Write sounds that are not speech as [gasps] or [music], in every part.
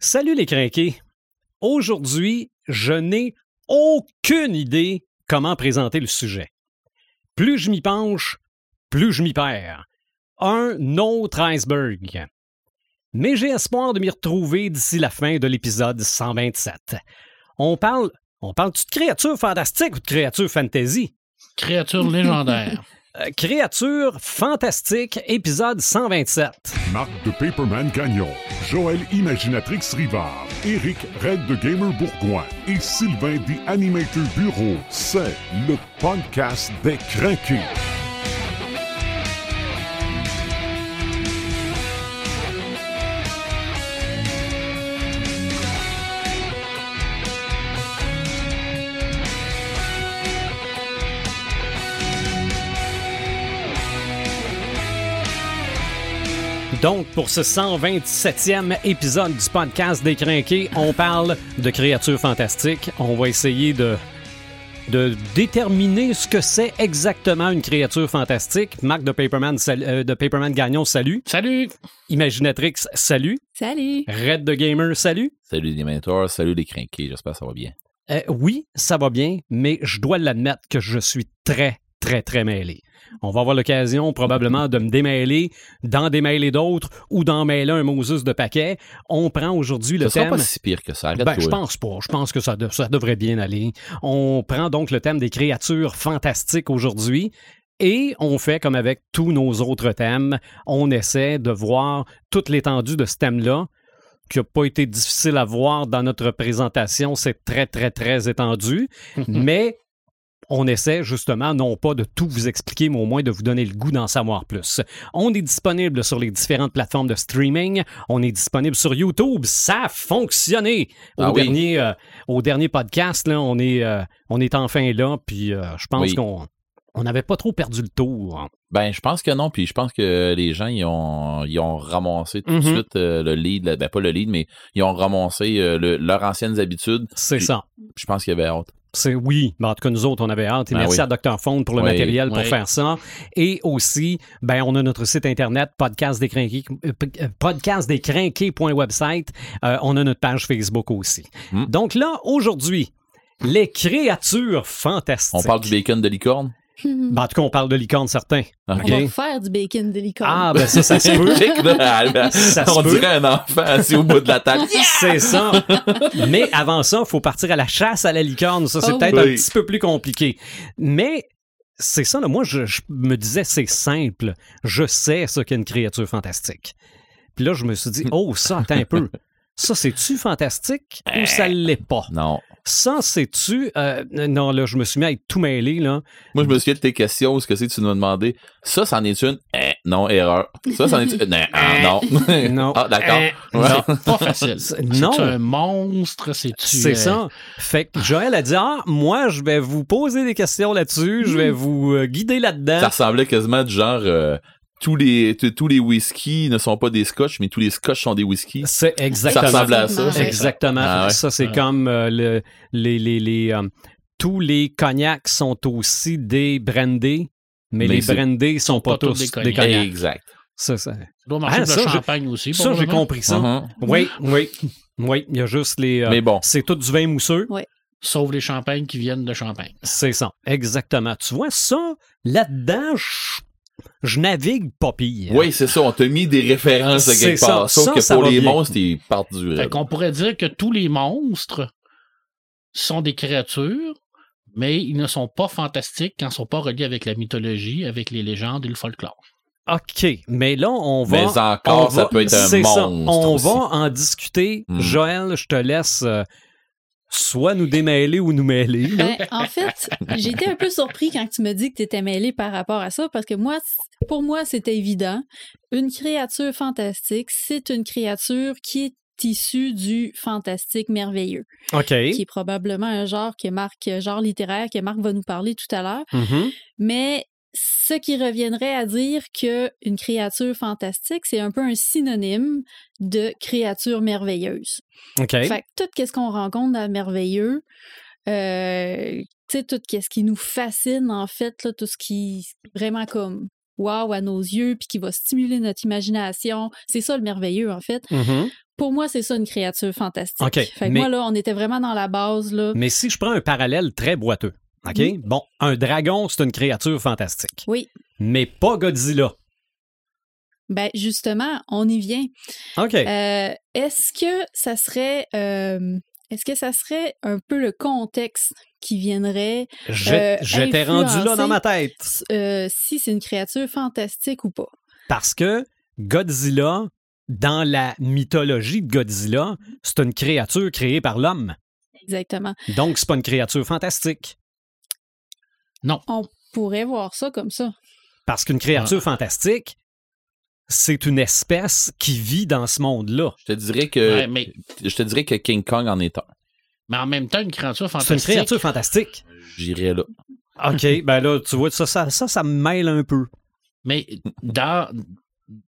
Salut les crinqués. Aujourd'hui, je n'ai aucune idée comment présenter le sujet. Plus je m'y penche, plus je m'y perds. Un autre iceberg. Mais j'ai espoir de m'y retrouver d'ici la fin de l'épisode 127. On parle, on parle de créatures fantastiques ou de créatures fantasy? Créature légendaire. [laughs] Euh, créatures fantastiques, épisode 127. Marc de Paperman Gagnon, Joël Imaginatrix Rivard, Eric Red de Gamer Bourgoin et Sylvain des Animator Bureau. C'est le podcast des craqués. Donc, pour ce 127e épisode du podcast des Crinqués, on parle de créatures fantastiques. On va essayer de, de déterminer ce que c'est exactement une créature fantastique. Marc de Paperman, sal- euh, de Paperman Gagnon, salut. Salut! Imaginatrix, salut. Salut! Red de Gamer, salut. Salut les mentors, salut les crinqués, j'espère que ça va bien. Euh, oui, ça va bien, mais je dois l'admettre que je suis très, très, très mêlé. On va avoir l'occasion probablement de me démêler, d'en démêler d'autres ou d'en mêler un Moses de paquet. On prend aujourd'hui le Ça sera thème. pas si pire que ça, Ben, je pense pas. Je pense que ça, de- ça devrait bien aller. On prend donc le thème des créatures fantastiques aujourd'hui. Et on fait comme avec tous nos autres thèmes, on essaie de voir toute l'étendue de ce thème-là, qui n'a pas été difficile à voir dans notre présentation. C'est très, très, très étendu. [laughs] mais on essaie justement, non pas de tout vous expliquer, mais au moins de vous donner le goût d'en savoir plus. On est disponible sur les différentes plateformes de streaming. On est disponible sur YouTube. Ça a fonctionné. Au, Ah oui. dernier, euh, au dernier podcast, là, on, est, euh, on est enfin là. Puis euh, je pense Oui. qu'on on n'avait pas trop perdu le tour. Ben, je pense que non, puis je pense que les gens, ils ont, ils ont ramassé tout de suite euh, le lead, le- ben pas le lead, mais ils ont ramassé euh, le- leurs anciennes habitudes. C'est Puis- ça. Je pense qu'il y avait hâte. C'est oui, ben, en tout cas nous autres on avait hâte et Ah merci oui. à Dr Phone pour le Oui, matériel pour oui. faire ça et aussi ben on a notre site internet podcastdescrinqués euh, euh, podcastdescrinqués.website Euh, on a notre page Facebook aussi. Hmm. Donc là aujourd'hui les créatures fantastiques. On parle du bacon de licorne? Ben, en tout cas on parle de licorne certains. Ok. OK. On va faire du bacon de licorne. Ah ben ça ça se peut. [laughs] Ça se On peut. dirait un enfant assis au bout de la table. [laughs] C'est ça. Mais avant ça, il faut partir à la chasse à la licorne. Ça, c'est Oh peut-être oui. un petit peu plus compliqué. Mais c'est ça, là. Moi, je, je me disais, c'est simple. Je sais ce qu'est une créature fantastique. Puis là, je me suis dit, [laughs] oh, ça, attends un peu. Ça, c'est-tu fantastique ou ça l'est pas? Non. Ça, c'est-tu... euh, non, là, je me suis mis à être tout mêlé, là. Moi, je me souviens de tes questions, ce que c'est que tu nous as demandé. Ça, c'en est une? Eh, non, erreur. Ça, c'en est une? ah, [laughs] non. [laughs] Non. ah, d'accord. Eh, Ouais. non, pas facile. C'est- [laughs] C'est non. un monstre, c'est-tu. C'est euh, ça. Fait que Joël a dit Ah, moi, je vais vous poser des questions là-dessus, je vais vous euh, guider là-dedans. Ça ressemblait quasiment du genre euh, tous les tous les whiskies ne sont pas des scotch, mais tous les scotch sont des whiskies. C'est Ça exactement ressemble à ça. Exactement. Ah ouais? Ça, c'est comme euh, le, les, les, les, euh, tous les cognacs sont aussi des brandés, mais, Mais les brandés sont pas, pas tous des des cognacs. cognacs. Exact. Ça, ça, Ça doit marcher Ah, ça, le champagne aussi. ça, j'ai compris ça. Mhm. Oui, oui. Oui, il y a juste les. euh, Mais bon. C'est tout du vin mousseux. Sauf les champagnes qui viennent de Champagne. C'est ça. Exactement. Tu vois, ça, là-dedans, je, je navigue pas pire. Oui, c'est ça. On t'a mis des références de C'est quelque ça. part. Sauf Ça, que ça pour les bien. monstres, ils partent du Fait raid. qu'on pourrait dire que tous les monstres sont des créatures, mais ils ne sont pas fantastiques quand ils ne sont pas reliés avec la mythologie, avec les légendes et le folklore. OK, mais là, on va. Mais encore, on ça va- peut être un c'est ça. monstre On aussi. va en discuter. Hmm. Joël, je te laisse euh, soit nous démêler ou nous mêler. Ben, en fait, j'ai été un peu surpris quand tu me dis que tu étais mêlé par rapport à ça, parce que moi, pour moi, c'était évident. Une créature fantastique, c'est une créature qui est issue du fantastique merveilleux, OK. qui est probablement un genre que Marc, genre littéraire que Marc va nous parler tout à l'heure. Mhm. Mais ce qui reviendrait à dire que une créature fantastique, c'est un peu un synonyme de créature merveilleuse. OK. Fait que tout ce qu'on rencontre dans le merveilleux, euh, tu sais, tout ce qui nous fascine, en fait, là, tout ce qui est vraiment comme wow à nos yeux, puis qui va stimuler notre imagination, c'est ça le merveilleux, en fait. Mhm. pour moi, c'est ça une créature fantastique. OK, Fait que mais- moi, là, on était vraiment dans la base, là. Mais si je prends un parallèle très boiteux, OK? Bon, un dragon, c'est une créature fantastique. Oui. Mais pas Godzilla. Ben, justement, on y vient. OK. Euh, est-ce que ça serait. euh, est-ce que ça serait un peu le contexte qui viendrait euh, J'étais rendu là dans ma tête. euh, si c'est une créature fantastique ou pas? Parce que Godzilla, dans la mythologie de Godzilla, c'est une créature créée par l'homme. Exactement. Donc, c'est pas une créature fantastique. On pourrait voir ça comme ça. Parce qu'une créature fantastique, c'est une espèce qui vit dans ce monde-là. Je te dirais que Ouais, mais, je te dirais que King Kong en est un. mais en même temps, une créature C'est une fantastique. créature fantastique. J'irais là. OK, [laughs] ben là, tu vois, ça, ça, ça, ça me mêle un peu. Mais dans,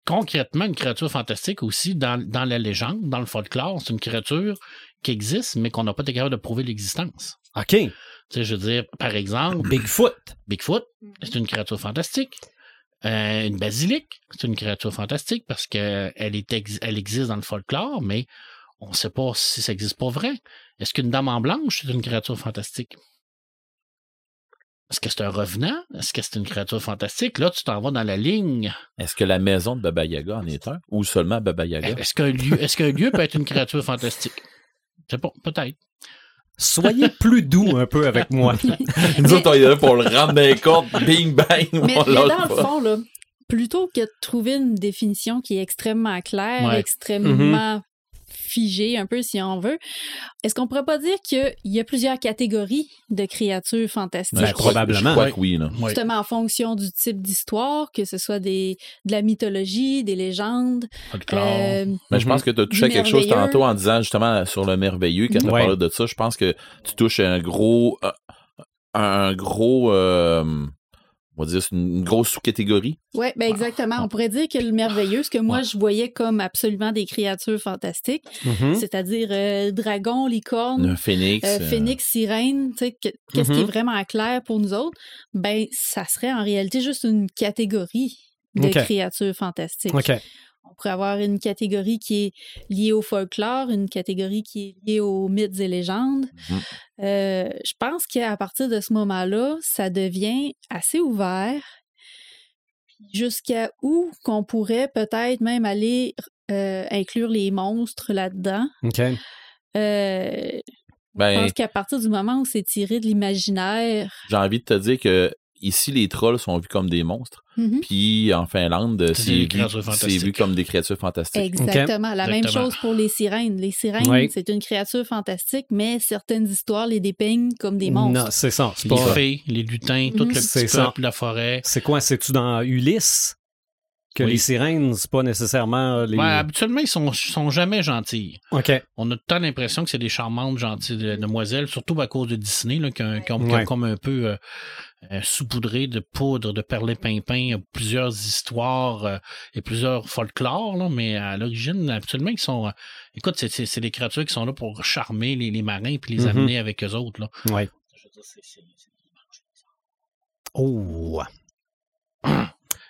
concrètement, une créature fantastique aussi, dans, dans la légende, dans le folklore, c'est une créature qui existe, mais qu'on n'a pas été capable de prouver l'existence. OK. Tu sais, je veux dire, par exemple, Bigfoot. Bigfoot, c'est une créature fantastique. Euh, une basilique, c'est une créature fantastique parce qu'elle est ex- elle existe dans le folklore, mais on ne sait pas si ça existe pas vrai. Est-ce qu'une dame en blanche, c'est une créature fantastique? Est-ce que c'est un revenant? Est-ce que c'est une créature fantastique? Là, tu t'en vas dans la ligne. Est-ce que la maison de Baba Yaga en est un? Ou seulement Baba Yaga? Est-ce qu'un lieu, lieu peut être une créature fantastique? Je sais pas, peut-être. Soyez plus doux un peu avec moi. [laughs] Nous autres, on est là pour le rendre dans les comptes. Bing bang. Mais, on mais lâche dans le fond, là, plutôt que de trouver une définition qui est extrêmement claire, Ouais. extrêmement figée, un peu si on veut, est-ce qu'on pourrait pas dire qu'il y a plusieurs catégories de créatures fantastiques? Ben, je crois, probablement. Je crois que oui. Là. Justement, en fonction du type d'histoire, que ce soit des, de la mythologie, des légendes. Euh, Mais je pense que tu as touché à quelque chose tantôt en disant justement sur le merveilleux, quand tu as Ouais. parlé de ça, je pense que tu touches un gros un gros euh, on va dire c'est une une grosse sous-catégorie. Oui, ben exactement. On pourrait dire que le merveilleux, ce que moi je voyais comme absolument des créatures fantastiques, Mhm. c'est-à-dire euh, dragon, licorne, Un phénix. euh, euh, phénix, sirène, tu sais, que- qu'est-ce qui est Mhm. vraiment clair pour nous autres, ben ça serait en réalité juste une catégorie de créatures fantastiques. OK. On pourrait avoir une catégorie qui est liée au folklore, une catégorie qui est liée aux mythes et légendes. Mhm. Euh, je pense qu'à partir de ce moment-là, ça devient assez ouvert. Jusqu'à où qu'on pourrait peut-être même aller euh, inclure les monstres là-dedans. OK. Euh, je ben, pense qu'à partir du moment où c'est tiré de l'imaginaire, j'ai envie de te dire que ici les trolls sont vus comme des monstres, Mhm. puis en Finlande C'est vu, comme des créatures fantastiques. Exactement. La même chose pour les sirènes. Les sirènes, Oui. c'est une créature fantastique, mais certaines histoires les dépeignent comme des Non, monstres. c'est ça. C'est les pas- fées, les lutins, tout Mhm. le C'est petit ça. peuple, la forêt. C'est quoi? C'est-tu dans Ulysse? Que Oui. les sirènes, c'est pas nécessairement les. Ouais, habituellement, ils sont, sont jamais gentils. OK. On a tout le temps l'impression que c'est des charmantes, gentilles de- demoiselles, surtout à cause de Disney, là, qui ont, qui ont- qui ont Ouais. comme un peu euh, euh, saupoudré de poudre, de a plusieurs histoires euh, et plusieurs folklores, là, mais à l'origine, habituellement, ils sont... euh, écoute, c'est- des créatures qui sont là pour charmer les, les marins puis les Mhm. amener avec eux autres. Là. Ouais. Je veux dire, c'est- c'est- c'est- Oh. [clears throat]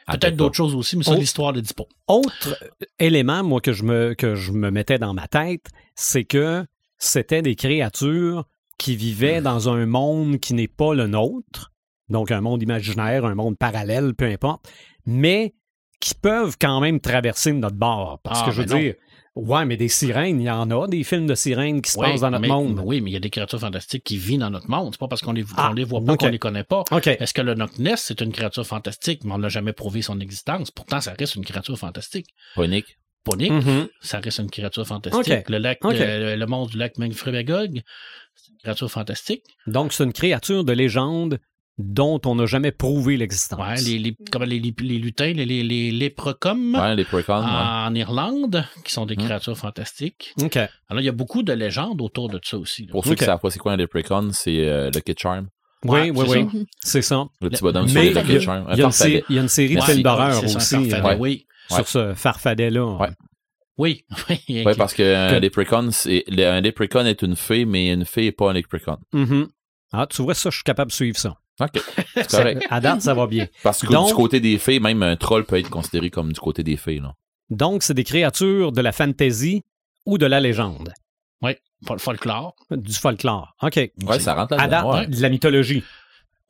Peut-être d'autres choses aussi, mais ça, l'histoire ne dit pas. Autre élément, moi, que je me, que je me mettais dans ma tête, c'est que c'était des créatures qui vivaient dans un monde qui n'est pas le nôtre, donc un monde imaginaire, un monde parallèle, peu importe, mais qui peuvent quand même traverser notre bord. Parce Ah, que je veux non. dire, ouais, mais des sirènes, il y en a, des films de sirènes qui se Oui, passent dans notre mais- monde. Oui, mais il y a des créatures fantastiques qui vivent dans notre monde. C'est pas parce qu'on les, Ah, les voit pas ok. qu'on les connaît pas. Est-ce que le Loch Ness, c'est une créature fantastique, mais on n'a jamais prouvé son existence? Pourtant, ça reste une créature fantastique. Phonique. Ponique, Mhm. ça reste une créature fantastique. Le lac, euh, le monstre du lac Magog, c'est une créature fantastique. Donc, c'est une créature de légende dont on n'a jamais prouvé l'existence. Ouais, les, les, comment les, lutins, les, les, les Ouais, les Precons, ouais. en Irlande, qui sont des Hmm. créatures fantastiques. OK. Alors, il y a beaucoup de légendes autour de ça aussi. là. Pour ceux qui savent pas c'est quoi un Leprechaun, c'est euh, Lucky Charm. Oui, Ouais, oui, c'est oui. ça. C'est ça. Le petit Le- bonhomme sur Mais y a, Lucky Charm. il y a une sé- il y a une série de films d'horreur aussi euh, Oui, sur ce farfadet-là. Ouais. oui. [laughs] oui. Ouais, parce qu'un Que- Leprechaun, c'est, le- un Leprechaun est une fée, mais une fée n'est pas un Leprechaun. Mhm. Ah, tu vois ça, je suis capable de suivre ça. OK. C'est correct. À date, ça va bien. Parce que Donc- du côté des fées, même un troll peut être considéré comme du côté des fées, là. Donc, c'est des créatures de la fantasy ou de la légende? Oui, le folklore. Du folklore. OK. Ouais, ça rentre À là-dedans. date, ouais. de la mythologie.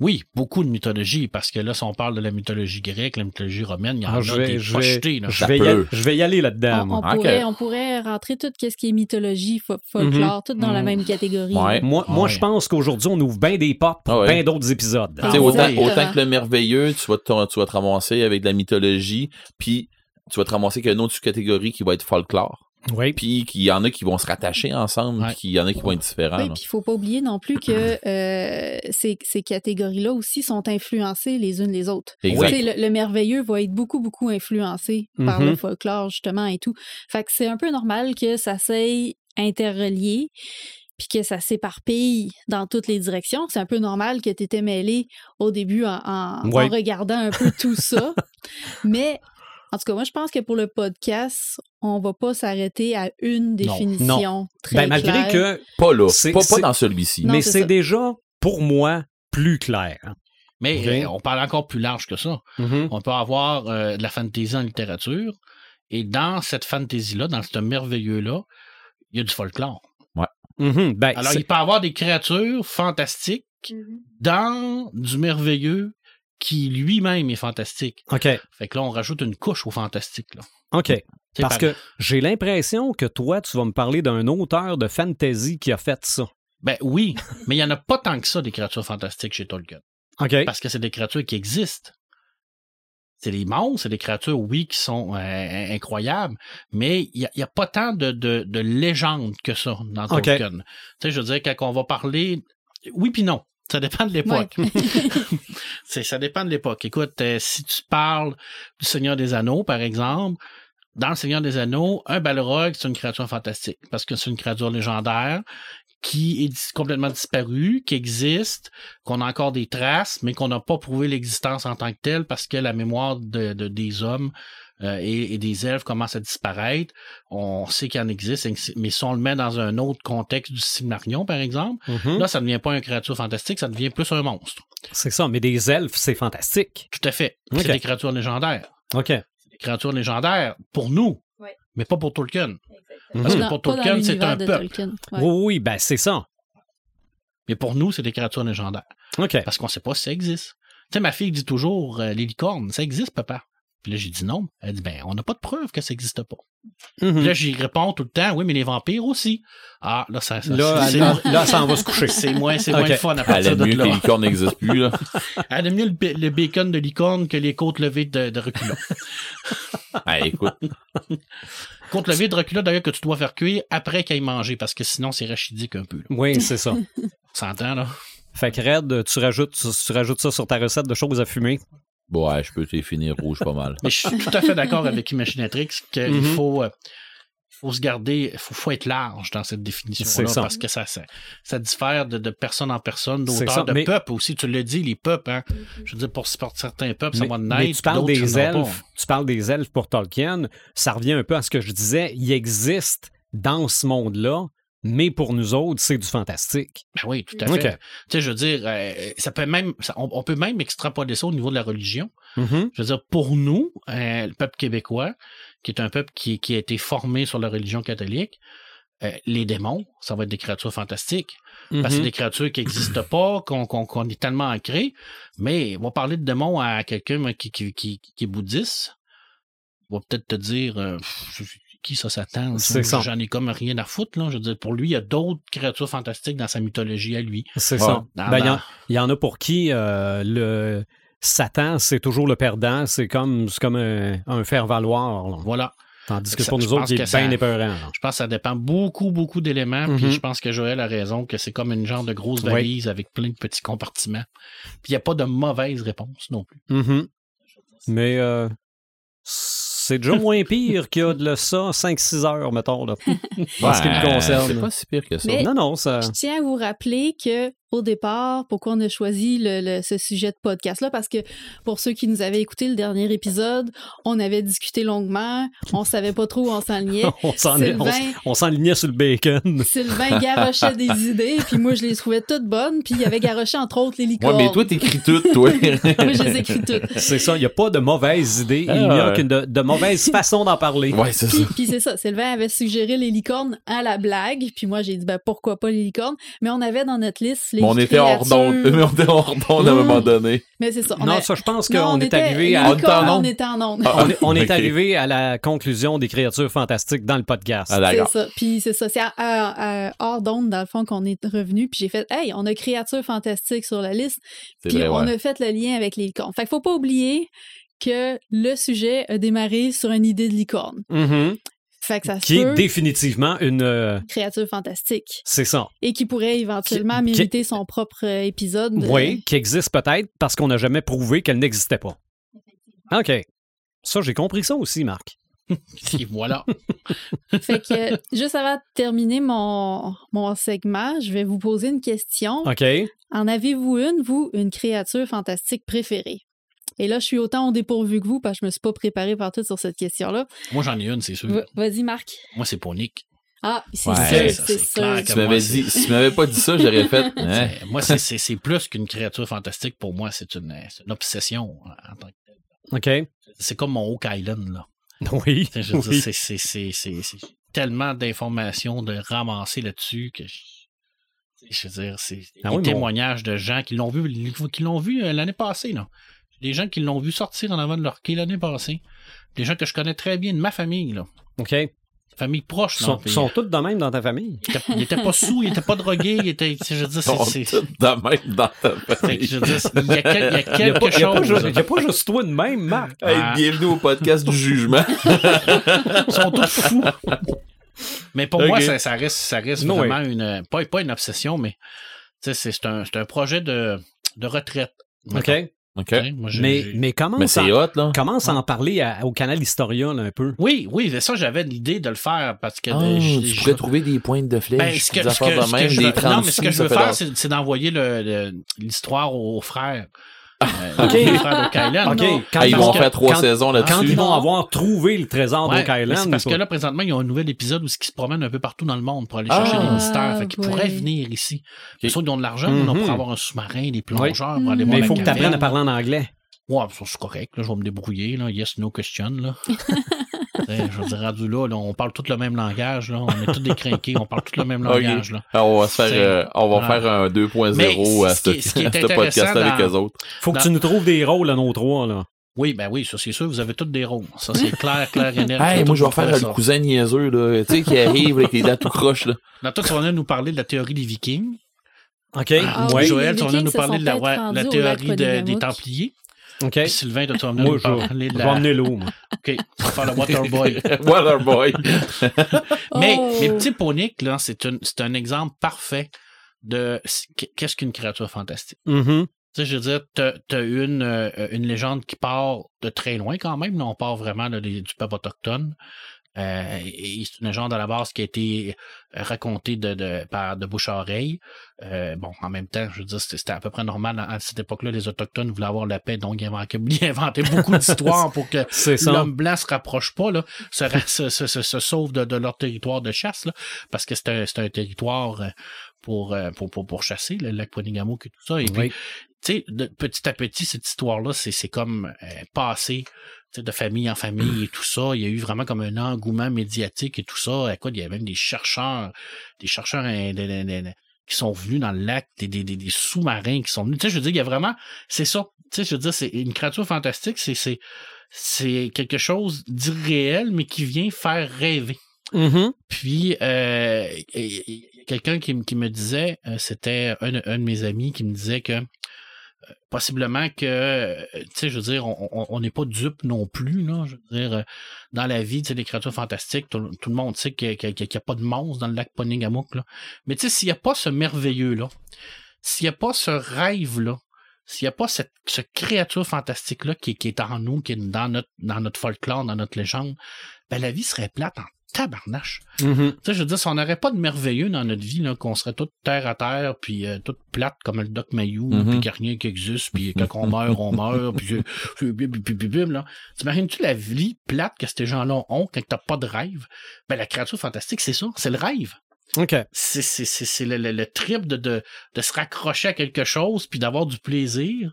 Oui, beaucoup de mythologie, parce que là, si on parle de la mythologie grecque, la mythologie romaine, il y en Ah, a je vais, des je vais, pochetés, là. je vais y aller, je vais y aller là-dedans. On, on pourrait, on pourrait rentrer tout ce qui est mythologie, fo- folklore, tout dans la Mhm. même catégorie. Ouais. Moi, moi je pense qu'aujourd'hui, on ouvre bien des portes pour Ah ouais. bien d'autres épisodes. Ah autant, que le merveilleux, tu vas, te, tu vas te ramasser avec de la mythologie, puis tu vas te ramasser avec une autre sous-catégorie qui va être folklore. Oui, Puis qu'il y en a qui vont se rattacher ensemble, Ouais. puis qu'il y en a qui vont être différents. Oui, puis il faut pas oublier non plus que [clears throat] euh, ces, ces catégories-là aussi sont influencées les unes les autres. Exact. Tu sais, Le, le merveilleux va être beaucoup, beaucoup influencé par le folklore, justement, et tout. Fait que c'est un peu normal que ça s'aille interrelié, puis que ça s'éparpille dans toutes les directions. C'est un peu normal que tu étais mêlé au début en, en- Ouais. en regardant un peu tout ça. [laughs] Mais, en tout cas, moi, je pense que pour le podcast, on va pas s'arrêter à une définition très ben, malgré claire. que, Pas là. C'est- Pas, pas dans celui-ci. Non, mais c'est déjà, pour moi, plus clair. Mais euh, on parle encore plus large que ça. Mhm. On peut avoir euh, de la fantaisie en littérature, et dans cette fantaisie-là, dans ce merveilleux-là, il y a du folklore. Mhm. Ben, Alors, c'est- il peut y avoir des créatures fantastiques dans du merveilleux qui lui-même est fantastique. OK, Fait que là, on rajoute une couche au fantastique. Là. OK. Parce par- que j'ai l'impression que toi, tu vas me parler d'un auteur de fantasy qui a fait ça. Ben oui, mais il n'y en a pas tant que ça des créatures fantastiques chez Tolkien. OK. Parce que c'est des créatures qui existent. C'est des monstres, c'est des créatures, oui, qui sont euh, incroyables, mais il n'y a, pas tant de, de, de légendes que ça dans. Tolkien. Tu sais, je veux dire, quand on va parler... Oui puis non. Ça dépend de l'époque. [laughs] Ça dépend de l'époque. Écoute, euh, si tu parles du Seigneur des Anneaux, par exemple, dans le Seigneur des Anneaux, un Balrog, c'est une créature fantastique parce que c'est une créature légendaire qui est complètement disparue, qui existe, qu'on a encore des traces, mais qu'on n'a pas prouvé l'existence en tant que telle parce que la mémoire de, de- des hommes euh, et, et des elfes commence à disparaître. On sait qu'il en existe, mais si on le met dans un autre contexte du Silmarion, par exemple, Mhm. là, ça ne devient pas une créature fantastique, ça devient plus un monstre. C'est ça, mais des elfes, c'est fantastique. Tout à fait. C'est des créatures légendaires. OK. Des créatures légendaires pour nous, Ouais. mais pas pour Tolkien. Mhm. Parce que Dans- pour Tolkien, c'est un peuple. Tolkien. Ouais. Oui, oui, ben c'est ça. Mais pour nous, c'est des créatures légendaires. OK. Parce qu'on sait pas si ça existe. Tu sais, ma fille dit toujours, euh, les licornes, ça existe, papa? Puis là, j'ai dit non. Elle dit, ben, on n'a pas de preuve que ça n'existe pas. Mhm. Puis là, j'y réponds tout le temps, oui, mais les vampires aussi. Ah, là, ça, ça Là, c'est, là, là, ça en va se coucher. c'est moins, c'est moins fun à Elle partir aime de mieux que les licornes n'existent plus. Là. [laughs] Elle aime mieux le, ba- le bacon de licorne que les côtes levées de, de reculons. [laughs] Ah, écoute, côtes levées de reculons, d'ailleurs, que tu dois faire cuire après qu'elle ait mangé, parce que sinon, c'est rachidique un peu. là. Oui, c'est ça. On s'entend, là? Fait que Red, tu rajoutes, tu, tu rajoutes ça sur ta recette de choses à fumer. Bon, ouais, je peux te les finir rouge pas mal. [laughs] Mais je suis tout à fait d'accord avec Imaginatrix qu'il Mhm. faut, euh, faut se garder, il faut, faut être large dans cette définition-là parce que ça, ça, ça diffère de, de personne en personne, C'est ça, d'auteur, de mais- peuple aussi. Tu l'as dit, les peuples, hein. Je veux dire, pour, pour certains peuples, ça va mais naître. tu parles des elfes, tu parles des elfes pour Tolkien, ça revient un peu à ce que je disais, il existe dans ce monde-là, mais pour nous autres, c'est du fantastique. Ben oui, tout à fait. Tu sais, je veux dire, euh, ça peut même, ça- on, on peut même extrapoler ça au niveau de la religion. Mhm. Je veux dire, pour nous, euh, le peuple québécois, qui est un peuple qui, qui a été formé sur la religion catholique, euh, les démons, ça va être des créatures fantastiques. Parce que c'est Mhm. des créatures qui n'existent pas, qu'on est tellement ancré. Mais on va parler de démons à quelqu'un qui, qui, qui, qui est bouddhiste. Il va peut-être te dire euh, qui ça Satan C'est ça. J'en ai comme rien à foutre. Là. Je veux dire, pour lui, il y a d'autres créatures fantastiques dans sa mythologie à lui. C'est Ouais. ça. Dans- Ben, Il y en- dans- il y, en a pour qui euh, le Satan, c'est toujours le perdant, c'est comme, c'est comme un, un faire-valoir. là. Voilà. Tandis que Ça, pour nous autres, il est bien épeurant. Je pense que ça dépend beaucoup, beaucoup d'éléments. Puis Mhm. je pense que Joël a raison que c'est comme une genre de grosse Oui. valise avec plein de petits compartiments. Puis il n'y a pas de mauvaise réponse non plus. Mhm. Mais euh, c'est déjà moins pire qu'il y a de le ça 5-6 heures, mettons, là, [laughs] en ce qui me concerne. C'est pas si pire que ça. Mais- Non, non, ça... Je tiens à vous rappeler que au départ, pourquoi on a choisi le, le- ce sujet de podcast-là, parce que pour ceux qui nous avaient écouté le dernier épisode, on avait discuté longuement, on savait pas trop où on s'enlignait. [laughs] on s'enlignait sur le bacon. [laughs] Sylvain garochait des [laughs] idées, puis moi, je les trouvais toutes bonnes, puis il avait garoché, entre autres, les Ouais, licornes. mais toi, t'écris tout, toi. Moi, je les écris toutes. C'est ça, il n'y a pas de mauvaise idée, il n'y a Ah. qu'une de, de mauvaise façon d'en parler. ouais, c'est ça. Puis, puis c'est ça, Sylvain avait suggéré les licornes à la blague, puis moi j'ai dit ben pourquoi pas les licornes, mais on avait dans notre liste les Mais on était hors d'onde. Mais [laughs] on était hors d'onde à un Mm. moment donné. Mais c'est ça. on Non, a- ça, je pense qu'on on est arrivé à... On était en licornes, onde? on. Ah, est, on est [laughs] Ok. arrivé à la conclusion des créatures fantastiques dans le podcast. Ah, C'est ça. Puis c'est ça. C'est à- à- à- hors d'onde, dans le fond, qu'on est revenu. Puis j'ai fait, hey, on a créatures fantastiques sur la liste. C'est Puis vrai, on ouais. a fait le lien avec les licornes. Fait qu'il faut pas oublier que le sujet a démarré sur une idée de licorne. Mhm. Fait que ça se Qui est peut, définitivement une... euh, créature fantastique. c'est ça. Et qui pourrait éventuellement Qui- qui- mériter son propre euh, épisode. Oui, qui existe peut-être parce qu'on n'a jamais prouvé qu'elle n'existait pas. OK. Ça, j'ai compris ça aussi, Marc. [laughs] Et voilà. [laughs] Fait que, juste avant de terminer mon, mon segment, je vais vous poser une question. OK. En avez-vous une, vous, une créature fantastique préférée? Et là, je suis autant au dépourvu que vous parce que je me suis pas préparé partout sur cette question-là. Moi, j'en ai une, c'est sûr. Va- Vas-y, Marc. Moi, c'est pour Nick. Ah, c'est Ouais, sûr, ça, c'est c'est clair sûr. que- Si tu m'avais dit, si m'avais pas dit ça, j'aurais fait. [laughs] hein? C'est- Moi, c'est- plus qu'une créature fantastique. Pour moi, c'est une, obsession en tant que telle. OK. C'est comme mon Oak Island, là. [laughs] Oui. Je dire, c'est- tellement d'informations de ramasser là-dessus que je, je veux dire, c'est Ah des oui, témoignages de gens qui l'ont vu, qui l'ont vu euh, l'année passée, là. Des gens qui l'ont vu sortir en avant de leur quai l'année passée. Des gens que je connais très bien de ma famille, là. OK. Ils Famille proche, là. sont, sont tous de même dans ta famille? il, était, il était pas sous, il était pas drogué, il était, tu sais, je veux dire, Ils c'est, sont tous de même dans ta famille. je veux dire, il y a, quel- il y a Il n'y a, quelque pas- il y a pas chose. juste- il y a pas juste toi de même, Marc. Hey, Ah. bienvenue au podcast du jugement. [laughs] Ils sont tous fous. Mais pour moi, ça, ça reste, ça reste No vraiment une. Pas, pas une obsession, mais c'est c'est un, c'est un projet de, de retraite. OK. mettons. OK. Tu sais, moi, j'ai- Mais, mais comment Mais hot, là. commence à en parler à- au canal Historia là, un peu. Oui, oui, mais ça, j'avais l'idée de le faire parce que. Ah, de- je- tu je- pourrais trouver des pointes de flèche, Ben, ce que, des ce que- affaires de ce que même, je des veux- non, mais ce que je veux faire, c'est c'est d'envoyer le- le- l'histoire aux frères. Ah, Euh, OK. Les frères d'Oak Island. OK. non. Quand Ah, ils vont faire trois quand- saisons Quand là-dessus. ils vont avoir trouvé le trésor Ouais, d'Oak Island. c'est parce que là, présentement, il y a un nouvel épisode où ils se promènent un peu partout dans le monde pour aller chercher Ah. des mystères. Fait qu'ils ouais. pourraient venir ici. Ils sont- ils ont de l'argent, Mhm. on pourrait avoir un sous-marin, des plongeurs Oui. pour aller Mais voir mais il faut que tu apprennes à parler en anglais. Ouais, ça, c'est correct. Là, je vais me débrouiller. Là. Yes, no question. Là. [laughs] Je veux dire, rendu là, là, on parle tout le même langage. Là. On est tous des crinqués, on parle tout le même [laughs] langage. Là. Ah, on va se faire, C'est- euh, on va Ouais. faire un 2.0 Mais à ce qui ce, est- ce qui est à [laughs] ce intéressant podcast avec dans- eux autres. Faut que tu nous trouves des rôles à nos trois. Là. Oui, ben oui, ça c'est sûr, vous avez tous des rôles. Ça c'est clair, clair et net. Hey, moi, je vais faire le cousin niaiseux, là, tu sais, qui arrive avec les dents tout croches, là. Là, toi, tu vas nous parler de la théorie des Vikings. OK. Ah ouais. Joël, tu vas nous parler de la, théorie de- des. Templiers. OK. Puis Sylvain, vas venir Moi, je, de vais la... emmener l'eau. moi. OK, vas faire le Waterboy. [laughs] Waterboy. [laughs] Mais, Oh! mais petit Ponic, là, c'est un, c'est un exemple parfait de qu'est-ce qu'une créature fantastique? Mhm. Tu sais, je veux dire, t'as as une, euh, une légende qui part de très loin quand même. Là, on part vraiment là, des- du peuple autochtone. Euh, et c'est une légende à la base qui a été euh, racontée de, de, par de bouche à oreille. Euh, bon, en même temps, je veux dire, c'était c'était à peu près normal à, à cette époque-là. Les Autochtones voulaient avoir la paix, donc ils inventaient, [laughs] ils inventaient beaucoup d'histoires pour que [laughs] l'homme blanc se rapproche pas, là, se, se, se, sauve de, de leur territoire de chasse, là, parce que c'est un, un territoire euh, pour, euh, pour, pour, pour chasser, le lac Poinigamouk et tout ça. Et puis, Oui. Tu sais, petit à petit, cette histoire-là, c'est, comme euh, passé de famille en famille et tout ça. Il y a eu vraiment comme un engouement médiatique et tout ça. Écoute, il y a même des chercheurs, des chercheurs de- qui sont venus dans le lac, des, des, des, des sous-marins qui sont venus. Tu sais, je veux dire, il y a vraiment, c'est ça. Tu sais, je veux dire, c'est une créature fantastique, c'est, c'est, c'est quelque chose d'irréel, mais qui vient faire rêver. Mhm. Puis, euh, quelqu'un qui, qui me disait, euh, c'était un, un de mes amis qui me disait que euh, possiblement que, euh, tu sais, je veux dire, on- n'est pas dupe non plus, là. Je veux dire, euh, dans la vie, tu sais, les créatures fantastiques, tout, le monde sait qu'il n'y a, pas de monstre dans le lac Poningamook, là. Mais tu sais, s'il n'y a pas ce merveilleux-là, s'il n'y a pas ce rêve-là, s'il n'y a pas cette, cette créature fantastique-là qui, qui est en nous, qui est dans notre, dans notre folklore, dans notre légende, ben la vie serait plate en tabarnache. Mhm. Tu sais, je veux dire, si on n'aurait pas de merveilleux dans notre vie, là, qu'on serait tout terre à terre, puis euh, toute plate comme le Doc Mayou, Mhm. puis qu'il n'y a rien qui existe, puis quand on meurt, on meurt, [laughs] puis, puis, puis, puis, là. T'imagines-tu la vie plate que ces gens-là ont quand t'as pas de rêve? Ben, la créature fantastique, c'est ça, c'est le rêve. OK. C'est, c'est, c'est, c'est le, le, le trip de, de, de se raccrocher à quelque chose, puis d'avoir du plaisir.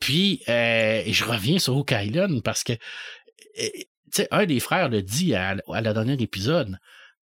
Puis, euh, et je reviens sur Island parce que, euh, tu un des frères le dit à, la dernière épisode.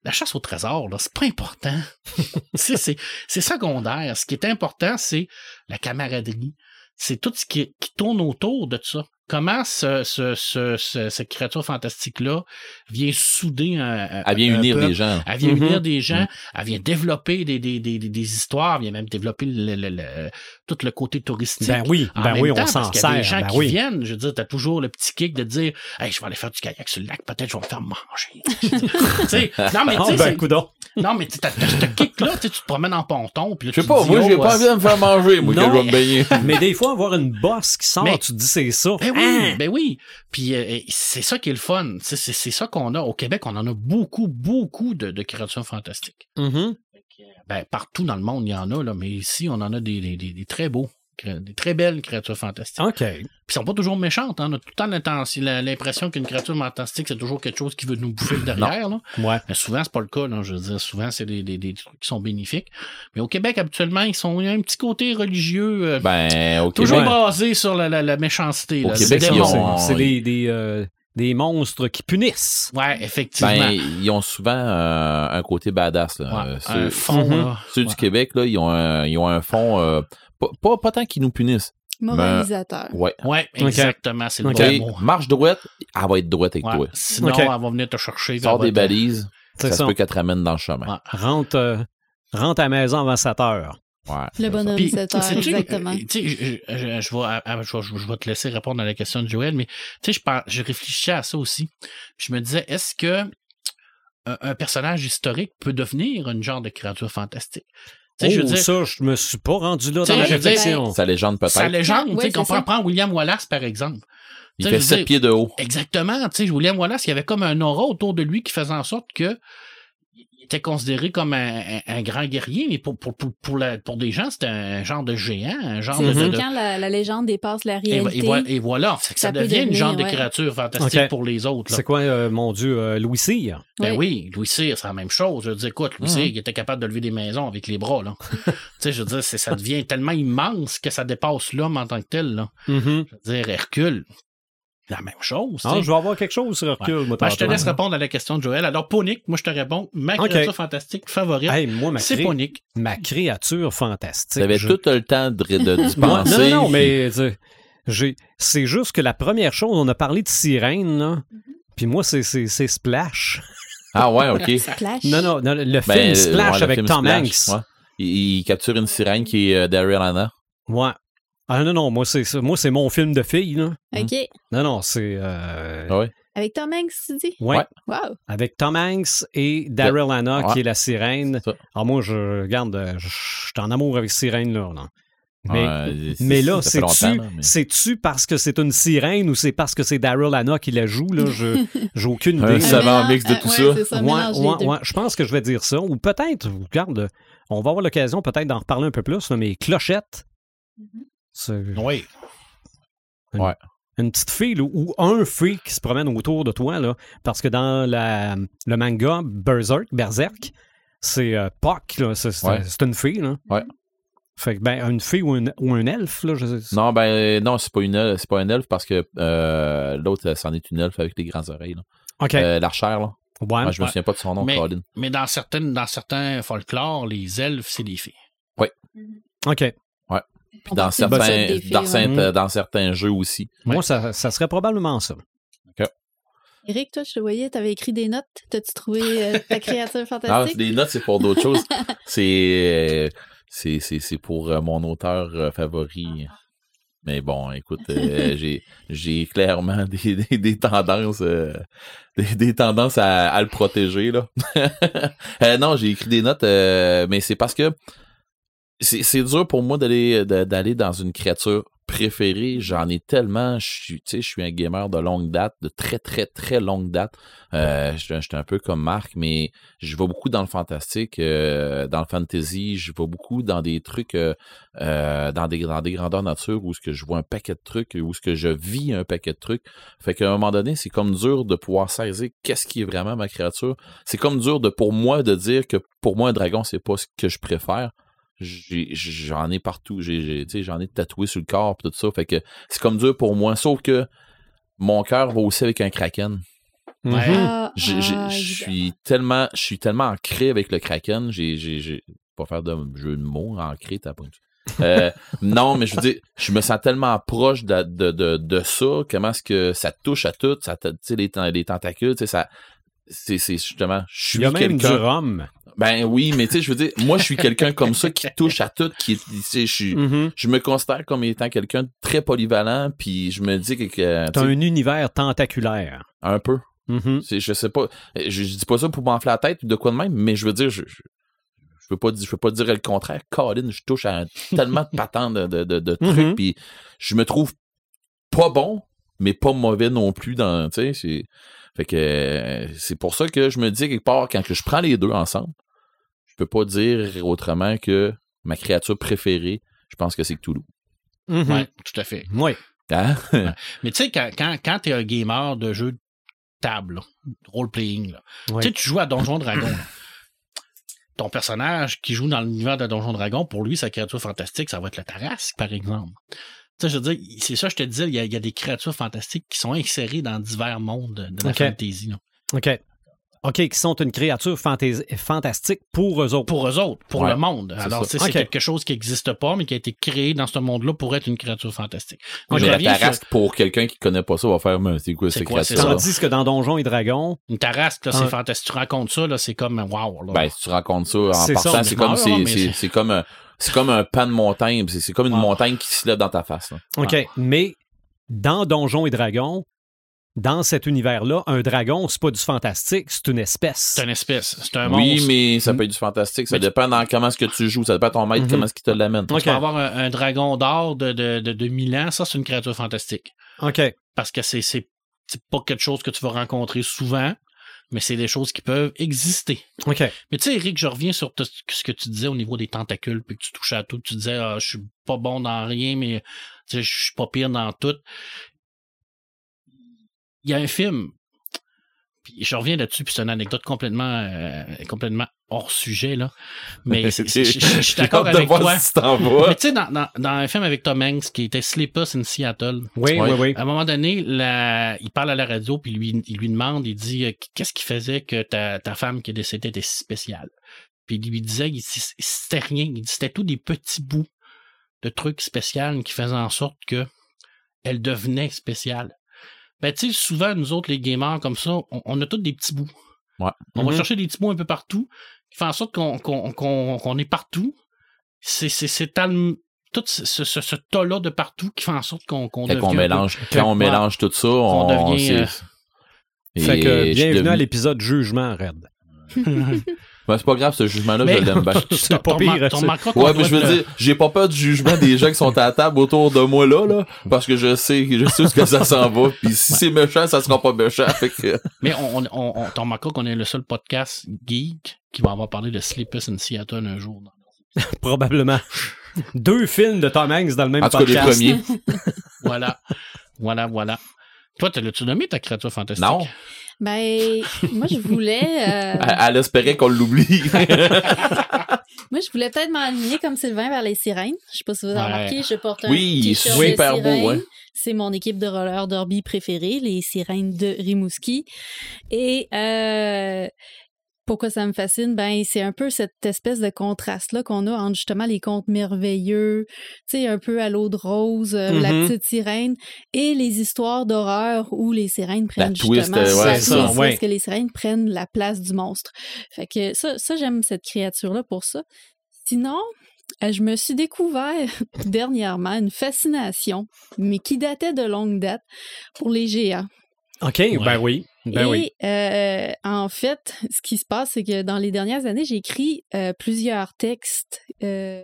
La chasse au trésor, c'est pas important. [laughs] c'est, secondaire. Ce qui est important, c'est la camaraderie. C'est tout ce qui tourne autour de ça. Comment ce, ce, ce, ce- cette créature fantastique-là vient souder un, Elle vient un unir peuple. des gens. Elle vient unir des gens, elle vient développer des, des, des, des- des histoires, elle vient même développer le, le- le- tout le côté touristique. Ben oui, En ben même oui, temps, on s'en parce qu'il y a des sert. gens Ben qui oui. viennent, je veux dire, t'as toujours le petit kick de dire Hey, je vais aller faire du kayak sur le lac, peut-être je vais me faire manger. [laughs] Tu sais, non, mais [laughs] tu sais, ben, non, mais tu sais, t'as t'as ce kick-là, tu sais, tu te promènes en ponton, puis Je tu sais pas, te dis, moi, j'ai oh, pas euh, envie de me faire manger, moi, que je vais me baigner. [laughs] Mais des fois, avoir une bosse qui sort, tu te dis c'est ça. Ben oui, Hein? ben oui. Puis euh, c'est ça qui est le fun. C'est c'est ça qu'on a. Au Québec, on en a beaucoup, beaucoup de, de créatures fantastiques. Mhm. Ben, partout dans le monde, il y en a, là, mais ici, on en a des, des, des- des très beaux, des très belles créatures fantastiques. OK. Puis ils sont pas toujours méchantes. Hein. On a tout le temps l'impression qu'une créature fantastique, c'est toujours quelque chose qui veut nous bouffer le derrière. Là. Ouais. Mais souvent, c'est pas le cas. Là. Je veux dire, souvent, c'est des, des, des trucs qui sont bénéfiques. Mais au Québec, habituellement, ils sont, il y a un petit côté religieux, euh, Ben, toujours ouais. basé sur la, la, la méchanceté. Au là, Québec, ont- C'est des, des, euh, des monstres qui punissent. Ouais, effectivement. Ben, ils ont souvent euh, un côté badass. Là. Ouais, Euh, un ceux fond, Mhm. là. ceux du Québec, là, ils ont un, ils ont un fond. Euh, pas, pas, pas tant qu'ils nous punissent. Moralisateur. Ouais. Ouais, Ok. exactement, c'est le bon mot. marche droite, elle va être droite avec Ouais. toi. Sinon, Ok. elle va venir te chercher. Sors des te- balises, C'est ça, ça. se peut qu'elle te ramène dans le chemin. Ouais. Rentre, euh, rentre à la maison avant 7 heures. Ouais, Le c'est ça. bonhomme Puis, 7 heures, exactement. euh, tu sais, je, je, je vais, je vais- je vais te laisser répondre à la question de Joël, mais tu sais, je, par- je réfléchissais à ça aussi. Je me disais, est-ce que un, un personnage historique peut devenir une genre de créature fantastique? Sais, je veux oh, dire, ça, je me suis pas rendu là dans la dire, réflexion. Sa légende peut-être. sa légende, Ouais, tu sais, c'est qu'on prend, prend William Wallace, par exemple. Il fait je veux 7 dire, pieds de haut. Exactement. Tu sais, William Wallace, il y avait comme un aura autour de lui qui faisait en sorte que était considéré comme un, un- un grand guerrier, mais pour, pour, pour, pour, la- pour des gens, c'était un genre de géant, un genre de... C'est de- de- quand la, la légende dépasse la et, réalité. et voilà, et ça, devient une genre de créature fantastique pour les autres. C'est quoi, euh, mon Dieu, euh, Louis Cyr? Ben Oui. oui, Louis Cyr, c'est la même chose. Je veux dire, écoute, Louis Mhm. Cyr, il était capable de lever des maisons avec les bras, là. [laughs] tu sais, je veux dire, ça devient tellement immense que ça dépasse l'homme en tant que tel, là. Mhm. Je veux dire, Hercule, la même chose. tu sais. je vais avoir quelque chose sur Hercule, moi, Ben, je te laisse répondre à la question de Joël. Alors, Ponique, moi, je te réponds. Ma créature fantastique favorite, Hey, moi, ma, c'est cré- Ponique. ma créature fantastique. T'avais je- tout le temps de, de, [laughs] d'y Moi- penser. non, non, mais tu c'est juste que la première chose, on a parlé de sirène, là. Mm-hmm. Puis moi, c'est, c'est, c'est Splash. Ah ouais, ok. [laughs] Splash. Non, non, non, le Ben, film Splash ouais, le avec film Tom Splash, Hanks. ouais. Il, il capture une sirène qui est euh, Daryl Hannah. Ouais. Ah non, non, moi, c'est, ça. moi, c'est mon film de fille, là. OK. Non, non, c'est... euh, Ah ouais? Avec Tom Hanks, tu dis? ouais, Ouais. Wow. avec Tom Hanks et Daryl Hannah, Ouais. qui est la sirène. C'est ça. Alors moi, je regarde, euh, je je suis en amour avec sirène, là. non. Mais, mais là, c'est-tu, mais- parce que c'est une sirène ou c'est parce que c'est Daryl Hannah qui la joue, là? Je, [laughs] j'ai aucune Un idée. savant mélange- mix de euh, tout ouais, ça. Ouais, je pense que je vais dire ça. Ou peut-être, regarde, on va avoir l'occasion peut-être d'en reparler un peu plus, là, mais Clochette, c'est Oui. une, Ouais. une petite fille ou un fille qui se promène autour de toi, là, parce que dans la, le manga Berserk, Berserk c'est euh, Puck, là, c'est, c'est- Ouais. c'est une fille. Là. Ouais. Fait que, ben, une fille ou, une- ou un elfe, là, je sais. Non, ben non, c'est pas une elfe, c'est pas un elfe parce que euh, l'autre, c'en est une elfe avec les grandes oreilles. là. OK. Euh, L'archère, là. ouais. Moi, je me souviens pas de son nom, Mais- Colin. Mais dans, certaines, dans certains folklores, les elfes, c'est des filles. OK. Puis dans On certains, des dans, ouais. certains- ouais. dans certains jeux aussi. Moi, ça, ça serait probablement ça. Eric, toi, je te voyais, t'avais écrit des notes. T'as-tu trouvé euh, ta [laughs] créature Ah, fantastique? les notes, c'est pour d'autres choses. [laughs] C'est euh, c'est c'est c'est pour euh, mon auteur euh, favori. Mais bon, écoute, euh, [laughs] j'ai j'ai clairement des, des, des tendances euh, des, des tendances à, à le protéger là. Euh, non, j'ai écrit des notes, euh, mais c'est parce que c'est dur pour moi d'aller de- d'aller dans une créature préférée. J'en ai tellement. Je suis, je suis un gamer de longue date, de très, très, très longue date. Euh, J'étais j'étais un peu comme Marc, mais je vais beaucoup dans le fantastique, euh, dans le fantasy. Je vais beaucoup dans des trucs, euh, euh, dans, des, dans des grandeurs nature où ce que je vois un paquet de trucs, où ce que je vis un paquet de trucs. Fait qu'à un moment donné, c'est comme dur de pouvoir saisir qu'est-ce qui est vraiment ma créature. C'est comme dur de pour moi de dire que pour moi un dragon c'est pas ce que je préfère. J'en ai, partout, j'ai j'ai- tu sais, j'en ai tatoué sur le corps tout ça. Fait que c'est comme dur pour moi. Sauf que mon cœur va aussi avec un kraken. Ah, ah, Je suis tellement, je suis tellement ancré avec le kraken. J'ai, j'ai, j'ai- pas faire de jeu de mots, ancré, t'as pas. Euh, non, mais je veux dire, je me sens tellement proche de, de, de, de ça, comment est-ce que ça touche à tout, ça, te- tu sais, les, les tentacules, tu sais, ça, c'est, c'est justement, je suis Il y a même du rhum. Ben oui, mais tu sais, je veux dire, moi, je suis quelqu'un comme ça qui touche à tout, qui, tu sais, je suis, Mhm. je me considère comme étant quelqu'un de très polyvalent, puis je me dis que, que tu T'as un univers tentaculaire. un peu. C'est- je sais pas. Je, je dis pas ça pour m'enfler la tête ou de quoi de même, mais je veux dire, je, je, je veux pas, dire- je veux pas dire le contraire. Colin, je touche à tellement de patents de, de, de, de trucs, puis je me trouve pas bon, mais pas mauvais non plus dans, tu sais, c'est, fait que c'est pour ça que je me dis quelque part, quand que je prends les deux ensemble, peux pas dire autrement que ma créature préférée, je pense que c'est Cthulhu. Mhm. Ouais, tout à fait. Ouais. Hein? Mais tu sais, quand, quand, quand t'es un gamer de jeu de table, role-playing, tu sais, tu joues à Donjon Dragon. Ton personnage qui joue dans l'univers de Donjon Dragon, pour lui, sa créature fantastique, ça va être le Tarasque, par exemple. Tu sais, je veux dire, c'est ça, je te disais, il y, a, il y a des créatures fantastiques qui sont insérées dans divers mondes de la Ok. fantasy. là. OK. OK, qui sont une créature fantais- fantastique pour eux autres. Pour eux autres, pour Ouais, le monde. c'est Alors, c'est quelque chose qui n'existe pas, mais qui a été créé dans ce monde-là pour être une créature fantastique. Je la Tarasque, pour quelqu'un qui connaît pas ça, va faire, mais c'est quoi C'est Tandis que dans Donjons et Dragons, Une Tarasque, là, c'est fantastique. Tu rencontres ça, là, c'est comme wow. Là. Ben, si tu rencontres ça en partant, c'est est comme, c'est, là, mais c'est, c'est- c'est comme un, c'est comme un pan de montagne, c'est, c'est comme une montagne qui se lève dans ta face, là. OK, mais dans Donjons et Dragons, dans cet univers-là, un dragon, c'est pas du fantastique, c'est une espèce. C'est une espèce. C'est un Oui, monstre. mais ça peut être du fantastique. Ça Mais tu- dépend dans comment est-ce que tu joues. Ça dépend de ton maître, Mhm. comment est-ce qu'il te l'amène. OK. Tu peux avoir un, un dragon d'or de, de, de, de 1000 ans, ça, c'est une créature fantastique. OK. Parce que c'est, pas quelque chose que tu vas rencontrer souvent, mais c'est des choses qui peuvent exister. OK. Mais tu sais, Eric, je reviens sur ce que tu disais au niveau des tentacules, puis que tu touchais à tout. Tu disais, ah, je suis pas bon dans rien, mais je suis pas pire dans tout. Il y a un film, puis je reviens là-dessus, puis c'est une anecdote complètement, euh, complètement hors sujet, là. Mais [laughs] je je- je suis [laughs] d'accord avec voir toi. si tu t'en Mais tu sais, dans, dans, dans un film avec Tom Hanks qui était Sleepers in Seattle, Oui, oui, oui. à un moment donné, la- il parle à la radio, puis lui, il lui demande, il dit, euh, qu'est-ce qui faisait que ta, ta femme qui est décédée était si spéciale? Puis il lui disait, il dit, c'était rien, il dit, c'était tous des petits bouts de trucs spéciaux qui faisaient en sorte que elle devenait spéciale. Ben, tu sais, souvent, nous autres, les gamers comme ça, on, on a tous des petits bouts. Ouais. On va chercher des petits bouts un peu partout, qui fait en sorte qu'on qu'on- qu'on- qu'on est partout. C'est c'est- c'est tal- tout ce, ce, ce- ce tas-là de partout qui fait en sorte qu'on qu'on Quand devient on un peu- mélange, quand on Ouais. mélange tout ça, on, devient, c'est- euh, Fait que bienvenue à l'épisode Jugement, Red. [laughs] Ben, c'est pas grave, ce jugement-là, Mais- je l'aime bien. [laughs] C'est pas pire, Ouais, mais je veux dire, j'ai pas peur du jugement des gens qui sont à la table autour de moi là, là, parce que je sais, je sais ce que ça s'en va. Puis si c'est méchant, ça sera pas méchant. Fait que, [laughs] Mais on, on, on, t'en qu'on est le seul podcast geek qui va avoir parlé de Sleepers in Seattle un jour. [laughs] Probablement. Deux films de Tom Hanks dans le même en tout cas, les podcast. premiers. Voilà. voilà, voilà. Toi, t'as- l'as-tu nommé ta créature fantastique? Non. Ben, moi, je voulais. euh, Elle, elle espérait qu'on l'oublie. [laughs] moi, je voulais peut-être m'aligner comme Sylvain vers les sirènes. Je sais pas si vous avez Ouais. remarqué, je porte un Oui, t-shirt super de beau, sirène. ouais. C'est mon équipe de roller derby préférée, les sirènes de Rimouski. Et euh, pourquoi ça me fascine? Ben, c'est un peu cette espèce de contraste-là qu'on a entre justement les contes merveilleux, tu sais, un peu à l'eau de rose, euh, la Mhm. petite sirène, et les histoires d'horreur où les sirènes prennent twist, justement euh, ouais, la c'est ça, twist, ouais. parce que les sirènes prennent la place du monstre? Fait que ça, ça j'aime cette créature-là pour ça. Sinon, euh, je me suis découvert [laughs] dernièrement une fascination, mais qui datait de longue date, pour les géants. OK, ben oui. Ben Et oui. euh, en fait, ce qui se passe, c'est que dans les dernières années, j'ai écrit euh, plusieurs textes euh,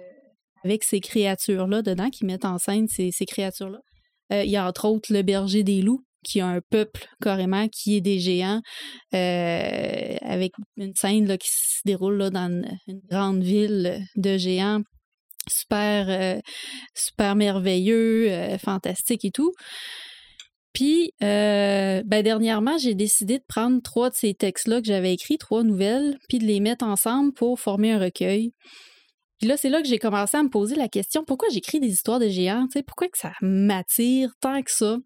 avec ces créatures-là dedans, qui mettent en scène ces, créatures-là. Il y a entre autres le berger des loups, qui a un peuple carrément qui est des géants, avec une scène là, qui se déroule là, dans une, grande ville de géants super, super merveilleux, fantastique et tout. Puis, euh, ben, dernièrement, j'ai décidé de prendre trois de ces textes-là que j'avais écrits, trois nouvelles, puis de les mettre ensemble pour former un recueil. Puis là, c'est là que j'ai commencé à me poser la question pourquoi j'écris des histoires de géants Pourquoi que ça m'attire tant que ça?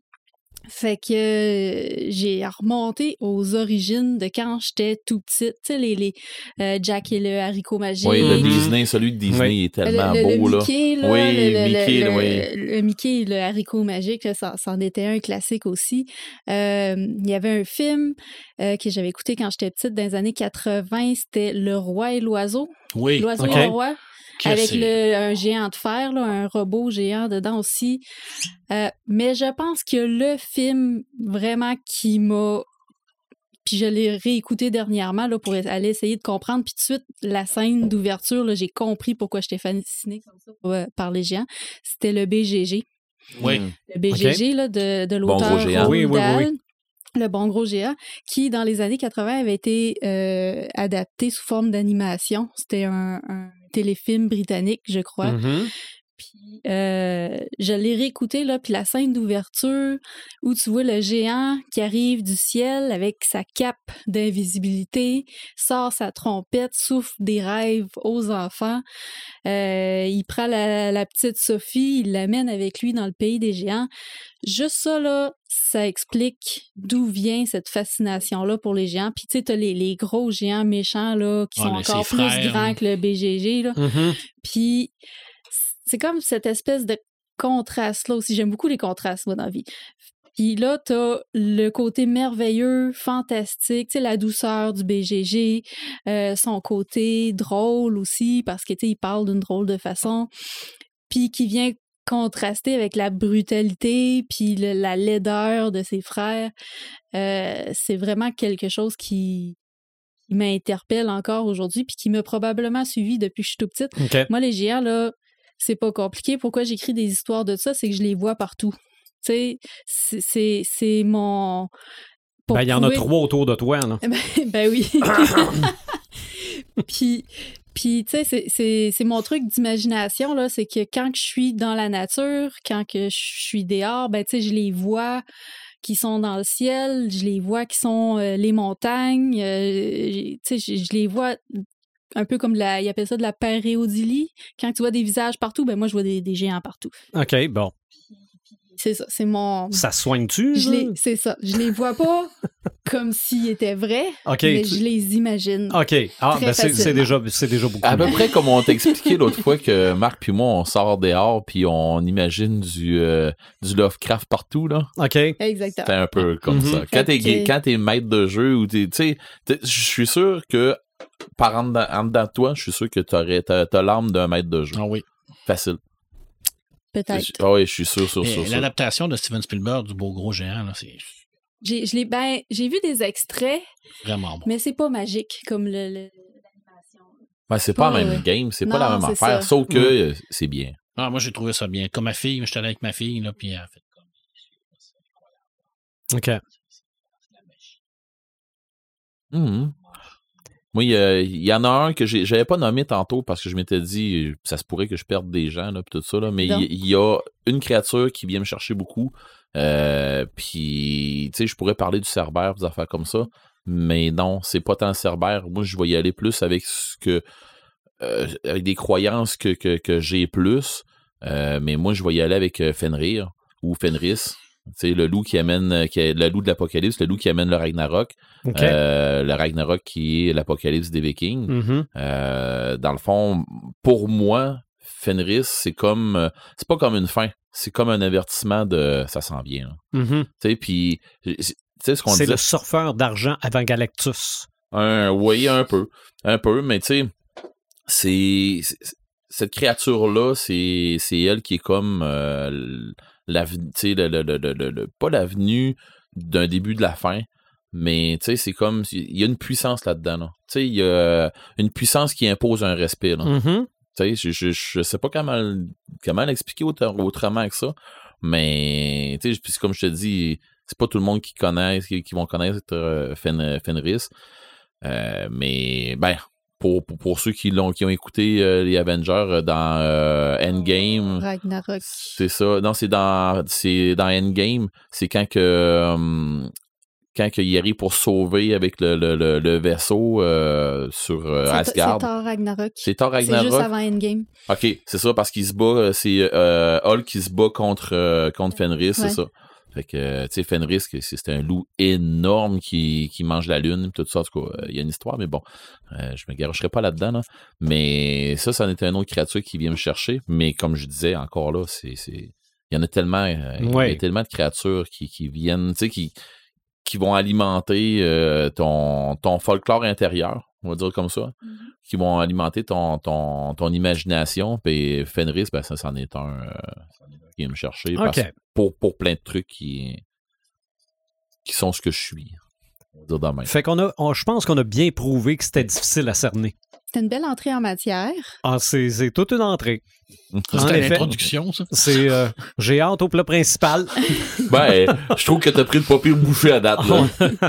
Fait que euh, j'ai remonté aux origines de quand j'étais tout petite. Tu sais, les, les euh, Jack et le haricot magique. Oui, le Mhm. Disney, celui de Disney Oui. est tellement le, le beau, là. Mickey, là. Oui, le, le- Mickey, le, oui. le Mickey et le haricot magique, là, ça, c'en était un classique aussi. Euh, Il y avait un film euh, que j'avais écouté quand j'étais petite dans les années 80, c'était Le Roi et l'Oiseau. Oui. L'Oiseau et le Roi. Avec le, un géant de fer, là, un robot géant dedans aussi. Euh, mais je pense que le film vraiment qui m'a. Puis je l'ai réécouté dernièrement là, pour aller essayer de comprendre. Puis tout de suite, la scène d'ouverture, là, j'ai compris pourquoi j'étais fascinée comme ça euh, par les géants. C'était le BGG. Oui. Mm. Le BGG là, de, de Bon l'auteur gros géant. Roald Oui, oui, oui, oui. Dahl, Le bon gros géant, qui dans les années 80 avait été euh, adapté sous forme d'animation. C'était un, un téléfilm britannique, je crois. Mhm. Puis euh, je l'ai réécouté, là, puis la scène d'ouverture où tu vois le géant qui arrive du ciel avec sa cape d'invisibilité, sort sa trompette, souffle des rêves aux enfants. Euh, il prend la, la petite Sophie, il l'amène avec lui dans le pays des géants. Juste ça, là, ça explique d'où vient cette fascination-là pour les géants. Puis tu sais, t'as les, les gros géants méchants, là, qui Ouais, sont encore plus frères. grands que le BGG, là. Mhm. Puis c'est comme cette espèce de contraste-là aussi. J'aime beaucoup les contrastes, moi, dans la vie. Puis là, t'as le côté merveilleux, fantastique, tu la douceur du BGG, euh, son côté drôle aussi, parce que, tu il parle d'une drôle de façon, puis qui vient contraster avec la brutalité, puis le- la laideur de ses frères. Euh, c'est vraiment quelque chose qui qui m'interpelle encore aujourd'hui, puis qui m'a probablement suivi depuis que je suis tout petite. Moi, les géants, là, c'est pas compliqué. Pourquoi j'écris des histoires de ça? C'est que je les vois partout. Tu sais, c'est- mon. Ben, il y en a trois autour de toi, là. [laughs] ben, ben oui. [coughs] puis, puis tu sais, c'est- c'est c'est mon truc d'imagination, là. C'est que quand je suis dans la nature, quand que je suis dehors, ben, tu sais, je les vois qui sont dans le ciel, je les vois qui sont euh, les montagnes, euh, tu sais, je, je les vois un peu comme la, ils appellent ça de la paréodie. Quand tu vois des visages partout, ben moi, je vois des, des géants partout. OK, bon. C'est ça, c'est mon... Ça soigne-tu? Je ça? les, c'est ça. Je les vois pas [laughs] comme s'ils étaient vrais, OK. mais tu- je les imagine. OK. Ah, ben c'est déjà, c'est déjà beaucoup. À peu près comme on [laughs] t'a expliqué l'autre fois que Marc puis moi, on sort dehors puis on imagine du, euh, du Lovecraft partout, là. OK. Exactement. C'est un peu comme Mhm. ça. Quand t'es, Fait que- quand t'es maître de jeu ou t'es, tu sais, je suis sûr que par en dedans, en dedans de toi, je suis sûr que t'aurais, t'as, t'as l'âme d'un maître de jeu. Ah oui. Facile. Peut-être. Ah oui, je suis sûr, sûr, sûr. L'adaptation de Steven Spielberg du beau gros géant, là, c'est J'ai, je l'ai, ben, j'ai vu des extraits, vraiment bon. mais c'est pas magique comme le. Ouais, c'est pas pas, la même euh, game, c'est pas la même affaire, ça. sauf que c'est bien. Ah, moi, j'ai trouvé ça bien. Comme ma fille, j'étais allé avec ma fille, là, puis elle a fait comme. OK. Mhm. Moi, il y, en a un que j'avais pas nommé tantôt parce que je m'étais dit ça se pourrait que je perde des gens là, pis tout ça là, mais il y, a une créature qui vient me chercher beaucoup. Euh, puis tu sais, je pourrais parler du cerbère, des affaires comme ça, mais non, c'est pas tant cerbère. Moi, je vais y aller plus avec ce que euh, avec des croyances que, que, que j'ai plus. Euh, mais moi, je vais y aller avec Fenrir ou Fenris. Sais, le loup qui amène, euh, qui est le loup de l'Apocalypse, le loup qui amène le Ragnarok. OK. Euh, le Ragnarok qui est l'Apocalypse des Vikings. Mhm. Euh, dans le fond, pour moi, Fenris, c'est comme, c'est pas comme une fin, c'est comme un avertissement de ça s'en vient. là. Tu sais, puis, tu sais ce qu'on C'est le surfeur d'argent avant Galactus. Un, oui, un peu. Un peu, mais tu sais, c'est. c'est- Cette créature-là, c'est c'est elle qui est comme euh, l'avenue, le, le, le, le- pas l'avenue d'un début de la fin, mais tu sais, c'est comme, il y a une puissance là-dedans, là. Tu sais, il y a une puissance qui impose un respect, là. Mhm. Tu Tu sais, je, je, je sais pas comment, comment l'expliquer autre- autrement que ça. Mais, tu sais, puis comme je te dis, c'est pas tout le monde qui connaît, qui, qui vont connaître euh, Fen- Fenris. Euh, mais, ben, pour, pour, pour ceux qui l'ont qui ont écouté euh, les Avengers euh, dans euh, Endgame, Ragnarok. c'est ça. Non, c'est dans c'est dans Endgame. C'est quand que euh, quand qu'il arrive pour sauver avec le, le, le, le vaisseau sur euh, C'est- Asgard. Thor Ragnarok. C'est Thor C'est juste Ragnarok. avant Endgame. Ok, c'est ça parce qu'il se bat. C'est Hulk qui se bat contre contre Fenris, c'est ça. Fait que euh, tu sais Fenris, c'est un loup énorme qui, qui mange la lune, tout ça. En tout cas, il y a une histoire, mais bon, euh, je me garocherai pas là-dedans. là. Mais ça, ça en était une autre créature qui vient me chercher. Mais comme je disais encore là, c'est il y en a tellement, euh, il y a tellement de créatures qui, qui viennent, tu sais, qui qui vont alimenter euh, ton, ton folklore intérieur, on va dire comme ça, qui vont alimenter ton, ton, ton imagination. Puis Fenris, ben, ça, c'en est un euh, qui vient me chercher parce- pour, pour plein de trucs qui, qui sont ce que je suis. On va dire de même. Fait qu'on a, on- je pense qu'on a bien prouvé que c'était difficile à cerner. C'était une belle entrée en matière. Ah, c'est, c'est toute une entrée. [laughs] C'était effet. l'introduction, ça. C'est, euh, j'ai hâte au plat principal. Ben, je trouve que t'as pris le papier bouché à date. Là. [laughs]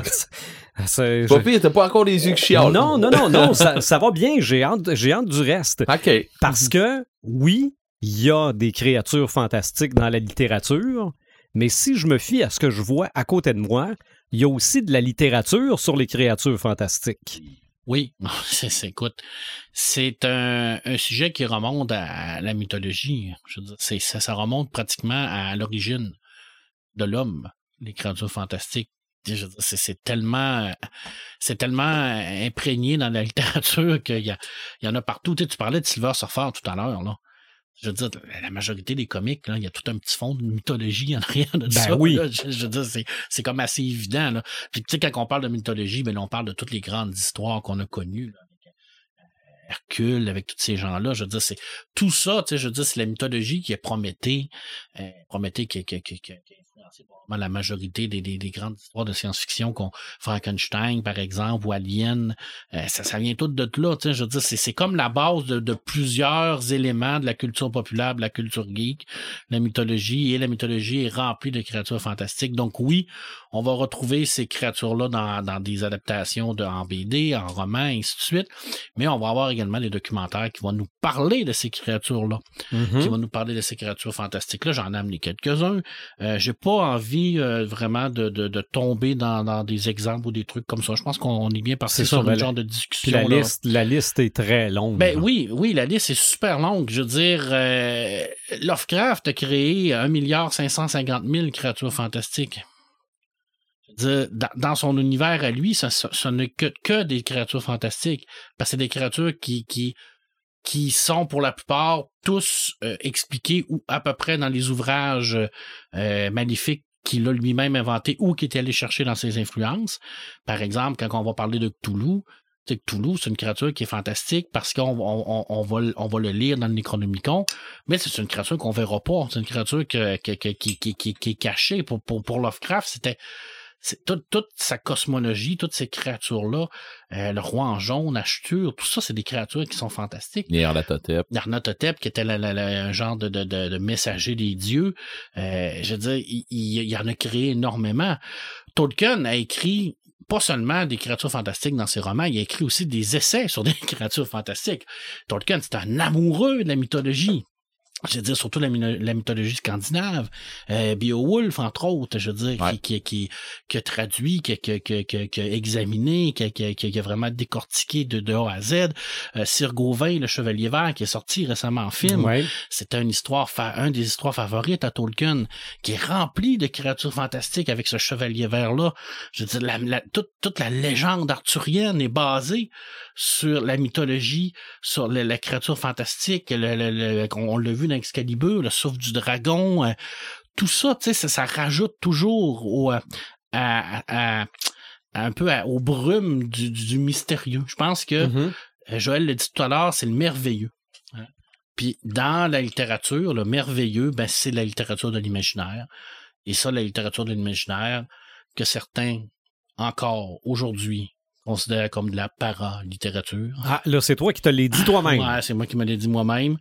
C'est- t'as pas encore les yeux qui chialent. non, non, non, non, ça, ça va bien. J'ai hâte, j'ai hâte du reste. OK. Parce que, oui, il y a des créatures fantastiques dans la littérature, mais si je me fie à ce que je vois à côté de moi, il y a aussi de la littérature sur les créatures fantastiques. Oui, [laughs] c'est, c'est- écoute, c'est un, un sujet qui remonte à la mythologie. Je veux dire, c'est, ça, ça remonte pratiquement à l'origine de l'homme, les créatures fantastiques. C'est, tellement, c'est tellement imprégné dans la [laughs] littérature qu'il y, y en a partout. Tu, sais, tu parlais de Silver Surfer tout à l'heure, là. Je veux dire, la majorité des comics, là, il y a tout un petit fond de mythologie en arrière de ça. oui. là. Je, je veux dire, c'est, comme assez évident. Là. Puis tu sais, quand on parle de mythologie, ben, on parle de toutes les grandes histoires qu'on a connues. là, euh, Hercule, avec tous ces gens-là. Je veux dire, c'est tout ça, tu sais, je veux dire, c'est la mythologie qui est Prométhée, euh, Prométhée qui, qui, qui, qui, qui a influencé probablement la majorité des, des, des grandes histoires de science-fiction, qu'on Frankenstein, par exemple, ou Alien. Euh, ça, ça vient tout de là, je veux dire, c'est, comme la base de, de plusieurs éléments de la culture populaire, de la culture geek, la mythologie, et la mythologie est remplie de créatures fantastiques. Donc oui, on va retrouver ces créatures-là dans, dans des adaptations de, en BD, en roman, et ainsi de suite. Mais on va avoir également des documentaires qui vont nous parler de ces créatures-là, qui vont nous parler de ces créatures fantastiques-là. J'en ai amené quelques-uns. Euh, J'ai pas envie euh, vraiment de, de, de tomber dans, dans des exemples ou des trucs comme ça. Je pense qu'on est bien parti sur ben, un genre de discussion. la liste, la liste est très longue. Ben oui, oui, la liste est super longue. Je veux dire, euh, Lovecraft a créé 1 milliard 550 000 créatures fantastiques. Dire, dans, son univers à lui, ça, ça, ça n'est que, que des créatures fantastiques. Parce que c'est des créatures qui, qui, qui sont pour la plupart tous euh, expliqués ou à peu près dans les ouvrages euh, maléfiques qu'il a lui-même inventé ou qu'il est allé chercher dans ses influences. Par exemple, quand on va parler de Cthulhu, Cthulhu, c'est une créature qui est fantastique parce qu'on on, on, va, on va le lire dans le Necronomicon, mais c'est une créature qu'on verra pas. C'est une créature que, que- que- qui, qui, est cachée. Pour, pour, Lovecraft, c'était toute, toute sa cosmologie, toutes ces créatures-là, euh, le roi en jaune, Ashtur, tout ça, c'est des créatures qui sont fantastiques. Nyarlathotep. Narnatotep, qui était la- la- la- un genre de, de, de, de messager des dieux. Euh, je veux dire, il, il, il en a créé énormément. Tolkien a écrit pas seulement des créatures fantastiques dans ses romans, il a écrit aussi des essais sur des [laughs] créatures fantastiques. Tolkien, c'est un amoureux de la mythologie. Je veux dire, surtout la, la mythologie scandinave. Euh, Beowulf, entre autres, je veux dire, Ouais. qui, qui, qui, qui a traduit, qui, qui, qui, a examiné, qui, qui, qui, qui a vraiment décortiqué de, de A à Z. Euh, Sir Gawain, le Chevalier Vert, qui est sorti récemment en film. Ouais. C'est une histoire, un des histoires favorites à Tolkien, qui est rempli de créatures fantastiques avec ce chevalier vert-là. Je veux dire, la, la- toute, toute la légende arthurienne est basée sur la mythologie, sur le- la créature fantastique, le, le- le- on l'a vu dans Excalibur, le souffle du dragon, euh, tout ça, tu sais, ça, ça rajoute toujours au, euh, à, à- à- un peu à- au brume du, mystérieux. Je pense que Mhm. euh, Joël l'a dit tout à l'heure, c'est le merveilleux. Hein? Puis dans la littérature, le merveilleux, ben, c'est la littérature de l'imaginaire. Et ça, la littérature de l'imaginaire, que certains, encore aujourd'hui, considéré comme de la para-littérature. Ah, là, c'est toi qui te l'as dit toi-même. Ouais, c'est moi qui me l'ai dit moi-même.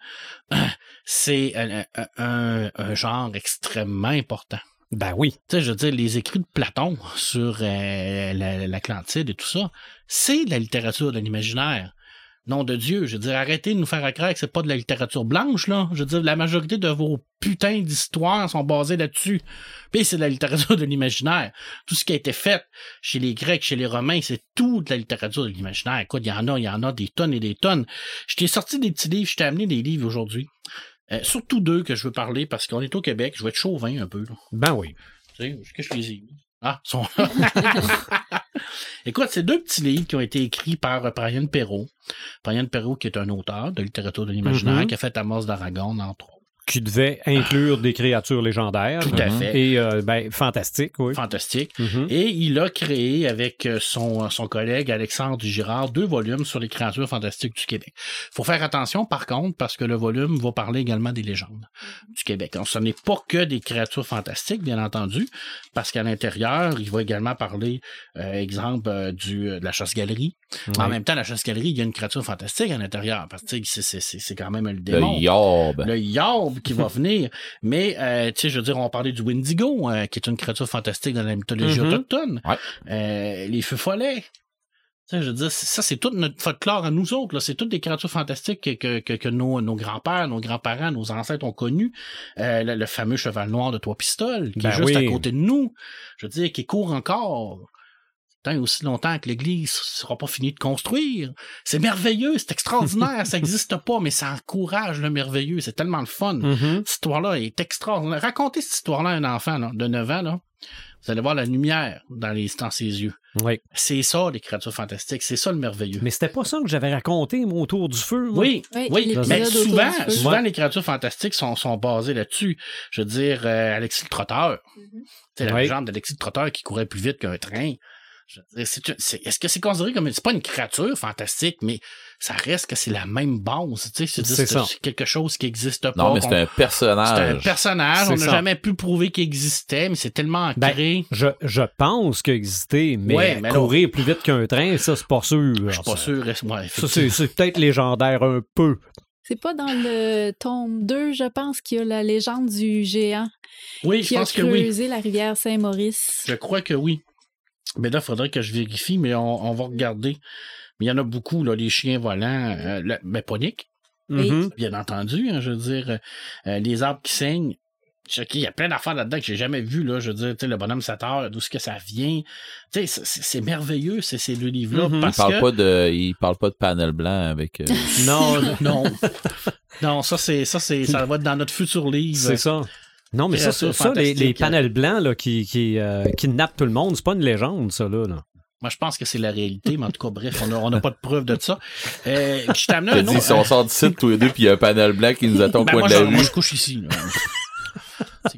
[clears throat] C'est un, un- un- un genre extrêmement important. Ben oui. Tu sais, je veux dire, les écrits de Platon sur euh, la- l'Atlantide et tout ça, c'est de la littérature de l'imaginaire. Nom de Dieu, je veux dire, arrêtez de nous faire croire que c'est pas de la littérature blanche, là. Je veux dire, la majorité de vos putains d'histoires sont basées là-dessus. Puis c'est de la littérature de l'imaginaire. Tout ce qui a été fait chez les Grecs, chez les Romains, c'est tout de la littérature de l'imaginaire. Écoute, il y en a, il y en a des tonnes et des tonnes. Je t'ai sorti des petits livres, je t'ai amené des livres aujourd'hui. Euh, surtout deux que je veux parler parce qu'on est au Québec, je vais être chauvin un peu, là. Ben oui. Tu sais, que je les ai mis? Ah, ils sont là. [laughs] Écoute, c'est deux petits livres qui ont été écrits par euh, Brian Perrault. Brian Perrault, qui est un auteur de littérature de l'imaginaire, Mhm. qui a fait Amos d'Aragon, entre autres. Qui devait inclure des créatures légendaires. Tout à Mhm. fait. Et, euh, ben, fantastique, oui. Fantastique. Mhm. Et il a créé avec euh, son, son collègue Alexandre Girard deux volumes sur les créatures fantastiques du Québec. faut faire attention par contre parce que le volume va parler également des légendes du Québec. Donc, ce n'est pas que des créatures fantastiques, bien entendu, parce qu'à l'intérieur, il va également parler, euh, exemple, euh, du, euh, de la chasse-galerie. En même temps, la chasse-galerie, il y a une créature fantastique à l'intérieur parce que c'est quand même le démon Le yob. le Yob qui va venir. Mais, euh, tu sais, je veux dire, on parlait du Wendigo, euh, qui est une créature fantastique dans la mythologie Mhm. autochtone. Ouais. Euh, les feux follets. Tu sais, je veux dire, ça, c'est tout notre folklore à nous autres. C'est toutes des créatures fantastiques que, que, que, que nos, nos grands-pères, nos grands-parents, nos ancêtres ont connues. Euh, le, le fameux cheval noir de trois pistoles, qui Ben est juste à côté de nous. Je veux dire, qui court encore. Aussi longtemps que l'Église sera pas finie de construire. C'est merveilleux, c'est extraordinaire, ça n'existe pas, mais ça encourage le merveilleux. C'est tellement le fun. Mhm. Cette histoire-là est extraordinaire. Racontez cette histoire-là à un enfant là, de 9 ans, là. Vous allez voir la lumière dans, les, dans ses yeux. Oui. C'est ça, les créatures fantastiques. C'est ça le merveilleux. Mais c'était pas ça que j'avais raconté, moi, autour du feu. moi. Oui, Oui, Mais souvent, souvent Ouais. les créatures fantastiques sont, sont basées là-dessus. Je veux dire, euh, Alexis le Trotteur. C'est la Oui. légende d'Alexis le Trotteur qui courait plus vite qu'un train. Je Est-ce que c'est considéré comme... C'est pas une créature fantastique, mais ça reste que c'est la même base. tu sais, C'est quelque chose qui n'existe pas. Non, mais c'est un C'est un personnage. personnage, on n'a jamais pu prouver qu'il existait, mais c'est tellement ancré. Je, je pense qu'il existait, mais, Ouais, mais courir plus vite qu'un train, ça, c'est pas sûr. je suis pas Ça- sûr. Ouais, Ça, c'est peut-être légendaire un peu. C'est pas dans le tome 2, je pense, qu'il y a la légende du géant oui, je qui a pense que oui. creusé la rivière Saint-Maurice. Je crois que oui. Mais là, il faudrait que je vérifie, mais on, on va regarder. Mais il y en a beaucoup, là, les chiens volants. Euh, le- mais Oui. Mhm. bien entendu. hein, je veux dire, euh, euh, les arbres qui saignent. Il y a plein d'affaires là-dedans que j'ai jamais vues. Là, je veux dire, tu sais, le bonhomme Sator, d'où ce que ça vient? Tu sais, c'est- merveilleux, ces, ces deux livres-là. Mhm. Il Parce parle que... pas de, il parle pas de panel blanc avec. euh, Non, [laughs] Non. non, ça, c'est, ça, c'est, ça va être dans notre futur livre. c'est ça. Non, mais ça, ça, ça, les, panels blancs là, qui, qui euh, kidnappent tout le monde, c'est pas une légende, ça, là. là. Moi, je pense que c'est la réalité, mais en tout cas, bref, on n'a pas de preuve de ça. Euh, je Je un dis, autre. si on sort du site tous les deux, puis il y a un panel blanc qui nous attend au Ben, coin moi, de la je, moi, rue. je couche ici. là.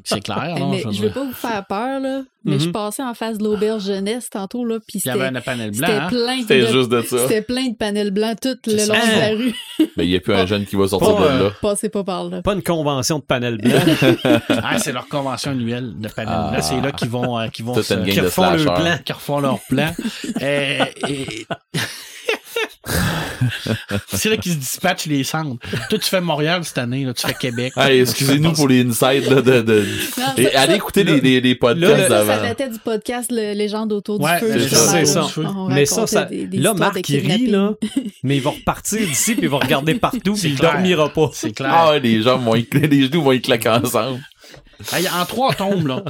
C'est, clair. Mais je je veux pas vous faire peur, là, mais je Mhm. passais en face de l'auberge jeunesse tantôt, là, puis Il y avait c'était un panel blanc. c'était hein? plein, C'était de- juste de ça. c'était plein de panels blancs tout le long de la rue. [laughs] Mais il n'y a plus un jeune qui va sortir Pas, de euh, là. Passez pas par là. Pas une convention de panels blancs [laughs] Ah, c'est leur convention annuelle de panel Ah. blanc. C'est là qu'ils vont, euh, vont se- qui refont le slashers. plan. qui refont leur plan. [laughs] Et- [laughs] c'est là qu'ils se dispatchent les cendres. Toi, tu fais Montréal cette année, là, tu fais Québec. Ah, excusez-nous pour les insides là, de, de... Non, Et ça- allez ça- écouter là, les, les, les podcasts là, Ça, ça datait du podcast Le Légende autour Ouais, du feu. feu. on Mais ça, ça des- des là, Marc, il rit, là, [laughs] mais il va repartir d'ici puis il va regarder partout C'est puis il dormira pas. C'est clair. Ah ouais, les jambes vont y- [laughs] les genoux vont y claquer ensemble. Hey, en trois tomes, là.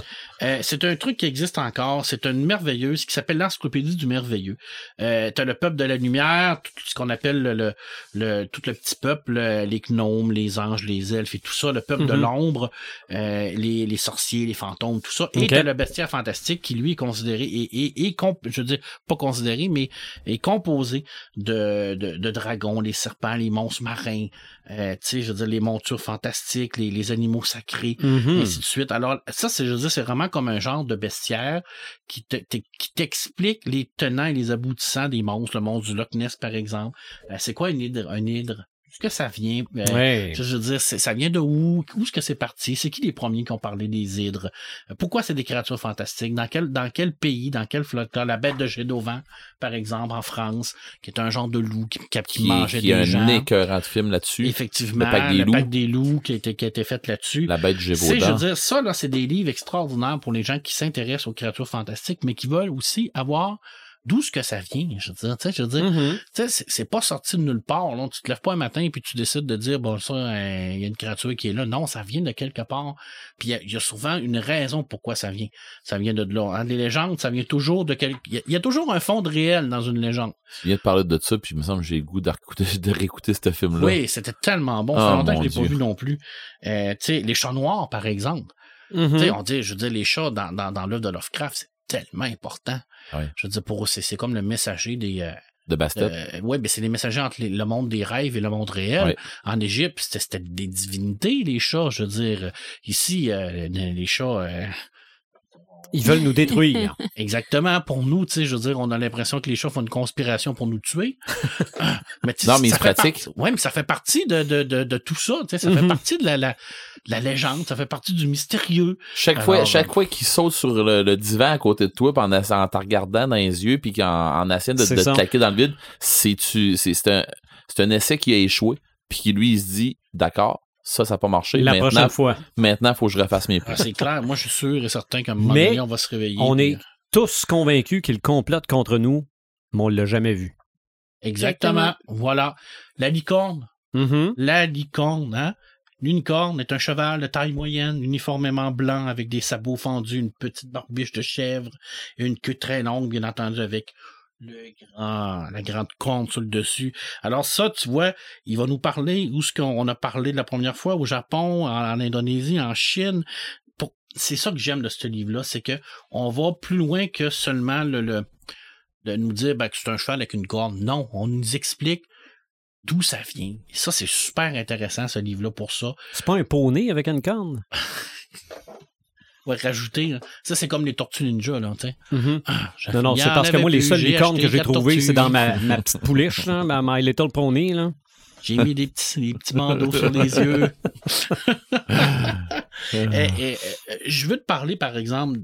Euh, c'est un truc qui existe encore. C'est une merveilleuse qui s'appelle l'encyclopédie du merveilleux. Euh, t'as le peuple de la lumière, tout ce qu'on appelle le, le, le- tout le petit peuple, euh, les gnomes, les anges, les elfes et tout ça, le peuple de Mhm. l'ombre, euh, les, les sorciers, les fantômes, tout ça. Et t'as le bestiaire fantastique qui lui est considéré et, et, et comp- je veux dire pas considéré, mais est composé de, de, de dragons, les serpents, les monstres marins, euh, je veux dire les montures fantastiques, les, les animaux sacrés Mhm. ainsi de suite. Alors, ça, c'est, je veux dire, c'est vraiment comme un genre de bestiaire qui, te- te- qui t'explique les tenants et les aboutissants des monstres, le monstre du Loch Ness, par exemple. Euh, c'est quoi une hydre? Un hydre? Ce que ça vient. euh, Ouais. je veux dire, c'est- ça vient de où? Où est-ce que c'est parti? C'est qui les premiers qui ont parlé des hydres? Euh, Pourquoi c'est des créatures fantastiques? Dans quel, dans quel pays? Dans quel folklore? La bête de Gédovan, par exemple, en France, qui est un genre de loup qui, qui, qui Qui, mangeait a des un gens? écœurant de film là-dessus. Effectivement, Le Pacte des loups. des loups qui a été, qui a été fait là-dessus. La bête C'est, je veux Gévaudan. dire, ça, là, c'est des livres extraordinaires pour les gens qui s'intéressent aux créatures fantastiques, mais qui veulent aussi avoir d'où ce que ça vient. Je veux dire, tu sais, je veux dire, tu sais, c'est, pas sorti de nulle part. Là. Tu te lèves pas un matin et puis tu décides de dire, bon, ça, euh, il y a une créature qui est là. Non, ça vient de quelque part. Puis il y a- il y, a souvent une raison pourquoi ça vient. Ça vient de là. Hein, Les légendes, ça vient toujours de quelque... Il y a- il y, a toujours un fond de réel dans une légende. Tu viens de parler de ça, puis il me semble que j'ai le goût de réécouter, de réécouter ce film-là. Oui, c'était tellement bon. Ça Oh, fait longtemps que je l'ai pas vu non plus. Euh, tu sais, les chats noirs, par exemple. Tu sais, on dit, je veux dire, les chats dans, dans, dans l'œuvre de Lovecraft, c'est tellement important. Ouais. Je veux dire, pour eux, c'est, c'est comme le messager des. Euh, De Bastet. euh, ouais, ben c'est les messagers entre les- le monde des rêves et le monde réel. Ouais. En Égypte, c'était, c'était des divinités, les chats. Je veux dire, ici, euh, les chats. Ils veulent nous détruire. [laughs] Exactement. Pour nous, tu sais, je veux dire, on a l'impression que les chats font une conspiration pour nous tuer. [laughs] mais tu sais, Non, mais ils ça se fait pratiquent. partie- ouais, mais ça fait partie de, de, de, de tout ça. Tu sais, ça fait Mhm. partie de la, la, la légende, ça fait partie du mystérieux. Chaque Alors, fois, chaque euh, fois qu'il saute sur le, le divan à côté de toi, en, en te regardant dans les yeux, puis qu'en en essayant de, te claquer dans le vide, c'est tu, c'est c'est un, c'est un essai qui a échoué, puis qui lui il se dit, d'accord, ça, ça n'a pas marché. La maintenant, prochaine fois. maintenant, faut que je refasse mes Ah, plans. c'est clair. Moi, je suis sûr et certain qu'à un moment donné, on va se réveiller. On puis- est tous convaincus qu'il complote contre nous, mais on l'a jamais vu. Exactement. Voilà. La licorne. Mhm. La licorne, hein? L'unicorne est un cheval de taille moyenne, uniformément blanc, avec des sabots fendus, une petite barbiche de chèvre et une queue très longue, bien entendu, avec le grand, la grande corne sur le dessus. Alors ça, tu vois, il va nous parler où ce qu'on a parlé de la première fois, au Japon, en, en Indonésie, en Chine. C'est ça que j'aime de ce livre-là, c'est que on va plus loin que seulement le, le- de nous dire ben, que c'est un cheval avec une corne. Non, on nous explique d'où ça vient. Et ça, c'est super intéressant, ce livre-là, pour ça. C'est pas un poney avec une corne? [laughs] Ouais, rajouter, là. ça, c'est comme les tortues ninja, là, tu sais. Ah, j'en- Non, non, c'est parce que moi, les seules licornes que j'ai trouvées, c'est dans ma, ma [laughs] petite pouliche, là, ma My Little Pony. Là. J'ai mis des petits, des petits bandeaux sur les yeux. Et- et- et, euh, je veux te parler, par exemple,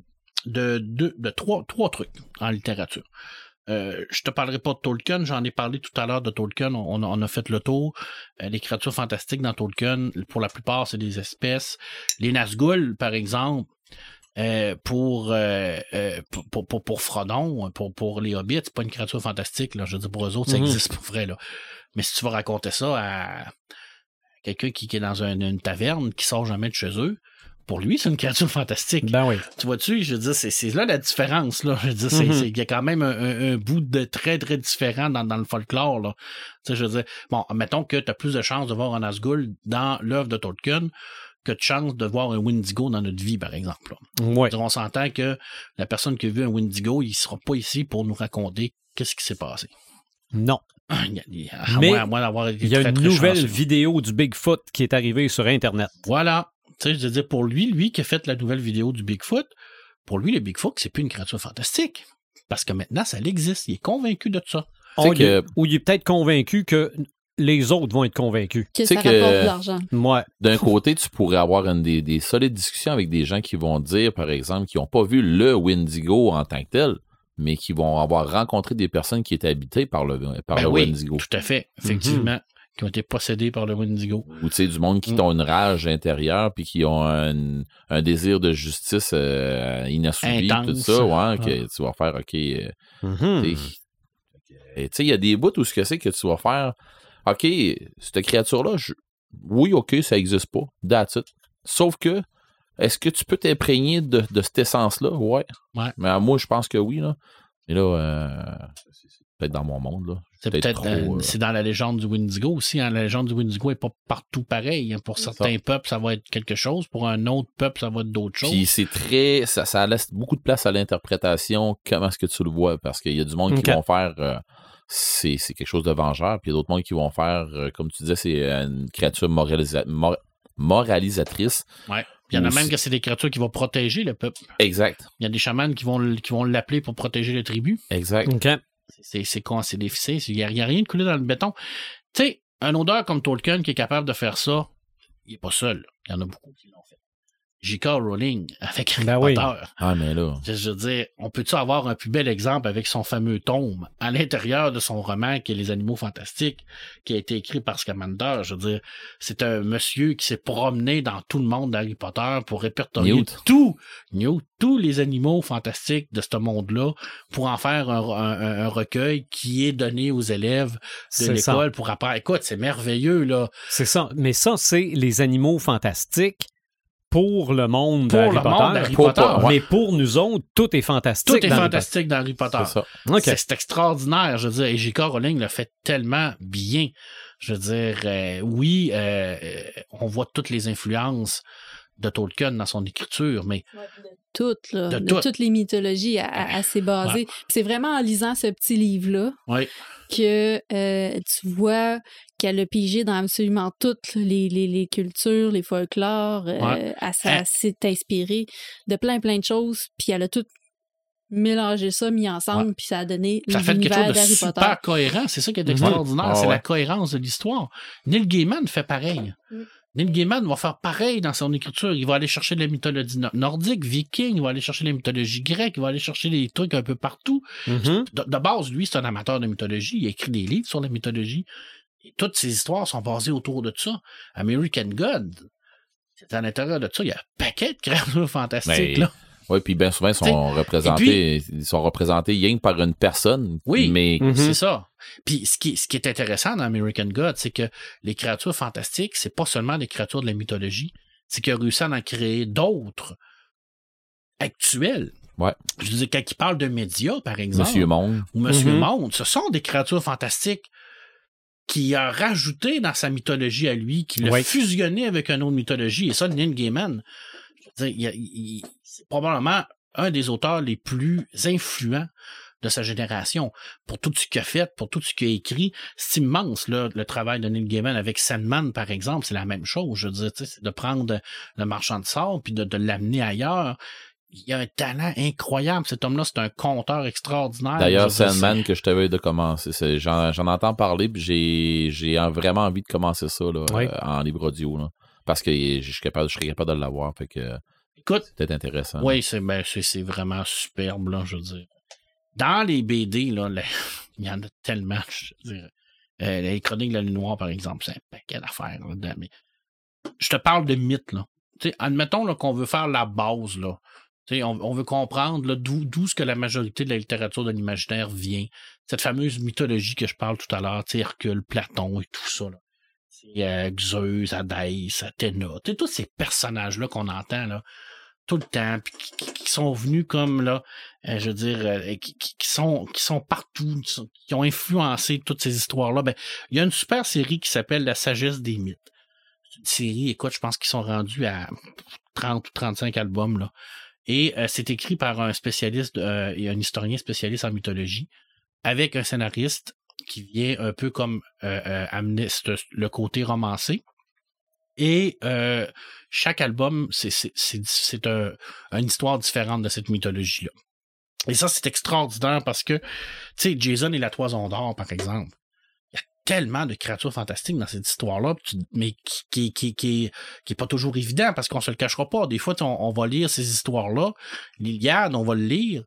de, de, de trois, trois trucs en littérature. Euh, je te parlerai pas de Tolkien, j'en ai parlé tout à l'heure de Tolkien, on, a- on a fait le tour. Euh, les créatures fantastiques dans Tolkien, pour la plupart, c'est des espèces. Les Nazgûl, par exemple, euh, pour, euh, euh, pour, pour, pour, pour Frodon, pour, pour les Hobbits, c'est pas une créature fantastique, là. Je veux dire, pour eux autres, ça Mhm. existe pour vrai, là. Mais si tu vas raconter ça à quelqu'un qui, qui est dans un- une taverne, qui sort jamais de chez eux, pour lui, c'est une créature fantastique. Ben oui. Tu vois-tu, je veux dire, c'est, c'est là la différence, là. Je veux dire, c'est, Mhm. il y a quand même un, un- un bout de très, très différent dans, dans le folklore, là. Tu sais, je veux dire, bon, mettons que tu as plus de chances de voir un Nazgûl dans l'œuvre de Tolkien que de chances de voir un Wendigo dans notre vie, par exemple. Ouais. On s'entend que la personne qui a vu un Wendigo, il sera pas ici pour nous raconter qu'est-ce qui s'est passé. Non. Il y a- il y a- à Mais moins- à moins d'avoir été Il y a très, une très nouvelle chanceux. vidéo du Bigfoot qui est arrivée sur Internet. Voilà. Tu sais, je veux dire, pour lui, lui qui a fait la nouvelle vidéo du Bigfoot, pour lui, le Bigfoot, c'est plus une créature fantastique. Parce que maintenant, ça existe. Il est convaincu de ça. Ou il est peut-être convaincu que les autres vont être convaincus. Que Tu sais ça que- rapporte de l'argent. Ouais. D'un côté, tu pourrais avoir une des, des solides discussions avec des gens qui vont dire, par exemple, qui n'ont pas vu le Wendigo en tant que tel, mais qui vont avoir rencontré des personnes qui étaient habitées par le, par Ben le oui, Wendigo. tout à fait. Effectivement. Qui ont été possédés par le Wendigo. Ou tu sais, du monde qui Mm. ont une rage intérieure puis qui ont un, un désir de justice euh, inassouvi, Intense. tout ça, ouais, que tu vas faire, OK. euh, Mhm. Tu sais, il y a des bouts où ce que c'est que tu vas faire, OK, cette créature-là, je- oui, OK, ça existe pas, that's it. Sauf que, est-ce que tu peux t'imprégner de, de cette essence-là? Ouais. Ouais. Mais euh, moi, je pense que oui, là. Mais là, euh, c'est peut-être dans mon monde, là. C'est Peut-être euh, euh, c'est dans la légende du Wendigo aussi. hein. La légende du Wendigo n'est pas partout pareil. hein. Pour certains peuples, ça va être quelque chose. Pour un autre peuple, ça va être d'autres choses. Puis c'est très. Ça, ça laisse beaucoup de place à l'interprétation, comment est-ce que tu le vois, parce qu'il y a du monde qui vont faire. Euh, c'est c'est quelque chose de vengeur, puis il y a d'autres mondes qui vont faire, euh, comme tu disais, c'est une créature moralisa- mor- moralisatrice. Ouais. Il y en a même que c'est des créatures qui vont protéger le peuple. Exact. Il y a des chamans qui vont, l- qui vont l'appeler pour protéger le tribu. Exact. OK. C'est c'est con, c'est c'est- Il n'y a, il y a rien de coulé dans le béton. Tu sais, un auteur comme Tolkien qui est capable de faire ça, il est pas seul. Il y en a beaucoup qui l'ont fait. J.K. Rowling avec Harry Ben oui. Potter. Ah, mais là. Je veux dire, on peut-tu avoir un plus bel exemple avec son fameux tome à l'intérieur de son roman qui est Les Animaux Fantastiques, qui a été écrit par Scamander? Je veux dire, c'est un monsieur qui s'est promené dans tout le monde d'Harry Potter pour répertorier Newt. tout, Newt, tous les animaux fantastiques de ce monde-là pour en faire un, un- un recueil qui est donné aux élèves de l'école pour apprendre. Écoute, c'est merveilleux, là. C'est ça. Mais ça, c'est les animaux fantastiques pour le monde Pour d'Harry le Potter. monde Pour- Potter. Mais pour nous autres, tout est fantastique. Tout est dans Harry fantastique dans Harry Potter. C'est extraordinaire, je veux dire. Et J.K. Rowling le fait tellement bien. Je veux dire, euh, oui, euh, on voit toutes les influences de Tolkien dans son écriture, mais Toutes, là, De de, toutes. toutes les mythologies à, à- à s'est basé. Puis C'est vraiment en lisant ce petit livre-là que euh, tu vois qu'elle a pigé dans absolument toutes les, les, les cultures, les folklores. euh, Ouais. elle, Hein. s'est inspirée de plein, plein de choses. Puis elle a tout mélangé ça, mis ensemble, puis ça a donné ça fait quelque l'univers chose de super Potter. cohérent. C'est ça qui est Mhm. extraordinaire. Ah c'est ouais. la cohérence de l'histoire. Neil Gaiman fait pareil. Mm. Neil Gaiman va faire pareil dans son écriture. Il va aller chercher de la mythologie no- nordique, viking, il va aller chercher la mythologie grecque, il va aller chercher des trucs un peu partout. Mhm. de, de base, lui, c'est un amateur de mythologie. Il a écrit des livres sur la mythologie. Et toutes ces histoires sont basées autour de ça. American God, c'est à l'intérieur de ça. Il y a un paquet de créatures [laughs] fantastiques. Mais- là. Oui, puis bien souvent, ils sont représentés, ils sont représentés rien par une personne. Oui. Mais Mhm. C'est ça. Puis ce qui, ce qui est intéressant dans American God, c'est que les créatures fantastiques, c'est pas seulement des créatures de la mythologie, c'est qu'il a réussi à en créer d'autres actuelles. Ouais. Je veux dire, quand il parle de médias, par exemple, Monsieur Monde. ou Monsieur Mhm. Monde, ce sont des créatures fantastiques qu'il a rajouté dans sa mythologie à lui, qu'il a Ouais. fusionné avec une autre mythologie. Et ça, Neil Gaiman, je veux dire, il a- il- probablement un des auteurs les plus influents de sa génération. Pour tout ce qu'il a fait, pour tout ce qu'il a écrit, c'est immense, là, le travail de Neil Gaiman avec Sandman, par exemple, c'est la même chose. Je veux dire, tu sais, c'est de prendre le marchand de sable puis de, de l'amener ailleurs. Il a un talent incroyable. Cet homme-là, c'est un conteur extraordinaire. D'ailleurs, Sandman que je t'avais de commencer, j'en, j'en entends parler, puis j'ai, j'ai en- vraiment envie de commencer ça là, Oui. euh, en libre audio. Là, parce que je suis capable, je serais capable de l'avoir. Fait que Écoute, c'est intéressant. Oui, c'est ben, vraiment superbe, là, je veux dire. Dans les BD, là, [laughs] il y en a tellement, je veux dire. Euh, les Chroniques de la Lune Noire, par exemple, c'est un paquet d'affaires. Mais je te parle de mythes, là. Admettons qu'on veut faire la base, là. On, on veut comprendre d'où ce que la majorité de la littérature de l'imaginaire vient. Cette fameuse mythologie que je parle tout à l'heure, Hercule, Platon et tout ça. Là. C'est euh, Zeus, Hadès, Athéna. Tous ces personnages-là qu'on entend, là tout le temps, puis qui, qui- sont venus comme là, euh, je veux dire, euh, qui, qui- sont qui sont partout, qui, ont influencé toutes ces histoires-là. Ben, il y a une super série qui s'appelle La sagesse des mythes. Une série, écoute, je pense qu'ils sont rendus à 30 ou 35 albums là. Et euh, c'est écrit par un spécialiste euh, et un historien spécialiste en mythologie, avec un scénariste qui vient un peu comme euh, amener le côté romancé. Et euh, chaque album, c'est un- une histoire différente de cette mythologie-là. Et ça, c'est extraordinaire parce que, tu sais, Jason et la Toison d'Or, par exemple, il y a tellement de créatures fantastiques dans cette histoire-là, mais qui, qui, qui, qui, est pas toujours évident parce qu'on se le cachera pas. Des fois, on va lire ces histoires-là, l'Iliade, on va le lire.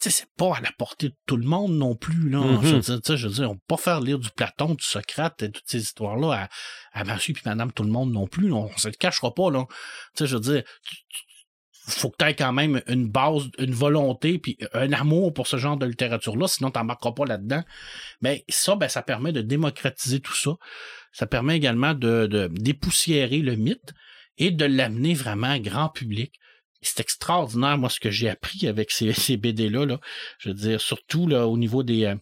Tu sais, c'est pas à la portée de tout le monde non plus, là. Mhm. Je veux dire, tu sais, je veux dire, on peut pas faire lire du Platon, du Socrate, et toutes ces histoires-là à, à monsieur puis madame tout le monde non plus. là. On se le cachera pas, là. Tu sais, je veux dire, tu- tu- faut que tu aies quand même une base, une volonté, puis un amour pour ce genre de littérature-là, sinon tu n'embarqueras pas là-dedans. Mais ça, ben, ça permet de démocratiser tout ça. Ça permet également de, de dépoussiérer le mythe et de l'amener vraiment grand public. C'est extraordinaire, moi, ce que j'ai appris avec ces, [laughs] ces BD-là. Là. Je veux dire, surtout là, au niveau des, euh,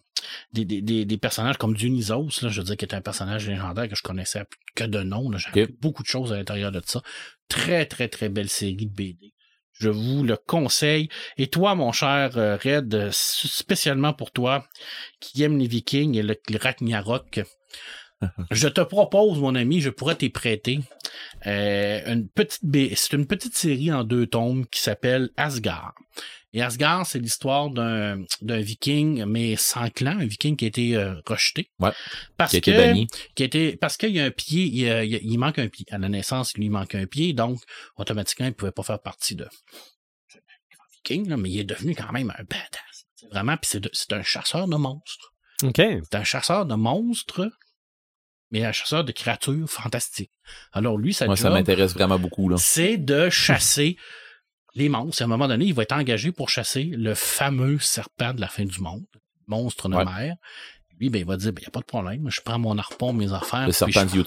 des, des, des, des personnages comme Dionysos, là, je veux dire, qui est un personnage légendaire que je connaissais que de nom. là. J'ai appris beaucoup de choses à l'intérieur de ça. Très, très, très belle série de BD. Je vous le conseille. Et toi, mon cher euh, Red, euh, spécialement pour toi, qui aime les Vikings et le, le Ragnarok, [laughs] je te propose, mon ami, je pourrais t'y prêter euh, une petite c'est une petite série en deux tomes qui s'appelle Asgard. Et Asgard, c'est l'histoire d'un d'un viking, mais sans clan, un viking qui a été euh, rejeté. Ouais. Parce Qui a été que, banni. qui a été, parce qu'il y a un pied, il, manque un pied. À la naissance, il lui manque un pied, donc automatiquement, il pouvait pas faire partie de viking, là, mais il est devenu quand même un badass. Vraiment, puis c'est c'est un chasseur de monstres. OK. C'est un chasseur de monstres, mais un chasseur de créatures fantastiques. Alors lui, Moi, ça m'intéresse vraiment beaucoup. C'est de chasser [laughs] les monstres. À un moment donné, il va être engagé pour chasser le fameux serpent de la fin du monde, monstre de Ouais. mer. Lui, ben, il va dire, il n'y a pas de problème, je prends mon harpon, mes affaires. Le serpent je- de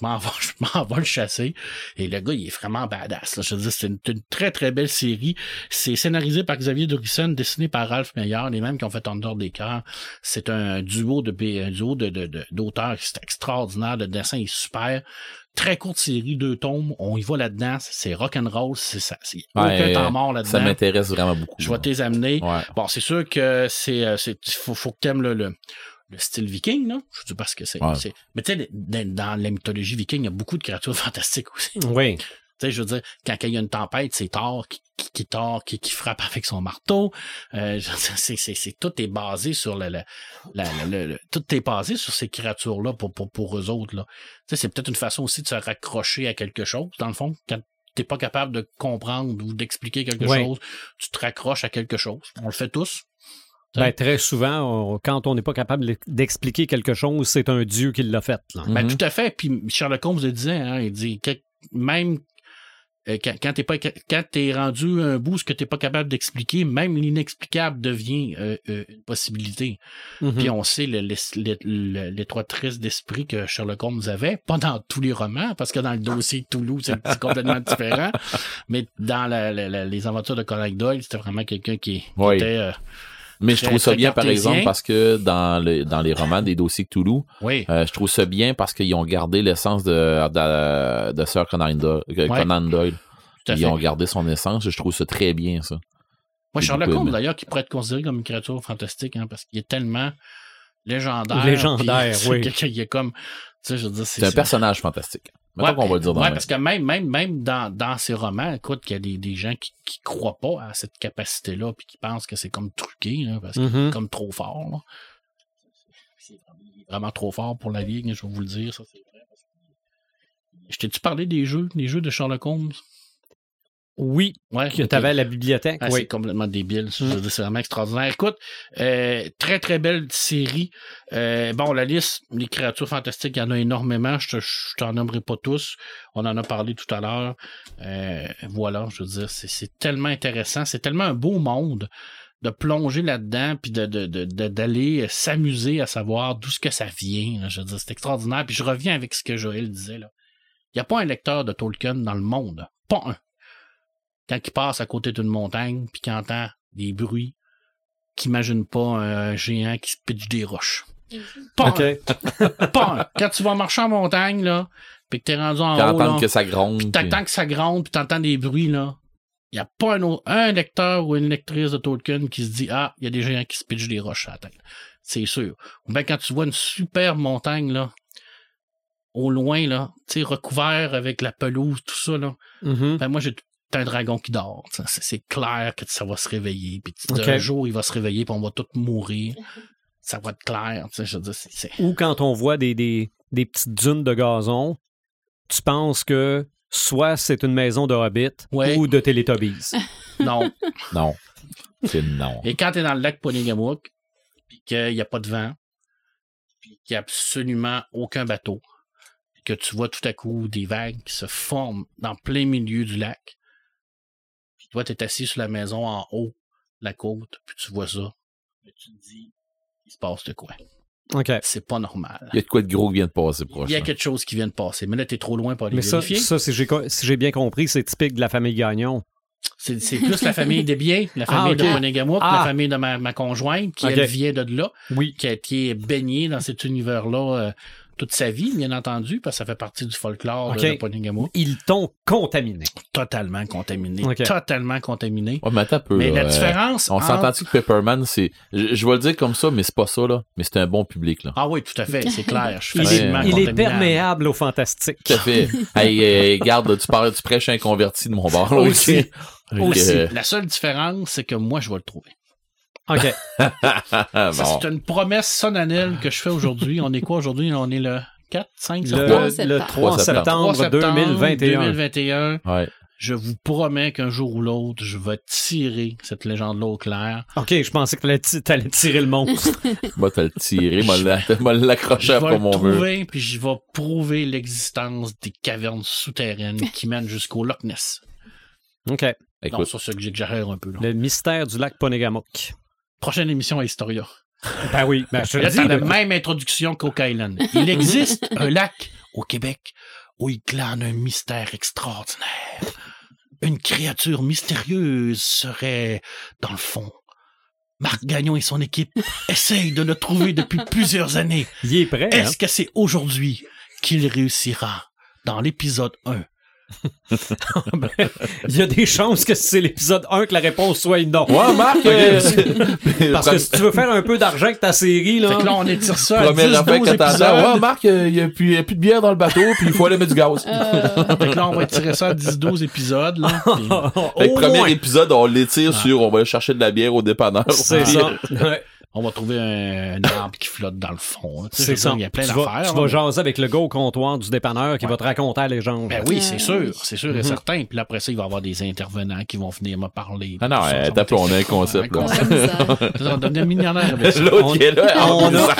m'en vais, [laughs] je m'en vais le chasser. Et le gars, il est vraiment badass. là. Je veux dire, c'est une, une très, très belle série. C'est scénarisé par Xavier Dorison, dessiné par Ralph Meyer, les mêmes qui ont fait Thunder des cœurs. C'est un duo de, un duo de, de, de- d'auteurs. C'est extraordinaire. Le dessin est super. Très courte série, deux tomes. On y va là-dedans. C'est rock'n'roll. C'est ça. C'est aucun Ouais, temps mort Ça là-dedans. m'intéresse vraiment beaucoup. Je vais t'les amener. Ouais. Bon, c'est sûr que c'est, euh, c'est, faut, faut que t'aimes le, le, le style viking, là. Je dis parce que c'est, Ouais. mais tu sais, dans, dans la mythologie viking, il y a beaucoup de créatures [laughs] fantastiques aussi. Tu sais, je veux dire, quand il y a une tempête, c'est Thor qui, qui, qui Thor qui, qui frappe avec son marteau. Euh, [laughs] c'est, c'est, c'est, tout est basé sur le, le, le- tout est basé sur ces créatures-là pour, pour, pour eux autres, là. Tu sais, c'est peut-être une façon aussi de se raccrocher à quelque chose, dans le fond, quand t'es pas capable de comprendre ou d'expliquer quelque Ouais. chose, tu te raccroches à quelque chose. On le fait tous. Ben, très souvent, on- quand on n'est pas capable d'expliquer quelque chose, c'est un dieu qui l'a fait. là. Ben, Mhm. tout à fait. Puis Sherlock Holmes le disait, hein, il dit que même quand, quand t'es pas quand t'es rendu un bout ce que t'es pas capable d'expliquer, même l'inexplicable devient euh, euh, une possibilité. Mhm. Puis on sait l'étroitesse d'esprit que Sherlock Holmes avait, pas dans tous les romans, parce que dans le dossier de Toulouse, c'est complètement différent. [laughs] Mais dans la- la- la- les aventures de Conan Doyle, c'était vraiment quelqu'un qui, qui Oui. était euh, Mais je trouve ça bien, par exemple, parce que dans, le, dans les romans des dossiers Cthulhu, oui. euh, je trouve ça bien parce qu'ils ont gardé l'essence de, de, de Sir Conan Doyle. Conan Ils fait. ont gardé son essence. Je trouve ça très bien, ça. Moi, Sherlock Holmes, d'ailleurs, qui pourrait être considéré comme une créature fantastique, hein, parce qu'il est tellement légendaire. Légendaire, puis, [laughs] oui. est comme, tu sais, je veux dire, c'est C'est un c'est- personnage fantastique. Mettons Ouais, qu'on va le dire dans ouais, parce que même, même, même dans, dans ces romans, écoute, qu'il y a des, des gens qui, qui croient pas à cette capacité-là, puis qui pensent que c'est comme truqué, là, parce qu'il Mhm. est comme trop fort. Là. C'est vraiment- il est vraiment trop fort pour la ligue, je vais vous le dire, ça c'est vrai. parce que- Je t'ai-tu parlé des jeux, des jeux de Sherlock Holmes? Oui, Ouais, que tu avais à la bibliothèque. Ah, oui. C'est complètement débile. Mm. dire, C'est vraiment extraordinaire. Écoute, euh, très très belle série. Euh, bon, la liste, les créatures fantastiques, il y en a énormément. Je te- je t'en nommerai pas tous. On en a parlé tout à l'heure. Euh, voilà, je veux dire, c'est- c'est tellement intéressant. C'est tellement un beau monde de plonger là-dedans puis de, de, de- de- d'aller s'amuser à savoir d'où ce que ça vient. là. Je veux dire, c'est extraordinaire. Puis je reviens avec ce que Joël disait. là. Il n'y a pas un lecteur de Tolkien dans le monde. Pas un quand il passe à côté d'une montagne puis qu'il entend des bruits qu'il n'imagine pas un géant qui se pitche des roches. Pas un, [laughs] pas un. Quand tu vas marcher en montagne, là, puis que t'es rendu en haut, là, que ça gronde. puis puis- t'attends que ça gronde, puis t'entends des bruits, là, il n'y a pas un, autre- un lecteur ou une lectrice de Tolkien qui se dit « Ah, il y a des géants qui se pitchent des roches à la tête. » C'est sûr. Ou bien quand tu vois une super montagne, là, au loin, là, tu sais, recouvert avec la pelouse, tout ça, là, Mhm. ben moi, j'ai t'as un dragon qui dort. C'est clair que ça va se réveiller. Puis un jour, il va se réveiller, puis on va tous mourir. [laughs] Ça va être clair. Je veux dire, Ou quand on voit des, des, des petites dunes de gazon, tu penses que soit c'est une maison de Hobbit Ouais. ou de Teletubbies. [laughs] Non. Non. C'est non. Et quand t'es dans le lac Ponégamouk, puis qu'il n'y a pas de vent, puis qu'il n'y a absolument aucun bateau, que tu vois tout à coup des vagues qui se forment dans plein milieu du lac, toi, t'es assis sur la maison en haut de la côte, puis tu vois ça, puis tu te dis, il se passe de quoi? OK. C'est pas normal. Il y a de quoi de gros qui vient de passer proche. Il y a là. quelque chose qui vient de passer, mais là, t'es trop loin pour aller Mais ça, vérifier. ça si j'ai co- si j'ai bien compris, c'est typique de la famille Gagnon. C'est plus la famille des biens, la Ah, famille de Monégamouk, Ah. la famille de ma, ma conjointe, qui elle vient de là, Oui. qui a été baignée dans cet univers-là euh, toute sa vie, bien entendu, parce que ça fait partie du folklore de Ponegamo. Ils t'ont contaminé. Totalement contaminé. Totalement contaminé. Ouais, mais attends un peu. Mais là, la euh, différence. On entre- s'entend-tu que Pepperman, c'est. Je, je vais le dire comme ça, mais c'est pas ça, là. Mais c'est un bon public, là. Ah oui, tout à fait, c'est clair. Je suis Il, facilement il est perméable au fantastique. Tout à fait. hey, euh, garde, tu parles, tu prêches un converti de mon bord. là, Aussi. Aussi. euh, La seule différence, c'est que moi, je vais le trouver. OK. [laughs] Ça, bon. c'est une promesse solennelle que je fais aujourd'hui. On est quoi aujourd'hui? On est le 4, 5, Le, 3 le septembre. 3 septembre, 3 septembre 2021. 2021. Ouais. Je vous promets qu'un jour ou l'autre, je vais tirer cette légende-là au clair. OK, je pensais que t'allais ti- t'allais tirer le monstre. [laughs] Moi, t'as le tiré, moi, la- [laughs] moi, Je l'accrocher vais après le mon mur. trouver, puis je vais prouver l'existence des cavernes souterraines qui mènent jusqu'au Loch Ness. OK. Non, Écoute, ça, c'est que j'exagère un peu. Là. Le mystère du lac Ponégamouk. Prochaine émission à Historia. [laughs] Ben oui, ben je Là, dis. la même introduction qu'Oak Island. Il existe [laughs] un lac au Québec où il glane un mystère extraordinaire. Une créature mystérieuse serait dans le fond. Marc Gagnon et son équipe essayent de le trouver depuis [laughs] plusieurs années. Il est prêt, hein? Est-ce que c'est aujourd'hui qu'il réussira dans l'épisode 1? [laughs] Il y a des chances que c'est l'épisode 1 que la réponse soit non. Ouais, Marc, euh, [laughs] Parce que si tu veux faire un peu d'argent avec ta série, là. Fait que là, on étire ça à 10, Première affaire 12 que t'entends, épisodes. ouais, Marc, euh, il y a plus, y a plus de bière dans le bateau, puis il faut aller mettre du gaz. Euh, Fait que là, on va étirer ça à 10-12 épisode. Là, puis- [laughs] Fait que premier moins. épisode, on l'étire sur on va aller chercher de la bière au dépanneur. C'est ça. Ouais. On va trouver un, un arbre qui flotte dans le fond. je C'est ça. Il y a plein tu vas, d'affaires. tu vas jaser avec le gars au comptoir du dépanneur qui Ouais. va te raconter la légende. Ben oui, c'est sûr, c'est sûr et Mhm. certain. Puis là, après ça, il va y avoir des intervenants qui vont venir me parler. Ah non, euh, tape, on a un concept, [laughs] là. On millionnaire. L'autre qui est là, on, on a,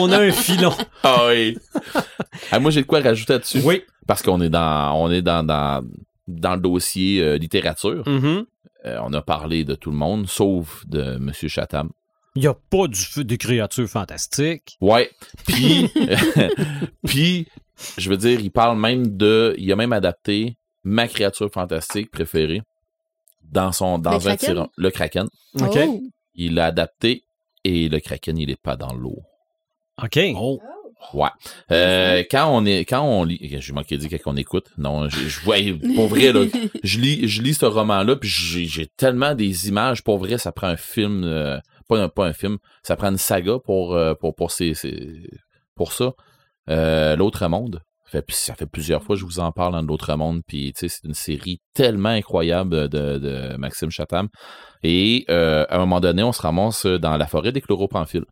on a un filon. Ah oui. [laughs] Ah, moi, j'ai de quoi rajouter là-dessus? Oui. Parce qu'on est dans, on est dans, dans, dans le dossier euh, littérature. Euh, on a parlé de tout le monde, sauf de M. Chatham. Il n'y a pas du feu des créatures fantastiques. Ouais. [laughs] Puis, [laughs] puis, je veux dire, il parle même de, il a même adapté ma créature fantastique préférée dans son, dans Le un Kraken? le Kraken. OK. Oh. Il l'a adapté et le Kraken, il est pas dans l'eau. OK. Oh, Ouais. Euh, quand on est, quand on lit, j'ai manqué de dire qu'on écoute. Non, je, je vois, pour vrai, là, [laughs] je lis, je lis ce roman-là, puis j'ai, j'ai tellement des images. Pour vrai, ça prend un film, euh, pas, un, film, ça prend une saga pour, euh, pour, ça. Euh, L'autre monde. Ça fait, plusieurs fois que je vous en parle dans l'autre monde, puis c'est une série tellement incroyable de, Maxime Chatham. Et euh, à un moment donné, on se ramasse dans la forêt des chlorophamphiles.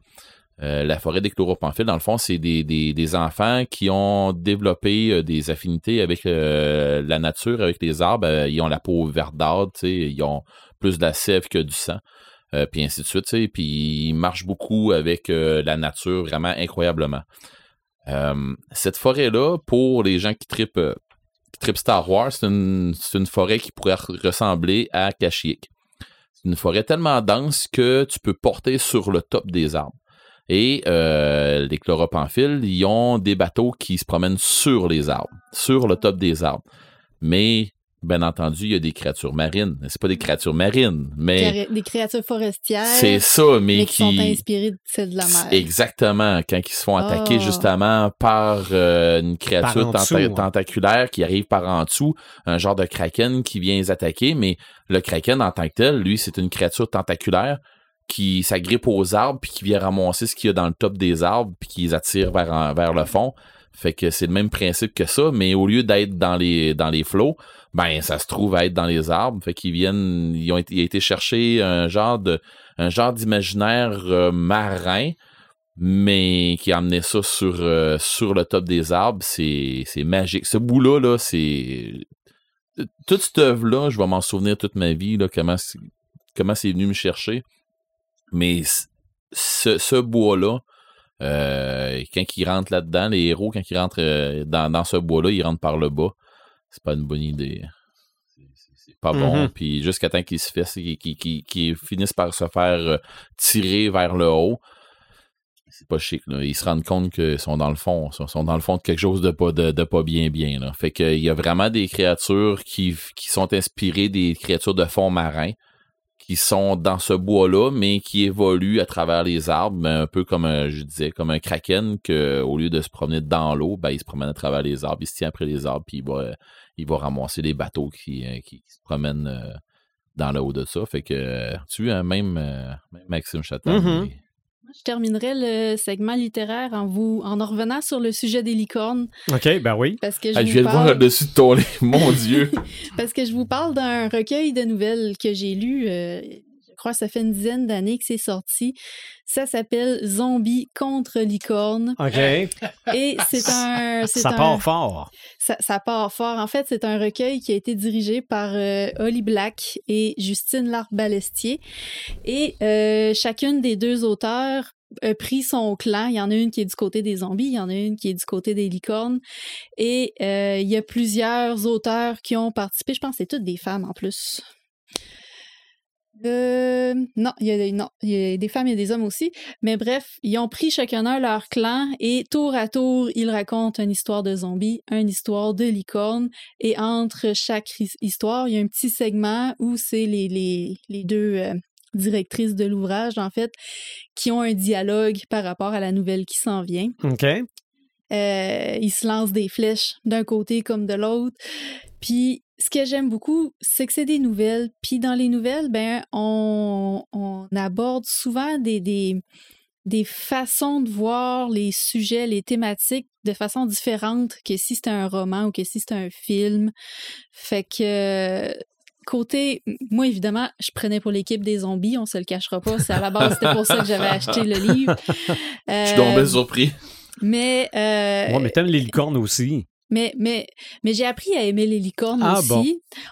Euh, la forêt des chlorophamphiles, dans le fond, c'est des, enfants qui ont développé des affinités avec la nature, avec les arbres. Ils ont la peau verdâtre, ils ont plus de la sève que du sang, euh, puis ainsi de suite. Puis ils marchent beaucoup avec euh, la nature, vraiment incroyablement. Euh, cette forêt-là, pour les gens qui tripent, qui Star Wars, c'est une, forêt qui pourrait re- ressembler à Kashyyyk. C'est une forêt tellement dense que tu peux porter sur le top des arbres. Et les chlorophamphiles, ils ont des bateaux qui se promènent sur les arbres, sur le top des arbres. Mais, bien entendu, il y a des créatures marines. C'est pas des créatures marines, mais Des créatures forestières. c'est ça, mais, mais qui sont inspirées de celles de la mer. Exactement, quand ils se font attaquer Ah. justement par euh, une créature Par dessous, ouais. tentaculaire qui arrive par en dessous, un genre de kraken qui vient les attaquer, mais le kraken en tant que tel, lui, c'est une créature tentaculaire qui s'agrippe aux arbres puis qui vient ramasser ce qu'il y a dans le top des arbres puis qui les attire vers, en- vers le fond. Fait que c'est le même principe que ça, mais au lieu d'être dans les dans les flots, ben ça se trouve à être dans les arbres. Fait qu'ils viennent, ils ont été, il a été chercher un genre de un genre d'imaginaire euh, marin, mais qui a amené ça sur euh, sur le top des arbres. C'est magique. Ce bout là c'est toute cette œuvre là, je vais m'en souvenir toute ma vie là comment c'est- venu me chercher. Mais ce, ce bois-là, euh, quand ils rentrent là-dedans, les héros, quand ils rentrent euh, dans, dans ce bois-là, ils rentrent par le bas. C'est pas une bonne idée. C'est- pas bon. Mhm. Puis jusqu'à temps qu'ils se fassent, qu'ils finissent par se faire euh, tirer vers le haut. C'est pas chic, là. Ils se rendent compte qu'ils sont dans le fond. Ils sont dans le fond de quelque chose de pas, de, de pas bien bien. Là. Fait qu'il y a vraiment des créatures qui, qui sont inspirées des créatures de fond marin qui sont dans ce bois-là, mais qui évoluent à travers les arbres, mais un peu comme un, je disais, comme un kraken, que au lieu de se promener dans l'eau, ben, il se promène à travers les arbres, il se tient après les arbres, puis il va, il va ramasser des bateaux qui, euh, qui se promènent euh, dans le haut de ça. Fait que tu as même, euh, même Maxime Chatham. Mhm. il- Je terminerai le segment littéraire en vous en en revenant sur le sujet des licornes OK, ben oui. parce que je, Ah, vous je viens de voir parle, au-dessus de ton lit. [laughs] Mon Dieu. [laughs] parce que je vous parle d'un recueil de nouvelles que j'ai lu. Je crois que ça fait une dizaine d'années que c'est sorti. Ça s'appelle Zombies contre licornes OK. et c'est un Ça un- part fort. Ça, ça part fort. En fait, c'est un recueil qui a été dirigé par euh, Holly Black et Justine Larbalestier. Et euh, chacune des deux auteurs a pris son clan. Il y en a une qui est du côté des zombies, il y en a une qui est du côté des licornes. Et euh, il y a plusieurs auteurs qui ont participé. Je pense que c'est toutes des femmes en plus. Euh, non, il y, a, non, il y a des femmes et des hommes aussi. Mais bref, ils ont pris chacun un leur clan et tour à tour, ils racontent une histoire de zombies, une histoire de licorne. Et entre chaque his- histoire, il y a un petit segment où c'est les, les, les deux euh, directrices de l'ouvrage, en fait, qui ont un dialogue par rapport à la nouvelle qui s'en vient. OK. Euh, ils se lancent des flèches d'un côté comme de l'autre. Puis, ce que j'aime beaucoup, c'est que c'est des nouvelles. Puis, dans les nouvelles, ben, on, on aborde souvent des, des, des façons de voir les sujets, les thématiques de façon différente que si c'était un roman ou que si c'était un film. Fait que côté, moi évidemment, je prenais pour l'équipe des zombies, on se le cachera pas. C'est à la base, c'était pour ça que j'avais acheté le livre. [laughs] Je suis Euh, tombé surpris. mais, euh, Ouais, mais t'aimes les licornes aussi. Mais, mais, mais j'ai appris à aimer les licornes Ah, aussi. bon?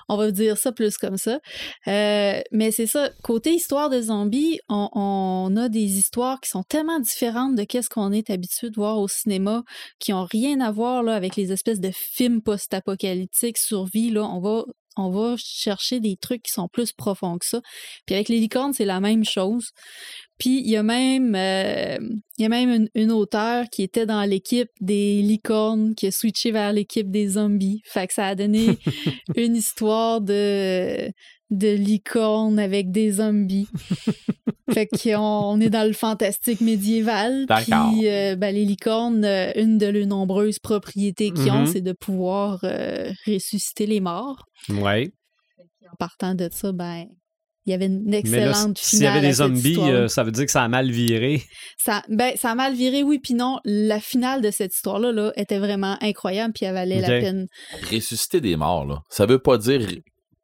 On va dire ça plus comme ça. Euh, mais c'est ça. Côté histoire de zombies, on, on a des histoires qui sont tellement différentes de qu'est-ce qu'on est habitué de voir au cinéma, qui ont rien à voir là, avec les espèces de films post-apocalyptiques, survie. Là, on va on va chercher des trucs qui sont plus profonds que ça. Puis avec les licornes, c'est la même chose. Puis il y a même, euh, il y a même une, une auteure qui était dans l'équipe des licornes qui a switché vers l'équipe des zombies. Fait que ça a donné [laughs] une histoire de, de licornes avec des zombies. fait qu'on on est dans le fantastique médiéval. Puis euh, ben, les licornes, euh, une de leurs nombreuses propriétés qu'ils ont, Mhm. c'est de pouvoir ressusciter les morts. Ouais. En partant de ça, ben il y avait une Mais là, excellente s'il y avait des cette zombies, euh, ça veut dire que ça a mal viré. Ça, ben, ça a mal viré, oui, puis non. La finale de cette histoire-là là, était vraiment incroyable, puis elle valait la peine. Ressusciter des morts, là. Ça veut pas dire.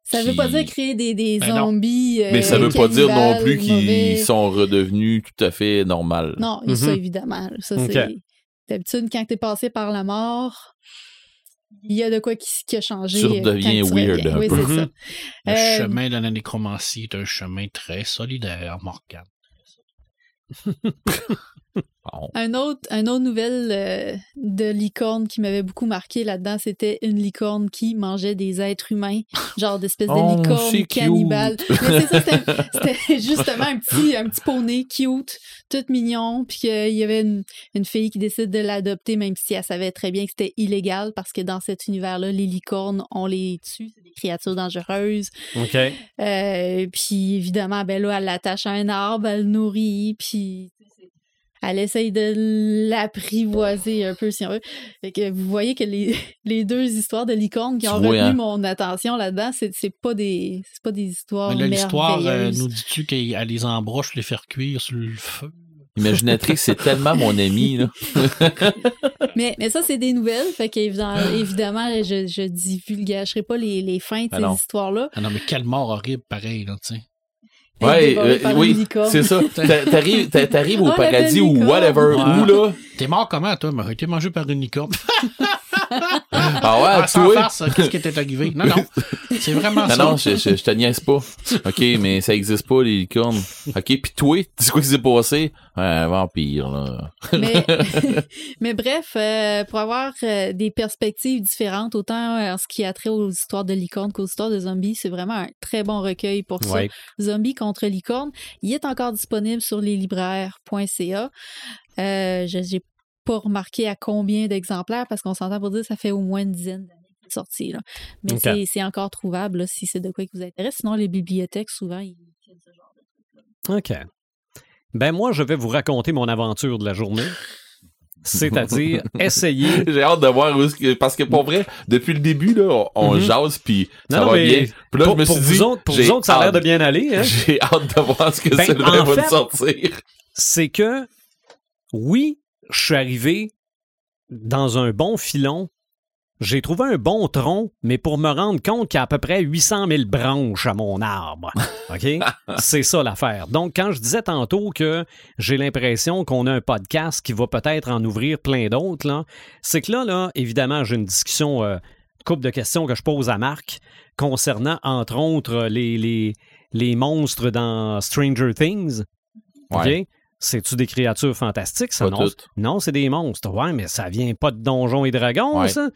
Ça veut pas dire créer des, des Ben zombies. euh, Mais ça veut pas dire non plus qu'ils sont redevenus tout à fait normaux. Non, ça, Mhm. évidemment. Ça, c'est. D'habitude, quand t'es passé par la mort, il y a de quoi qui, qui a changé. Tu euh, redeviens weird un Oui, peu. ça. Le Euh, chemin de la nécromancie est un chemin très solidaire, Morgane. [laughs] Un autre, un autre nouvelle euh, de licorne qui m'avait beaucoup marqué là-dedans, c'était une licorne qui mangeait des êtres humains, genre d'espèce de Oh, licorne cannibale. Mais c'est ça, c'était justement un petit, un petit poney cute, tout mignon, puis qu'il y avait une, une fille qui décide de l'adopter, même si elle savait très bien que c'était illégal, parce que dans cet univers-là, les licornes, on les tue, c'est des créatures dangereuses. OK. Euh, puis évidemment, ben là, elle l'attache à un arbre, elle le nourrit, puis elle essaye de l'apprivoiser un peu, si on veut. Fait que vous voyez que les, [laughs] les deux histoires de licornes qui Tu ont vois, retenu hein? mon attention là-dedans, c'est c'est pas des c'est pas des histoires Mais là, l'histoire, euh, nous dis-tu qu'elle les embroche, les faire cuire sur le feu? Imaginatrix, c'est tellement mon ami, là. [laughs] mais, mais ça, c'est des nouvelles, fait qu'évidemment, évidemment, je, je divulgagerai pas les, les fins de Ben ces non. histoires-là. Ah non, mais quelle mort horrible, pareil, là, tu sais. Être Ouais, euh, oui, c'est ça. [laughs] T'a- T'arrives t'a- t'arrives au Oh, paradis ou whatever, Ouais. où là? T'es mort comment, toi? Mais été mangé par une licorne. [laughs] [laughs] Ah ouais, Ah, sans farce, qu'est-ce qui était arrivé? Non, non. C'est vraiment Non, ça. non, je, je, je te niaise pas. OK, mais ça existe pas, les licornes. OK, pis toi, c'est quoi qui s'est passé? Un vampire, là. mais, [laughs] mais bref, euh, pour avoir euh, des perspectives différentes, autant euh, en ce qui a trait aux histoires de licornes qu'aux histoires de zombies, c'est vraiment un très bon recueil pour ça. Zombies contre licornes. Il est encore disponible sur leslibraires.ca. Euh, je n'ai pas remarqué à combien d'exemplaires parce qu'on s'entend pour dire que ça fait au moins une dizaine d'années sorti. Là. Mais Ok. c'est- c'est encore trouvable là, si c'est de quoi qui vous intéresse. Sinon, les bibliothèques, souvent, ils tiennent OK. Ben moi, je vais vous raconter mon aventure de la journée. C'est-à-dire [laughs] essayer. J'ai hâte de voir où est-ce que. Parce que pour vrai, depuis le début, là, on, Mhm. jase, puis ça Non, va mais bien. Puis là, pour je me pour suis vous dit. autres, pour j'ai vous autres, ça a l'air hâte- de bien aller. Hein? J'ai hâte de voir ce que Ben, Sylvain en va sortir. c'est que, oui, je suis arrivé dans un bon filon. J'ai trouvé un bon tronc, mais pour me rendre compte qu'il y a à peu près 800 000 branches à mon arbre. [laughs] OK? c'est ça l'affaire. Donc, quand je disais tantôt que j'ai l'impression qu'on a un podcast qui va peut-être en ouvrir plein d'autres, c'est que là, là, évidemment, j'ai une discussion, euh, couple de questions que je pose à Marc concernant, entre autres, les, les, les monstres dans Stranger Things. Ouais. C'est-tu des créatures fantastiques, ça? Pas non, toutes. non c'est des monstres. Ouais, mais ça vient pas de donjons et dragons, Ouais. ça?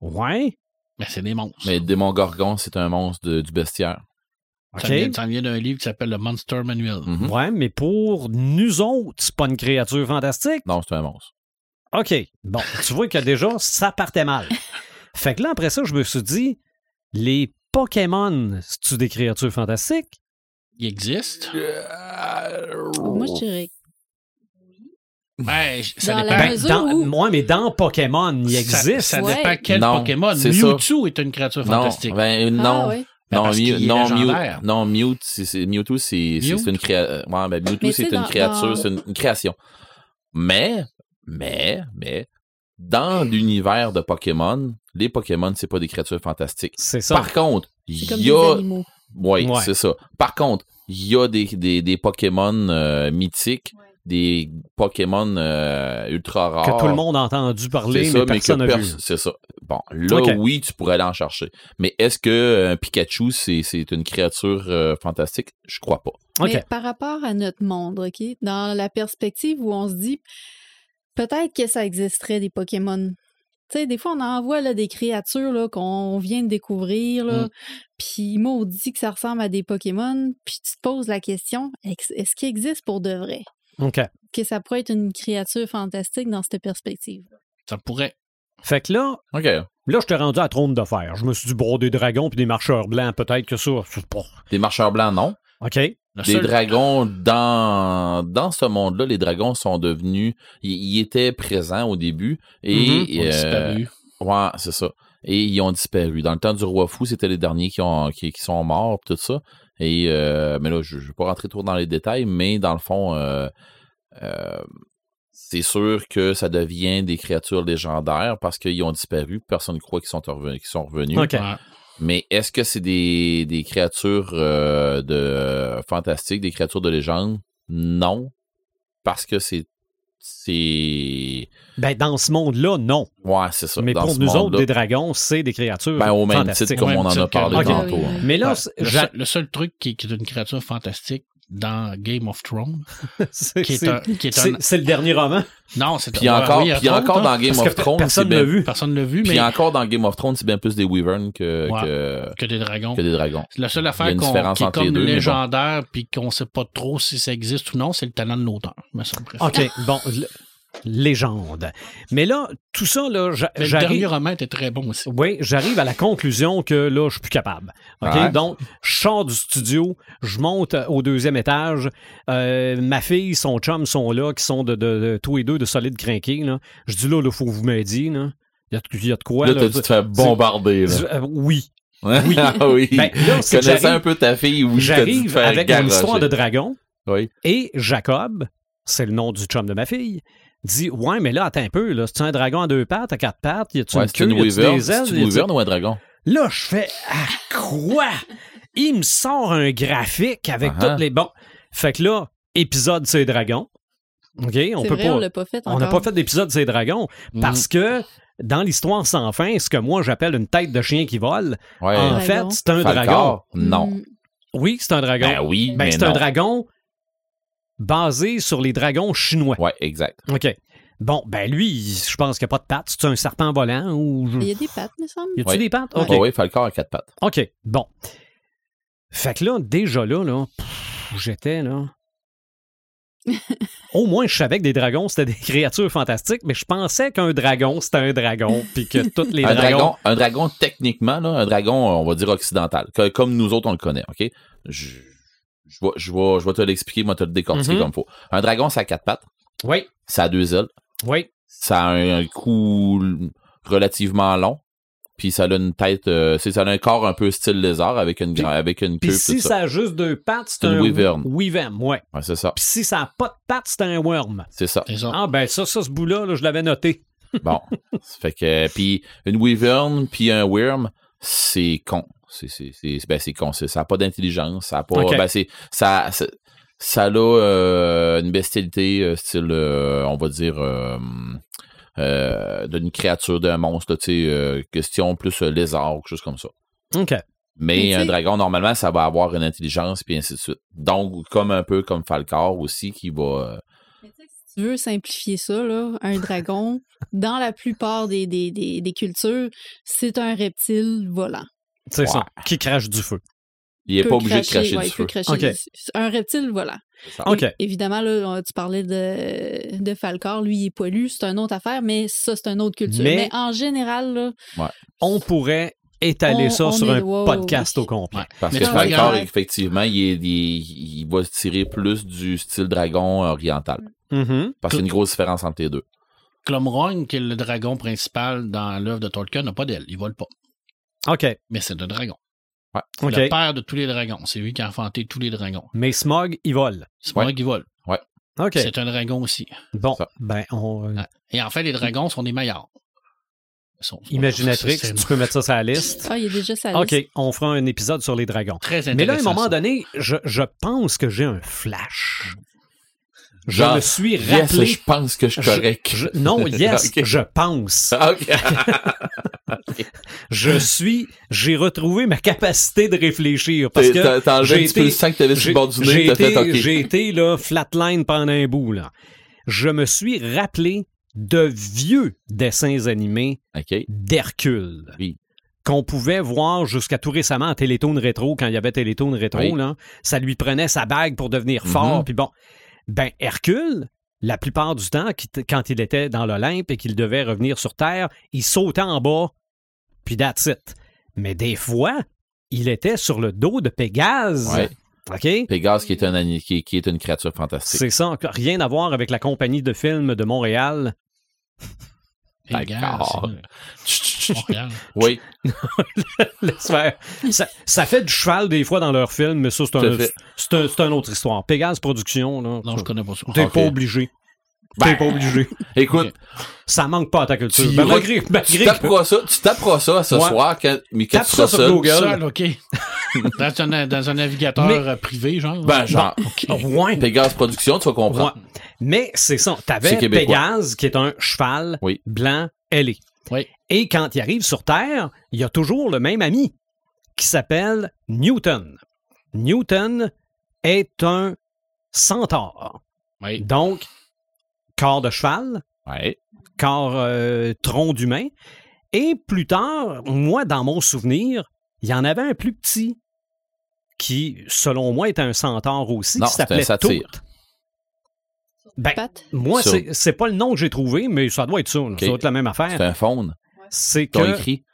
Ouais. Mais c'est des monstres. Mais Démon Gorgon, c'est un monstre de- du bestiaire. OK. Ça vient, vient d'un livre qui s'appelle le Monster Manual. Mhm. Ouais, mais pour nous autres, c'est pas une créature fantastique? Non, c'est un monstre. OK. Bon, tu vois que déjà, ça partait mal. Fait que là, après ça, je me suis dit, les Pokémon, c'est-tu des créatures fantastiques? Il existe? Moi, je dirais. Ouais, ça Dans dépend. la Ben, mesure dans, où- moi, mais dans Pokémon, il Ça- existe. Ça, Ouais. dépend quel Non, Pokémon. ça. Mewtwo est une créature Non, fantastique. ben, non. Ah, ouais. Ben, non, parce Mew- non, Mew- non, Mewtwo, c'est, Mewtwo, une. Ouais, ben, Mewtwo, c'est une dans- créature, dans- c'est une, création. Mais, mais, mais, dans l'univers de Pokémon, les Pokémon, c'est pas des créatures fantastiques. C'est ça. Par contre, il y a. Oui, Ouais. c'est ça. Par contre, il y a des, des, des Pokémon euh, mythiques, des Pokémon euh, ultra rares. que tout le monde a entendu parler, mais ça, mais personne que n'a pers- vu. C'est ça. Bon, là, oui, tu pourrais aller en chercher. Mais est-ce que euh, un Pikachu, c'est, c'est une créature euh, fantastique? Je crois pas. Mais par rapport à notre monde, OK, dans la perspective où on se dit peut-être que ça existerait des Pokémon. Tu sais, des fois, on envoie là, des créatures là, qu'on vient de découvrir, là, Mm. puis maudit que ça ressemble à des Pokémon, puis tu te poses la question, est-ce qu'il existe pour de vrai? OK. Que ça pourrait être une créature fantastique dans cette perspective. Ça pourrait. Fait que là, OK. là, je t'ai rendu à trône de fer. Je me suis dit, bon, des dragons puis des marcheurs blancs, peut-être que ça. Des marcheurs blancs, non. OK. Le Des seul- dragons, dans, dans ce monde-là, les dragons sont devenus. Ils, étaient présents au début. Et. Ils ont euh, disparu. Ouais, c'est ça. Et ils ont disparu. Dans le temps du roi fou, c'était les derniers qui, ont, qui, qui sont morts, tout ça. Et euh, mais là, je ne vais pas rentrer trop dans les détails, mais dans le fond, euh, euh, c'est sûr que ça devient des créatures légendaires parce qu'ils ont disparu. Personne ne croit qu'ils sont, revenus, qu'ils sont revenus. OK. Mais est-ce que c'est des, des créatures euh, de fantastiques, des créatures de légende? Non. Parce que c'est. C'est. Ben, dans ce monde-là, non. Ouais, c'est ça. mais Dans pour nous autres, des dragons, c'est des créatures Ben, au même fantastiques. titre comme on en a parlé tantôt. Hein. Mais là, Ouais, le, seul, le seul truc qui, qui est une créature fantastique dans Game of Thrones, [laughs] c'est qui est un. Qui est c'est- un c'est le dernier roman? non, c'est Puis encore, oui, il y a puis encore dans Game of Thrones, personne c'est ne l'a bien- vu. Personne ne l'a vu, Puis mais encore dans Game of Thrones, c'est bien plus des Wyverns que, Ouais. que, que des dragons. que des dragons. La seule affaire qu'on- qui est comme deux, mais bon. légendaire puis qu'on sait pas trop si ça existe ou non, c'est le talent de l'auteur. me semble. OK, bon, légende. Mais là, tout ça, là, Le dernier j'arrive... roman était très bon aussi. Oui, j'arrive à la conclusion que là, je suis plus capable. Ouais. Donc, je sors du studio, je monte au deuxième étage. Euh, ma fille, son chum sont là, qui sont de, de, de- tous les deux de solides crinqués. Là. Je dis là, il faut que vous m'aidiez. là. Il y a, il y a de quoi. Là, dû te faire bombarder. Là. Euh, oui. [laughs] oui. ah oui. Ben, là, Connaissant j'arrive- un peu ta fille, oui, J'arrive avec une histoire de dragon. Oui. Et Jacob, c'est le nom du chum de ma fille, dit Ouais, mais là, attends un peu, là, c'est un dragon à deux pattes, à quatre pattes, y a-tu Ouais, une c'est queue, une y a-tu wyvern. des ailes? C'est une wyvern ou un dragon? Là, je fais à quoi? Il me sort un graphique avec Ah toutes les bons. Fait que là, épisode c'est dragons. OK, on C'est peut vrai, pas. on l'a pas fait On n'a encore. pas fait d'épisode c'est dragons Mhm. parce que dans l'histoire sans fin, ce que moi j'appelle une tête de chien qui vole, Ouais. en Dragon. fait, c'est un Falcor? dragon. Non. Mm. Oui, c'est un dragon. Ben oui, Ben, mais c'est un dragon basé sur les dragons chinois. Ouais, exact. OK. Bon, ben lui, je pense qu'il n'y a pas de pattes. C'est un serpent volant ou. Il y a des pattes, me semble. Y a-tu Ouais. des pattes? OK. Oh, oui, Falcor à quatre pattes. OK. Bon. Fait que là, déjà là, là, j'étais là. [laughs] Au moins, je savais que des dragons, c'était des [laughs] créatures fantastiques, mais je pensais qu'un dragon, c'était un dragon, puis que tous les un dragons. dragon, un dragon techniquement, là, un dragon, on va dire occidental, que- comme nous autres on le connaît, ok? Je, je vais, je vais, je vais te l'expliquer, moi, te le décortiquer Mhm. comme faut. Un dragon, ça a quatre pattes, Oui, ça a deux ailes, oui. ça a un, un cou relativement long, puis ça a une tête, euh, c'est ça a un corps un peu style lézard avec une, Puis- avec une Puis queue, si tout ça. ça a juste deux pattes, c'est un wyvern. Wyvern, ouais. Ouais, c'est ça, Puis si ça n'a pas de pattes, c'est un worm. c'est ça. C'est ça. Ah ben ça, ça, ce bout-là, là, je l'avais noté. Bon, ça [laughs] fait que puis une wyvern puis un worm, c'est con. C'est c'est c'est ben c'est con, ça a pas d'intelligence, ça a pas ben c'est ça ça, ça a euh, une bestialité euh, style euh, on va dire euh, euh, d'une créature d'un monstre, tu sais euh, question plus euh, lézard ou quelque chose comme ça. OK. Mais, un dragon normalement ça va avoir une intelligence puis ainsi de suite. Donc comme un peu comme Falcor aussi qui va euh, tu veux simplifier ça, là, un dragon, [laughs] dans la plupart des, des, des, des cultures, c'est un reptile volant. C'est Ouais. ça. Qui crache du feu. il est Peut pas obligé de cracher- ouais, du il peut feu. cracher du- un reptile. É- Évidemment, là, on- tu parlais de, de Falcor, lui, il est poilu, c'est une autre affaire, mais ça, c'est une autre culture. Mais- Mais, en général, là, On pourrait étaler On- ça on sur est- un podcast au complet. Ouais. Parce Mais que Falcor, effectivement, il, est- il- il va se tirer plus du style dragon oriental. Mhm. Parce qu'il y a une grosse différence entre les deux. Clomrong, qui est le dragon principal dans l'œuvre de Tolkien, n'a pas d'aile. Il vole pas. OK. Mais c'est un dragon. OK. Le père de tous les dragons. C'est lui qui a enfanté tous les dragons. Mais Smog, il vole. Ouais. moi qui vole. OK. C'est un dragon aussi. Bon, Ça. ben, on... Ouais. Et en fait, les dragons sont des meilleurs. Ils sont- Imaginatrix, tu peux mettre ça sur la liste. ah, il est déjà sa OK, liste. on fera un épisode sur les dragons. Très intéressant. Mais là, à un moment ça. donné, je, je pense que j'ai un flash. Je Genre, me suis Yes, rappelé... je pense que je suis correct. Je- non, [laughs] yes, je pense. [laughs] OK. Je suis... J'ai retrouvé ma capacité de réfléchir. Parce que T'as enlevé un j'ai petit peu le sang que t'avais sur j'ai le bord du nez, j'ai été là, flatline pendant un bout. Là. Je me suis rappelé de vieux dessins animés d'Hercule. Oui. Qu'on pouvait voir jusqu'à tout récemment à Télétoon Rétro, quand il y avait Télétoon Rétro, Oui. là, ça lui prenait sa bague pour devenir Mhm. fort. Puis bon, ben Hercule, la plupart du temps, quand il était dans l'Olympe et qu'il devait revenir sur Terre, il sautait en bas, puis that's it. Mais des fois, il était sur le dos de Pégase. Ouais. Pégase qui est, un, qui, qui est une créature fantastique. C'est ça, rien à voir avec la compagnie de films de Montréal. D'accord. Oui, [laughs] Laisse faire. ça, ça fait du cheval des fois dans leurs films, mais ça, c'est un, une autre histoire. Pégase Production, là. Non, je connais pas ça. T'es pas obligé. T'es Ben, pas obligé. [laughs] écoute, Ça manque pas à ta culture. Tu Ben, malgré, tu taperas ça, tu taperas ça ce Ouais. soir, quand, mais quand Tape tu ça sur seul. Google. Seul, OK. [laughs] dans, un, dans un navigateur Mais- euh, privé, genre. Ben, genre, Ouais. Pégase Production, tu vas comprendre. Ouais. Mais c'est ça. C'est T'avais québécois. Pégase, qui est un cheval Oui. blanc ailé. Oui. Et quand il arrive sur Terre, il y a toujours le même ami qui s'appelle Newton. Newton est un centaure. Oui. Donc, corps de cheval, Ouais. corps euh, tronc d'humain. Et plus tard, moi, dans mon souvenir, il y en avait un plus petit qui, selon moi, était un centaure aussi, Non, qui c'était un s'appelait satyre. Toot. Ben, moi, Sur- c'est- c'est pas le nom que j'ai trouvé, mais ça doit être ça. là. Ça doit être la même C'est affaire. un faune. C'est que... écrit?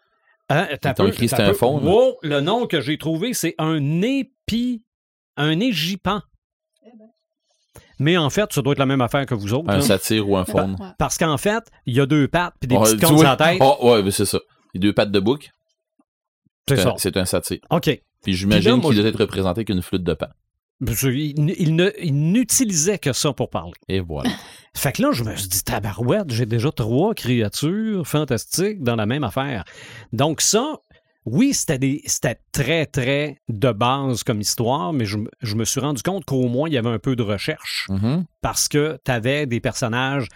Hein, t'as écrit, t'as c'est un faune? Wow, le nom que j'ai trouvé, c'est un épi... Un égipan. Mais en fait, ça doit être la même affaire que vous autres. Un là. satyre ou un faune. Ouais. Parce qu'en fait, il y a deux pattes puis des petites cornes la tête. Oh, ouais, mais c'est ça. Les deux pattes de bouc, c'est ça. un- c'est un satyre. OK. Puis j'imagine qu'il doit être représenté qu'une flûte de pan. Il n'utilisait que ça pour parler. Et voilà. [laughs] Fait que là, je me suis dit, tabarouette, j'ai déjà trois créatures fantastiques dans la même affaire. Donc ça, oui, c'était très, très de base comme histoire, mais je, me- je me suis rendu compte qu'au moins, il y avait un peu de recherche Mhm. parce que tu avais des personnages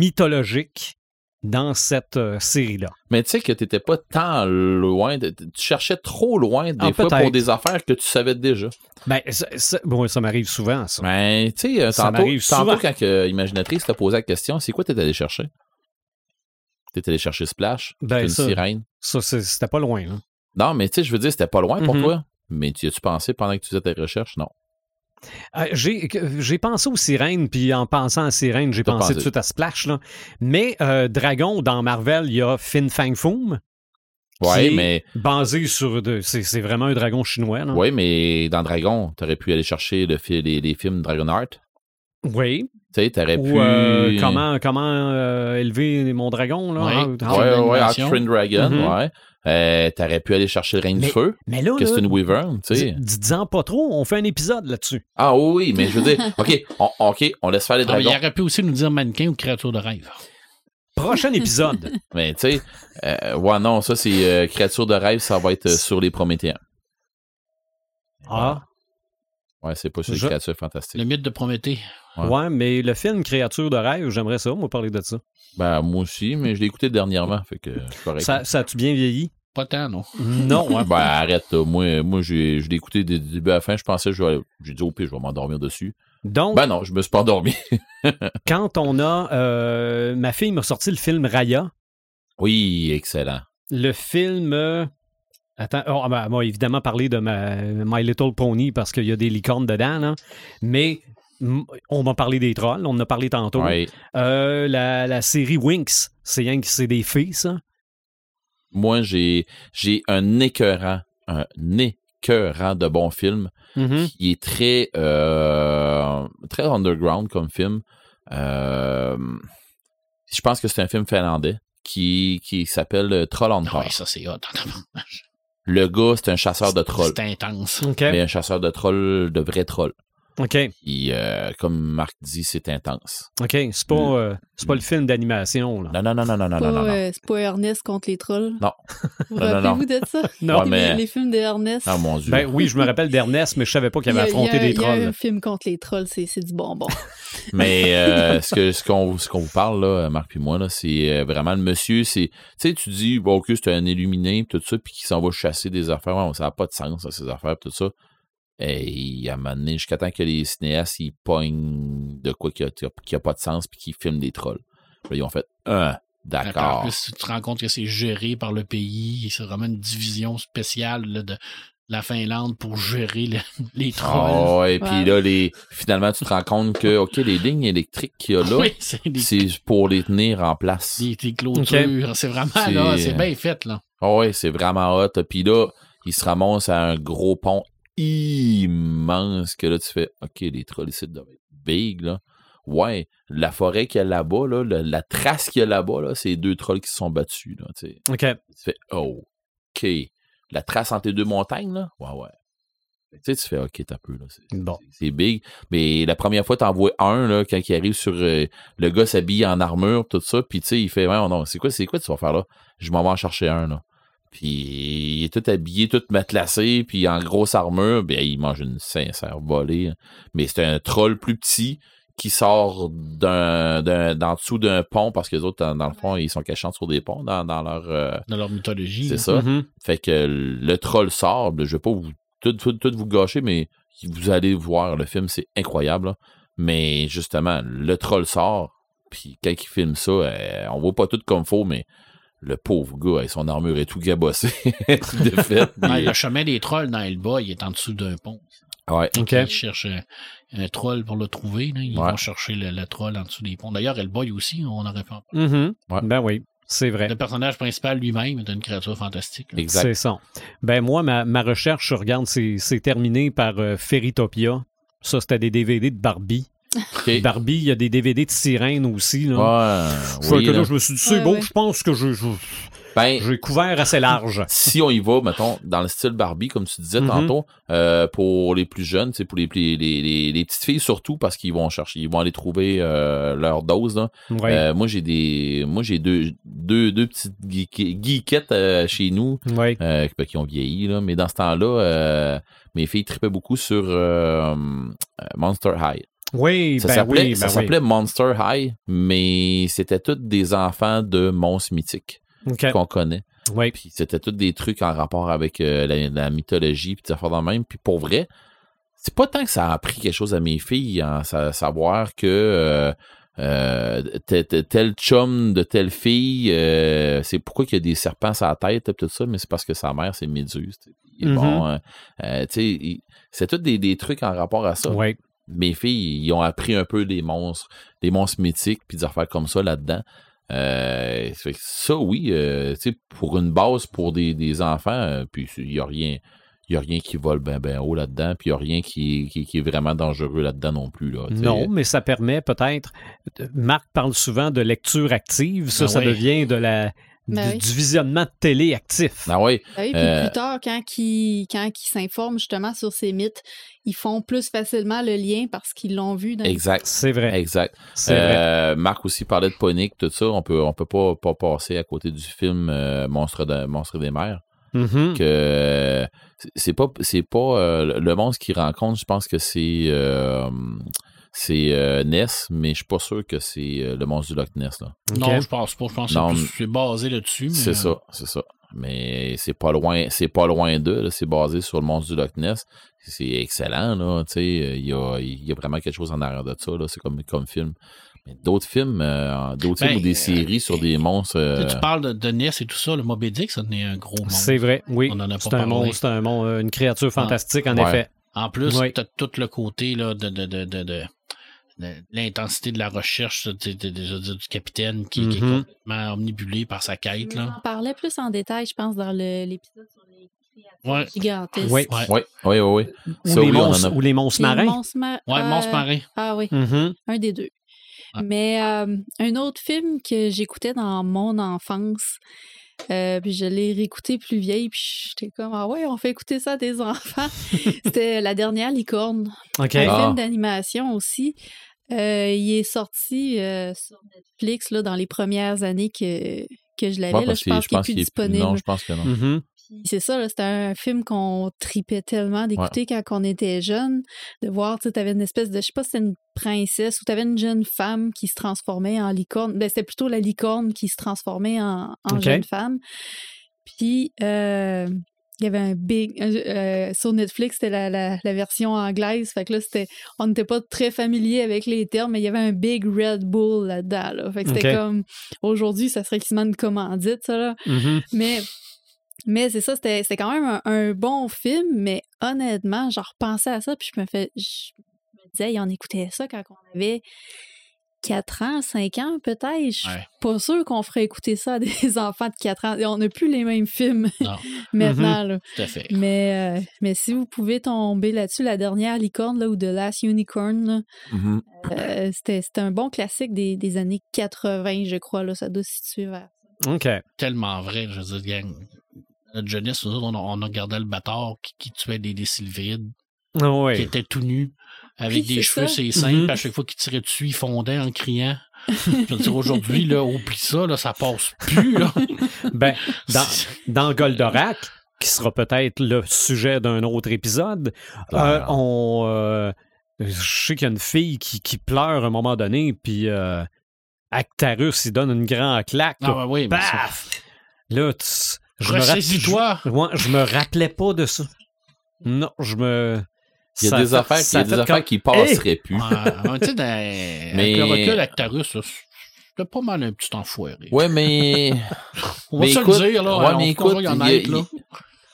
mythologiques dans cette euh, série-là. Mais tu sais que t'étais pas tant loin, de- tu cherchais trop loin des Ah, fois pour des affaires que tu savais déjà. Ben, ça, ça- bon, ça m'arrive souvent, ça. Ben, tu sais, euh, Ça tantôt, souvent. quand que Imaginatrice t'a posé la question, c'est quoi t'es allé chercher? T'es allé chercher Splash? Ben, une ça- sirène? Ça, c'était pas loin. là. Non, mais tu sais, je veux dire, c'était pas loin pour Mhm. toi. Mais tu as-tu pensé pendant que tu faisais tes recherches? Non. Euh, j'ai, pensé aux sirènes, puis en pensant à sirènes, j'ai pensé pensé. tout de suite à Splash. Là. Mais euh, Dragon, dans Marvel, il y a Fin Fang Foom, est mais, basé sur... de- C'est vraiment un dragon chinois. ouais, mais dans Dragon, t'aurais pu aller chercher le fi- les, les films Dragonheart. Oui. Tu sais, t'aurais pu. Euh, comment, comment euh, élever mon dragon. Là, Ouais. hein? Ouais, Ouais, Dragon, Mhm. ouais. Euh, t'aurais pu aller chercher le Reine du Feu, Mais là, là, c'est une Wyvern, tu sais. di- dites-en pas trop, on fait un épisode là-dessus. Ah oui, mais je veux dire, OK, on, OK, on laisse faire les Ah, mais il dragons. aurait pu aussi nous dire mannequin ou créature de rêve. Prochain [laughs] épisode. Mais tu sais, euh, ouais, non, ça, c'est euh, créature de rêve, ça va être euh, sur les Prométhéens. ah, Ouais, c'est pas sur les Je- créatures fantastiques. Le mythe de Prométhée. Ouais. ouais, mais le film Créature de rêve, j'aimerais ça, moi, parler de ça. Ben, moi aussi, mais je l'ai écouté dernièrement, fait que correct. Ça, ça a-tu bien vieilli? Pas tant, non. Non, [laughs] hein? Ben, arrête, là. Moi, moi j'ai, je l'ai écouté du début à la fin. Je pensais que je vais, j'ai dit, au pire, je vais m'endormir dessus. Donc, Ben non, je me suis pas endormi. [laughs] quand on a... euh, ma fille m'a sorti le film Raya. Oui, excellent. Le film... euh, Attends, oh, ah ben, m'a évidemment parlé de ma, My Little Pony parce qu'il y a des licornes dedans, là. mais on m'a parlé des trolls, on en a parlé tantôt. Euh, la, la série Winx, c'est rien que c'est des filles, ça? Moi, j'ai, j'ai un écœurant, un écœurant de bon film Mhm. qui est très, euh, très underground comme film. Euh, je pense que c'est un film finlandais qui, qui s'appelle Troll on Ah ouais, Tour. ça, c'est hot. Le gars, c'est un chasseur de trolls. C'est intense. OK. Mais un chasseur de trolls, de vrais trolls. OK. Puis, euh, comme Marc dit, c'est intense. OK. C'est pas, euh, c'est pas le film d'animation, là. Non, non, non, non, non, non, Pas, non, non. euh, c'est pas Ernest contre les trolls? Non. [laughs] Vous Non, rappelez-vous de ça? [laughs] Non. Ouais, Les- mais- les, films d'Ernest. Ah, mon Dieu. Ben oui, je me rappelle d'Ernest, mais je savais pas qu'il avait a- affronté il y a- des Il y a trolls. un film contre les trolls, c'est c'est du bonbon. [laughs] Mais euh, ce que ce qu'on ce qu'on vous parle là, Marc puis moi là, c'est euh, vraiment le monsieur, c'est tu sais tu dis bon que c'est un illuminé pis tout ça puis qui s'en va chasser des affaires, Ouais, ça n'a pas de sens ça, ces affaires pis tout ça. Et à un moment donné, jusqu'à temps que les cinéastes ils pognent de quoi qui a, qui a pas de sens puis qu'ils filment des trolls. Puis ils ont fait un En d'accord. plus, tu te rends compte que c'est géré par le pays. C'est vraiment une division spéciale là, de la Finlande pour gérer le- [laughs] les trolls. Oh, et puis Ouais. là les finalement tu te rends compte que OK les lignes électriques qu'il y a là, oui, c'est des, c'est pour les tenir en place. des- des clôtures. C'est vraiment C'est- là, c'est bien fait. là. Ah ouais, c'est vraiment hot. Puis là, il se ramasse à un gros pont immense que là, tu fais OK, les trolls ici doivent être big, là. Ouais, la forêt qu'il y a là-bas, là, la, la trace qu'il y a là-bas, là, c'est deux trolls qui se sont battus, là, tu sais. OK. Tu fais OK. La trace entre les deux montagnes, là, ouais, ouais. Tu sais, tu fais OK, t'as peu, là. C'est, Bon. big. Mais la première fois, t'en vois un, là, quand il arrive sur. euh, le gars s'habille en armure, tout ça, puis tu sais, il fait, ouais, non, c'est quoi, c'est quoi tu vas faire là? Je m'en vais en chercher un, là. Puis il est tout habillé, tout matelassé, puis en grosse armure, ben il mange une sincère volée. Mais c'est un troll plus petit qui sort d'un, d'un, d'en dessous d'un pont, parce que les autres, dans, dans le fond, ils sont cachés sur des ponts dans, dans leur. euh, Dans leur mythologie. c'est ça. Mhm. Fait que le troll sort, je vais pas vous tout, tout, tout vous gâcher, mais vous allez voir, le film, c'est incroyable. là. Mais justement, le troll sort, puis quand il filme ça, euh, on voit pas tout comme faux, mais le pauvre gars, avec son armure est tout [laughs] défaite. puis- Ouais, le chemin des trolls dans Elba, il est en dessous d'un pont. ouais. OK. Ils cherchent euh, un troll pour le trouver. là. Ils Ouais. vont chercher le, le troll en dessous des ponts. D'ailleurs, Elba aussi, on aurait pu en parler. Mhm. Ouais. Ben oui, c'est vrai. Le personnage principal lui-même est une créature fantastique. là. Exact. C'est ça. Ben moi, ma, ma recherche, je regarde, c'est terminé par euh, Fairytopia. Ça, c'était des DVD de Barbie. OK. Barbie, il y a des DVD de sirène aussi. Là. Ouais, Fait oui, que là, là. je me suis dit, c'est Ouais, beau, ouais. je pense que je- je- Ben, j'ai couvert assez large. si on y va, mettons, dans le style Barbie, comme tu disais Mhm. tantôt, euh, pour les plus jeunes, c'est pour les, les, les, les- les petites filles surtout, parce qu'ils vont chercher, ils vont aller trouver euh, leur dose. Là. Ouais. Euh, moi, j'ai des, moi j'ai deux, deux, deux petites geek- geekettes euh, chez nous ouais. euh, qui- qui ont vieilli, là. mais dans ce temps-là, euh, mes filles tripaient beaucoup sur Monster High. Oui, Ça ben s'appelait oui, ça ben s'appelait Monster High, mais c'était tous des enfants de monstres mythiques oui. Qu'on connaît. Ouais. Puis c'était tous des trucs en rapport avec euh, la, la mythologie, puis des affaires de même. Puis pour vrai, c'est pas tant que ça a appris quelque chose à mes filles, en sa- savoir que euh, euh, tel, chum de telle fille, euh, c'est pourquoi qu'il y a des serpents sur la tête, tout ça, mais c'est parce que sa mère, c'est Méduse. Bon, euh, il- c'est tous des, des trucs en rapport à ça. Ouais. Mes filles, ils ont appris un peu des monstres, des monstres mythiques, puis des affaires comme ça là-dedans. Euh, fait que ça, oui, euh, tu sais, pour une base pour des, des enfants, euh, puis il n'y a rien. Il y a rien qui vole ben, ben haut là-dedans, puis il n'y a rien qui, qui, qui est vraiment dangereux là-dedans non plus. Là. Non, mais ça permet peut-être. Marc parle souvent de lecture active. Ça, Ah ça oui. devient de la, Ben du, oui. du visionnement de télé actif. Ah oui, Ah oui, puis Euh, plus tard, quand ils, quand ils s'informent justement sur ces mythes, ils font plus facilement le lien parce qu'ils l'ont vu dans exact. C'est vrai. Exact. C'est vrai. Euh, Marc aussi parlait de Ponique, tout ça. On peut, on peut pas, pas passer à côté du film euh, Monstre, de, Monstre des mers. Mhm. Que c'est pas, c'est pas euh, le monstre qu'il rencontre. Je pense que c'est, euh, c'est euh, Ness, mais je suis pas sûr que c'est euh, le monstre du Loch Ness. Là. Non, je pense pas. Je pense que Non, c'est basé là-dessus. mais, C'est euh, ça, c'est ça. Mais c'est pas loin, c'est pas loin d'eux. C'est basé sur le monstre du Loch Ness. C'est excellent, là. Tu sais, il y a, il y a vraiment quelque chose en arrière de ça. C'est comme, comme film. Mais d'autres films, euh, d'autres Ben, films ou des euh, séries sur des monstres. Tu euh, parles de, de Ness et tout ça, le Moby Dick, ça en est un gros monstre. C'est vrai, oui. On en a pas C'est un monstre, c'est un monstre, une créature fantastique, en Ouais. effet. En plus, Oui. tu as tout le côté là, de, de, de, de, de- de l'intensité de la recherche de- de- de- du capitaine qui, qui est Mhm. complètement omnibulé par sa quête. On Là. en parlait plus en détail, je pense, dans l'épisode sur les créatures Ouais. gigantesques. Oui. Oui, oui, oui. oui. Ou, Ça, les oui, on monstres, a- ou les monstres Les marins. monstres ma- Ouais, euh, monstre marin. Ah oui, Mhm. un des deux. Ouais. Mais euh, un autre film que j'écoutais dans mon enfance, euh, puis je l'ai réécouté plus vieille, puis j'étais comme, ah ouais, on fait écouter ça à des enfants. [laughs] C'était La dernière licorne, OK. un Ah. film d'animation aussi. Euh, il est sorti euh, sur Netflix là, dans les premières années que, que je l'avais. Ouais, je pense qu'il est plus disponible. Non, je pense que non. Mhm. Puis C'est ça, c'était un film qu'on tripait tellement d'écouter quand on était jeune, de voir, tu sais, t'avais une espèce de, je sais pas si c'était une princesse ou t'avais une jeune femme qui se transformait en licorne. Ben, c'était plutôt la licorne qui se transformait en, jeune femme. Puis, euh, il y avait un big. euh, sur Netflix, c'était la, la- la version anglaise. Fait que là, c'était. On n'était pas très familier avec les termes, mais il y avait un big Red Bull là-dedans. Là. Fait que c'était comme. Aujourd'hui, ça serait quasiment une commandite, ça, là. Mhm. Mais, mais c'est ça, c'était c'était quand même un, un bon film, mais honnêtement, j'en repensais à ça, puis je me fais. Je me disais, hey, on écoutait ça quand on avait 4 ans, 5 ans, peut-être. Je suis Ouais. pas sûre qu'on ferait écouter ça à des [laughs] enfants de 4 ans. On n'a plus les mêmes films [laughs] maintenant. là. tout à fait. Mais, euh, mais si vous pouvez tomber là-dessus, la dernière licorne là, ou The Last Unicorn, là, Mhm. euh, c'était c'était un bon classique des, des années 80, je crois. Là, ça doit se situer vers OK. Tellement vrai. Je veux dire, gang, notre jeunesse, nous autres, on, a- on a regardé le bâtard qui, qui tuait des, des sylvides, Ah qui était tout nu, avec Oui, des cheveux les seins, puis à chaque fois qu'il tirait dessus, il fondait en criant. [laughs] Je veux dire, aujourd'hui, là, oublie ça, là, ça passe plus, là. [laughs] Ben, dans, dans Goldorak, qui sera peut-être le sujet d'un autre épisode, Ah, euh, on. euh, je sais qu'il y a une fille qui, qui pleure à un moment donné, puis euh, Actarus, il donne une grande claque. Ah, là. ouais, oui, Paf! Là, tu- je me, je, ouais, je me rappelais pas de ça. Non, je me. Il y a ça des fait- affaires, y a des fait affaires comme- qui passeraient plus. Tu sais, Mais- [laughs] avec le recul, Actarus, c'était pas mal un petit enfoiré. Ouais, mais. [laughs] On va mais se écoute, le dire, là. ouais, on mais écoute, y en a- là.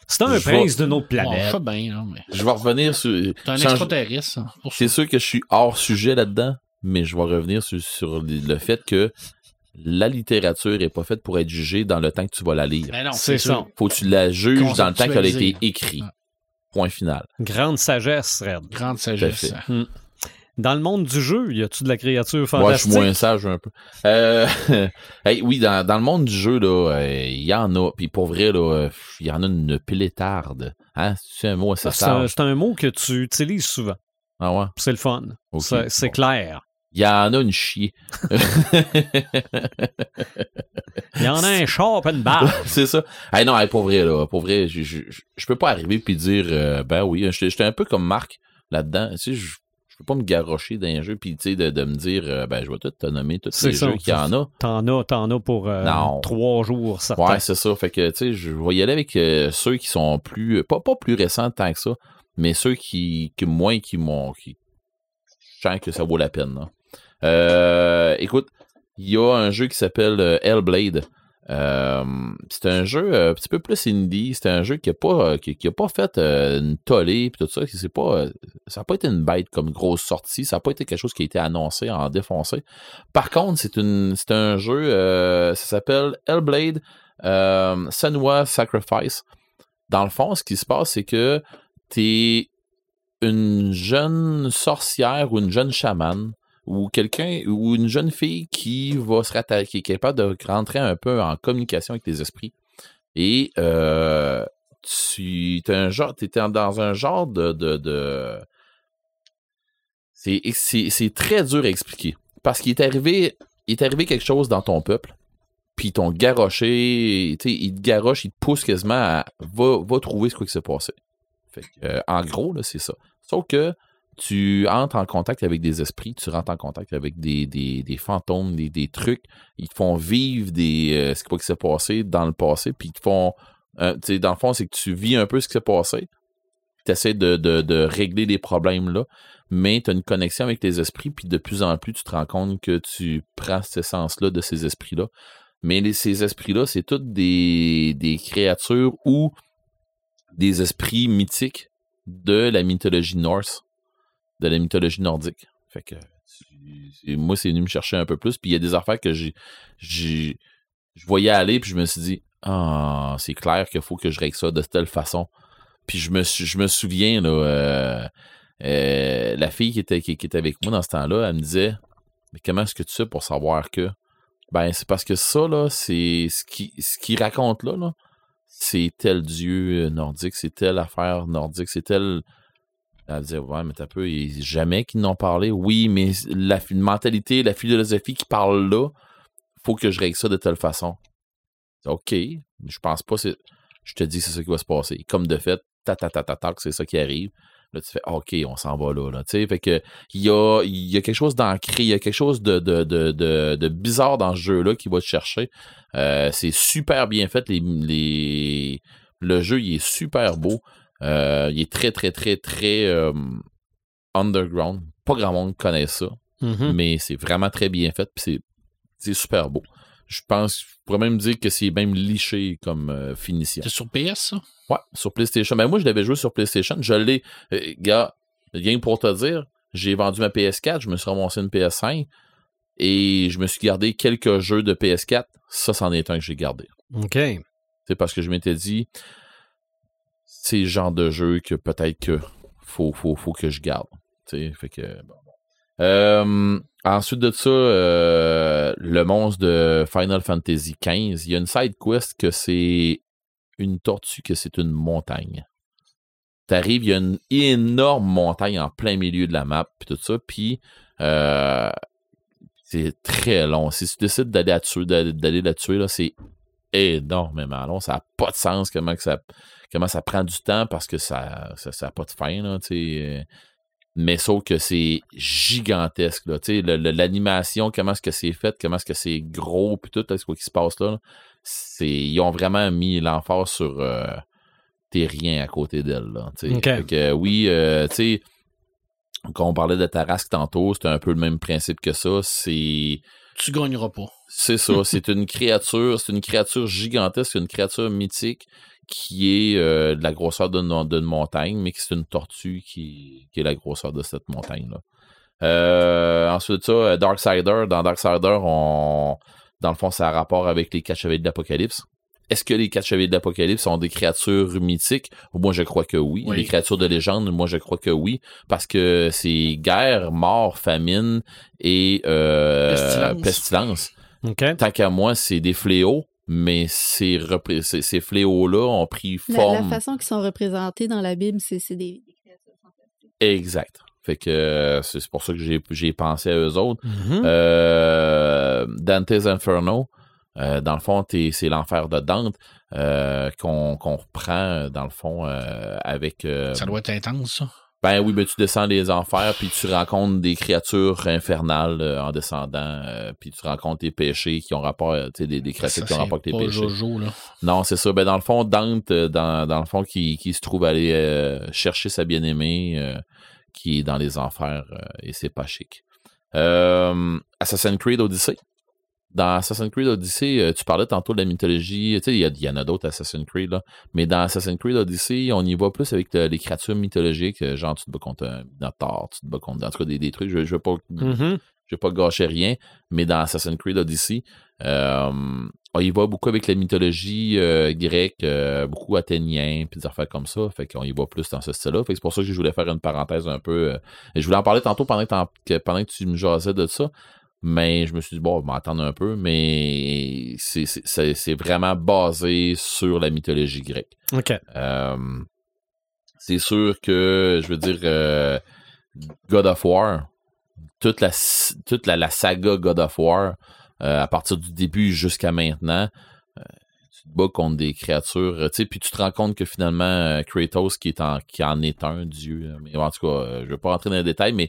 C'est un Je prince autre Bon, planète. ça bien, là, mais Je vais revenir sur. c'est un extraterrestre, ça. C'est sûr que je suis hors sujet là-dedans, mais je vais revenir sur, sur le fait que la littérature est pas faite pour être jugée dans le temps que tu vas la lire. Mais non, C'est ça. Faut que tu la juges dans le temps qu'elle a été écrite. Point final. Grande sagesse, Red. Grande sagesse. fait. Dans le monde du jeu, y a-tu de la créature Moi, je fantastique? suis moins sage un peu. Euh, [laughs] hey, oui, dans, dans le monde du jeu, là, euh, il y en a. Puis pour vrai, là, euh, il y en a une pélétarde. Hein? C'est un mot assez C'est un, sage. c'est un mot que tu utilises souvent. Ah ouais? C'est le fun. C'est- C'est bon. clair. Il y en a une chier. [laughs] Il y en a un pas une barre. [laughs] c'est ça. Hey, non, hey, pour vrai, là, pour vrai, je, je, peux pas arriver puis dire, euh, ben oui, j'étais j'étais un peu comme Marc là-dedans. Tu sais, je, je peux pas me garrocher dans un jeu puis, tu sais, de, de me dire, euh, ben, je vais tout te nommer tous C'est les ça. jeux qu'il y en a. T'en as, t'en as pour euh, trois jours, certains. Ouais, c'est ça. Fait que, tu sais, je vais y aller avec ceux qui sont plus, pas, pas plus récents tant que ça, mais ceux qui, qui moins, qui m'ont, qui, je sens que ça vaut la peine, là. Euh, écoute, il y a un jeu qui s'appelle euh, Hellblade. Euh, c'est un jeu euh, un petit peu plus indie. C'est un jeu qui n'a pas, qui, pas fait une tollée et tout ça. Pas, ça n'a pas été une bête comme grosse sortie. Ça n'a pas été quelque chose qui a été annoncé en défoncé. Par contre, c'est un jeu, ça s'appelle Hellblade Senua Sacrifice. Dans le fond, ce qui se passe, c'est que tu es une jeune sorcière ou une jeune chamane ou quelqu'un ou une jeune fille qui va se rattacher, qui est capable de rentrer un peu en communication avec les esprits. Et euh, tu es un genre, étais dans un genre de, de, c'est très dur à expliquer parce qu'il est arrivé, il est arrivé quelque chose dans ton peuple. Puis ils t'ont garoché, ils te garochent, ils te poussent quasiment à va, va trouver ce qui s'est passé. Fait que, en gros, c'est ça. Sauf que tu entres en contact avec des esprits, tu rentres en contact avec des, des, fantômes, des, des, trucs. Ils te font vivre des, euh, ce qui s'est passé dans le passé, puis ils te font. Euh, dans le fond, c'est que tu vis un peu ce qui s'est passé. Tu essaies de, de, de, régler les problèmes là, mais tu as une connexion avec tes esprits, puis de plus en plus, tu te rends compte que tu prends cet essence-là de ces esprits-là. Mais ces esprits-là, c'est toutes des, des créatures ou des esprits mythiques de la mythologie norse de la mythologie nordique. Fait que moi, c'est venu me chercher un peu plus. Puis il y a des affaires que j'ai, je voyais aller, puis je me suis dit, ah, c'est clair qu'il faut que je règle ça de telle façon. Puis je me, je me souviens, là, euh, euh, la fille qui était, qui, était avec moi dans ce temps-là, elle me disait, mais comment est-ce que tu sais pour savoir que? Ben, c'est parce que ça, là, c'est ce qui, ce qu'il raconte là, là c'est tel dieu nordique, c'est telle affaire nordique, c'est tel elle disait, ouais, mais t'as peu, jamais qu'ils n'ont parlé. Oui, mais la mentalité, la philosophie qui parle là, faut que je règle ça de telle façon. OK, je pense pas, je te dis c'est ça qui va se passer. Comme de fait, ta ta ta ta, ta c'est ça qui arrive. Là, tu fais OK, on s'en va là. là fait que il y a, y a quelque chose d'ancré, il y a quelque chose de, de, de, de, bizarre dans ce jeu-là qui va te chercher. Euh, c'est super bien fait. Les, le jeu, il est super beau. Euh, il est très, très, très, très euh, underground. Pas grand monde connaît ça, mm-hmm. mais c'est vraiment très bien fait. Puis c'est super beau. Je pense, je pourrais même dire que c'est même liché comme euh, finition. C'est sur PS, ça? Ouais, sur PlayStation. Mais ben, moi, je l'avais joué sur PlayStation. Je l'ai. gars, rien pour te dire, j'ai vendu ma PS4, je me suis ramassé une PS5 et je me suis gardé quelques jeux de PS4. Ça, c'en est un que j'ai gardé. OK. C'est parce que je m'étais dit, c'est le genre de jeu que peut-être que faut, faut, faut que je garde. Fait que, euh, ensuite de ça, euh, le monstre de Final Fantasy XV, il y a une side quest que c'est une tortue, que c'est une montagne. T'arrives, il y a une énorme montagne en plein milieu de la map, puis tout ça, puis euh, c'est très long. Si tu décides d'aller d'aller la tuer, là, c'est énormément long. Ça n'a pas de sens comment que ça comment ça prend du temps parce que ça n'a ça, pas de fin, là, euh, mais sauf que c'est gigantesque, là, l'animation, comment est-ce que c'est fait, comment est-ce que c'est gros, puis tout, ce qui se passe là, c'est, ils ont vraiment mis l'emphase sur euh, t'es rien à côté d'elle, là, que, oui, euh, tu sais, quand on parlait de Tarasque tantôt, c'était un peu le même principe que ça, c'est... Tu gagneras pas. C'est ça, [laughs] c'est une créature, c'est une créature gigantesque, une créature mythique qui est euh, de la grosseur d'une montagne, mais qui c'est une tortue qui, est la grosseur de cette montagne-là. Euh, ensuite ça, euh, Darksider, dans Darksider, on, dans le fond, ça a rapport avec les quatre chevaliers de l'Apocalypse. Est-ce que les quatre chevaliers de l'Apocalypse sont des créatures mythiques? Moi, je crois que oui. Les créatures de légende, moi, je crois que oui. Parce que c'est guerre, mort, famine et pestilence. Tant qu'à moi, c'est des fléaux mais ces, ces, fléaux-là ont pris forme. La, façon qu'ils sont représentés dans la Bible, c'est des, créatures fantastiques. Exact. Fait que euh, c'est pour ça que j'ai pensé à eux autres. Euh, Dante's Inferno, euh, dans le fond, c'est l'enfer de Dante qu'on reprend, dans le fond, avec. ça doit être intense, ça. Ben oui, ben tu descends les enfers, puis tu rencontres des créatures infernales euh, en descendant, euh, puis tu rencontres tes péchés qui ont rapport, tu sais, des, des, créatures qui ont rapport avec tes péchés. Jojo, là. Non, c'est ça. Ben dans le fond, Dante, euh, dans, dans le fond, qui, qui se trouve aller chercher sa bien-aimée, qui est dans les enfers, et c'est pas chic. Assassin's Creed Odyssey. Dans Assassin's Creed Odyssey, euh, tu parlais tantôt de la mythologie. Tu sais, il y, y en a d'autres Assassin's Creed, là. Mais dans Assassin's Creed Odyssey, on y va plus avec les créatures mythologiques. euh, Genre, tu te bats contre un Minotaur, tu te bats contre. En tout cas, des, des trucs. Je ne veux pas Mhm. je vais pas gâcher rien, mais dans Assassin's Creed Odyssey, euh, on y va beaucoup avec la mythologie euh, grecque, euh, beaucoup athénien, puis des affaires comme ça. Fait qu'on y va plus dans ce style-là. Fait que c'est pour ça que je voulais faire une parenthèse un peu. et je voulais en parler tantôt pendant que- pendant que tu me jasais de ça. Mais je me suis dit, bon, on va m'attendre un peu, mais c'est- vraiment basé sur la mythologie grecque. OK. Euh, c'est sûr que, je veux dire, euh, God of War, toute la, toute la, la saga God of War, euh, à partir du début jusqu'à maintenant, tu te bats contre des créatures, tu sais, puis tu te rends compte que finalement, Kratos, qui, est en, qui en est un dieu, mais en tout cas, je ne vais pas rentrer dans les détails, mais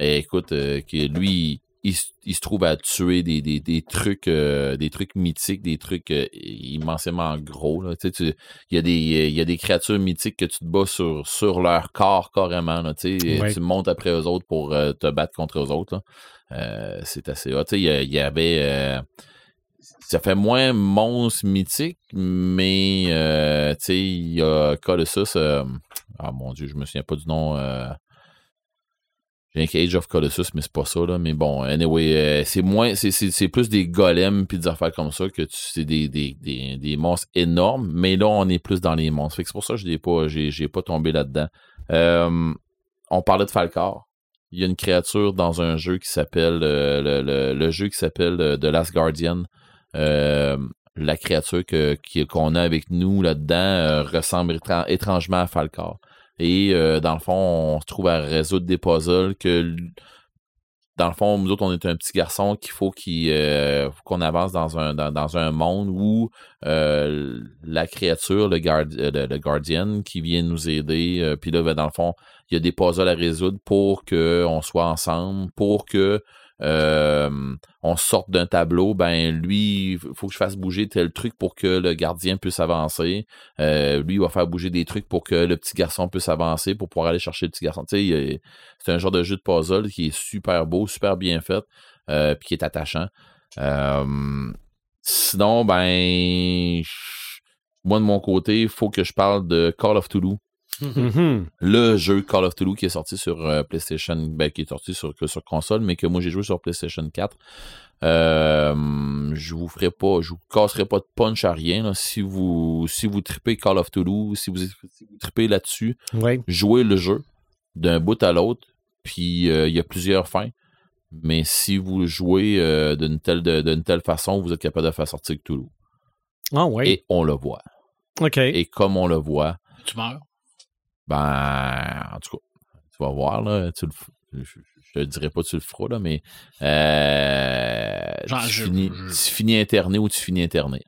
euh, écoute, que lui, il, se- il se trouve à tuer des, des, des trucs euh, des trucs mythiques, des trucs euh, immensément gros. Là. Tu sais, tu- Il y, a des, il y a des créatures mythiques que tu te bats sur, sur leur corps carrément. Là, tu sais. Ouais. Tu montes après eux autres pour euh, te battre contre eux autres. c'est assez hot. Tu sais, Il y, a- il y avait. ça fait moins monstre mythique, mais tu sais, il y a Colossus. ah mon dieu, je me souviens pas du nom. J'ai un Age of Colossus, mais c'est pas ça, là. Mais bon, anyway, euh, c'est moins. C'est, plus des golems puis des affaires comme ça que tu, c'est des, des, des, des monstres énormes. Mais là, on est plus dans les monstres. Fait c'est pour ça que je pas, j'ai, j'ai pas tombé là-dedans. Euh, on parlait de Falcor. Il y a une créature dans un jeu qui s'appelle euh, le, le, le jeu qui s'appelle euh, The Last Guardian. La créature que, qu'on a avec nous là-dedans ressemble étran- étrangement à Falcor. Et euh, dans le fond, on se trouve à résoudre des puzzles que dans le fond, nous autres, on est un petit garçon qu'il faut euh, qu'on avance dans un, monde où euh, la créature, le, gard, le, qui vient nous aider, puis là, ben, dans le fond, il y a des puzzles à résoudre pour qu'on soit ensemble, pour que euh, on sorte d'un tableau, ben lui, il faut que je fasse bouger tel truc pour que le gardien puisse avancer. Euh, lui, il va faire bouger des trucs pour que le petit garçon puisse avancer, pour pouvoir aller chercher le petit garçon. C'est un genre de jeu de puzzle qui est super beau, super bien fait, euh, puis qui est attachant. Sinon, ben, moi de mon côté, il faut que je parle de Call of Toulouse Mhm. le jeu Call of Toulouse qui est sorti sur euh, PlayStation, ben, qui est sorti sur, que sur console, mais que moi j'ai joué sur PlayStation 4. Euh, je vous ferai pas, je vous casserai pas de punch à rien. là. Si vous si vous tripez Call of Toulouse, si vous, si vous tripez là-dessus, jouez le jeu d'un bout à l'autre, puis euh, il y a plusieurs fins. Mais si vous jouez euh, d'une telle, de- d'une telle façon, vous êtes capable de faire sortir Toulouse. Ah oui. Et on le voit. OK. Et comme on le voit, Tu meurs. Ben, en tout cas, tu vas voir, là. Tu le, je, te dirais pas que tu le feras, là, mais euh, Genre, tu, je- finis, je- tu finis interné ou tu finis interné.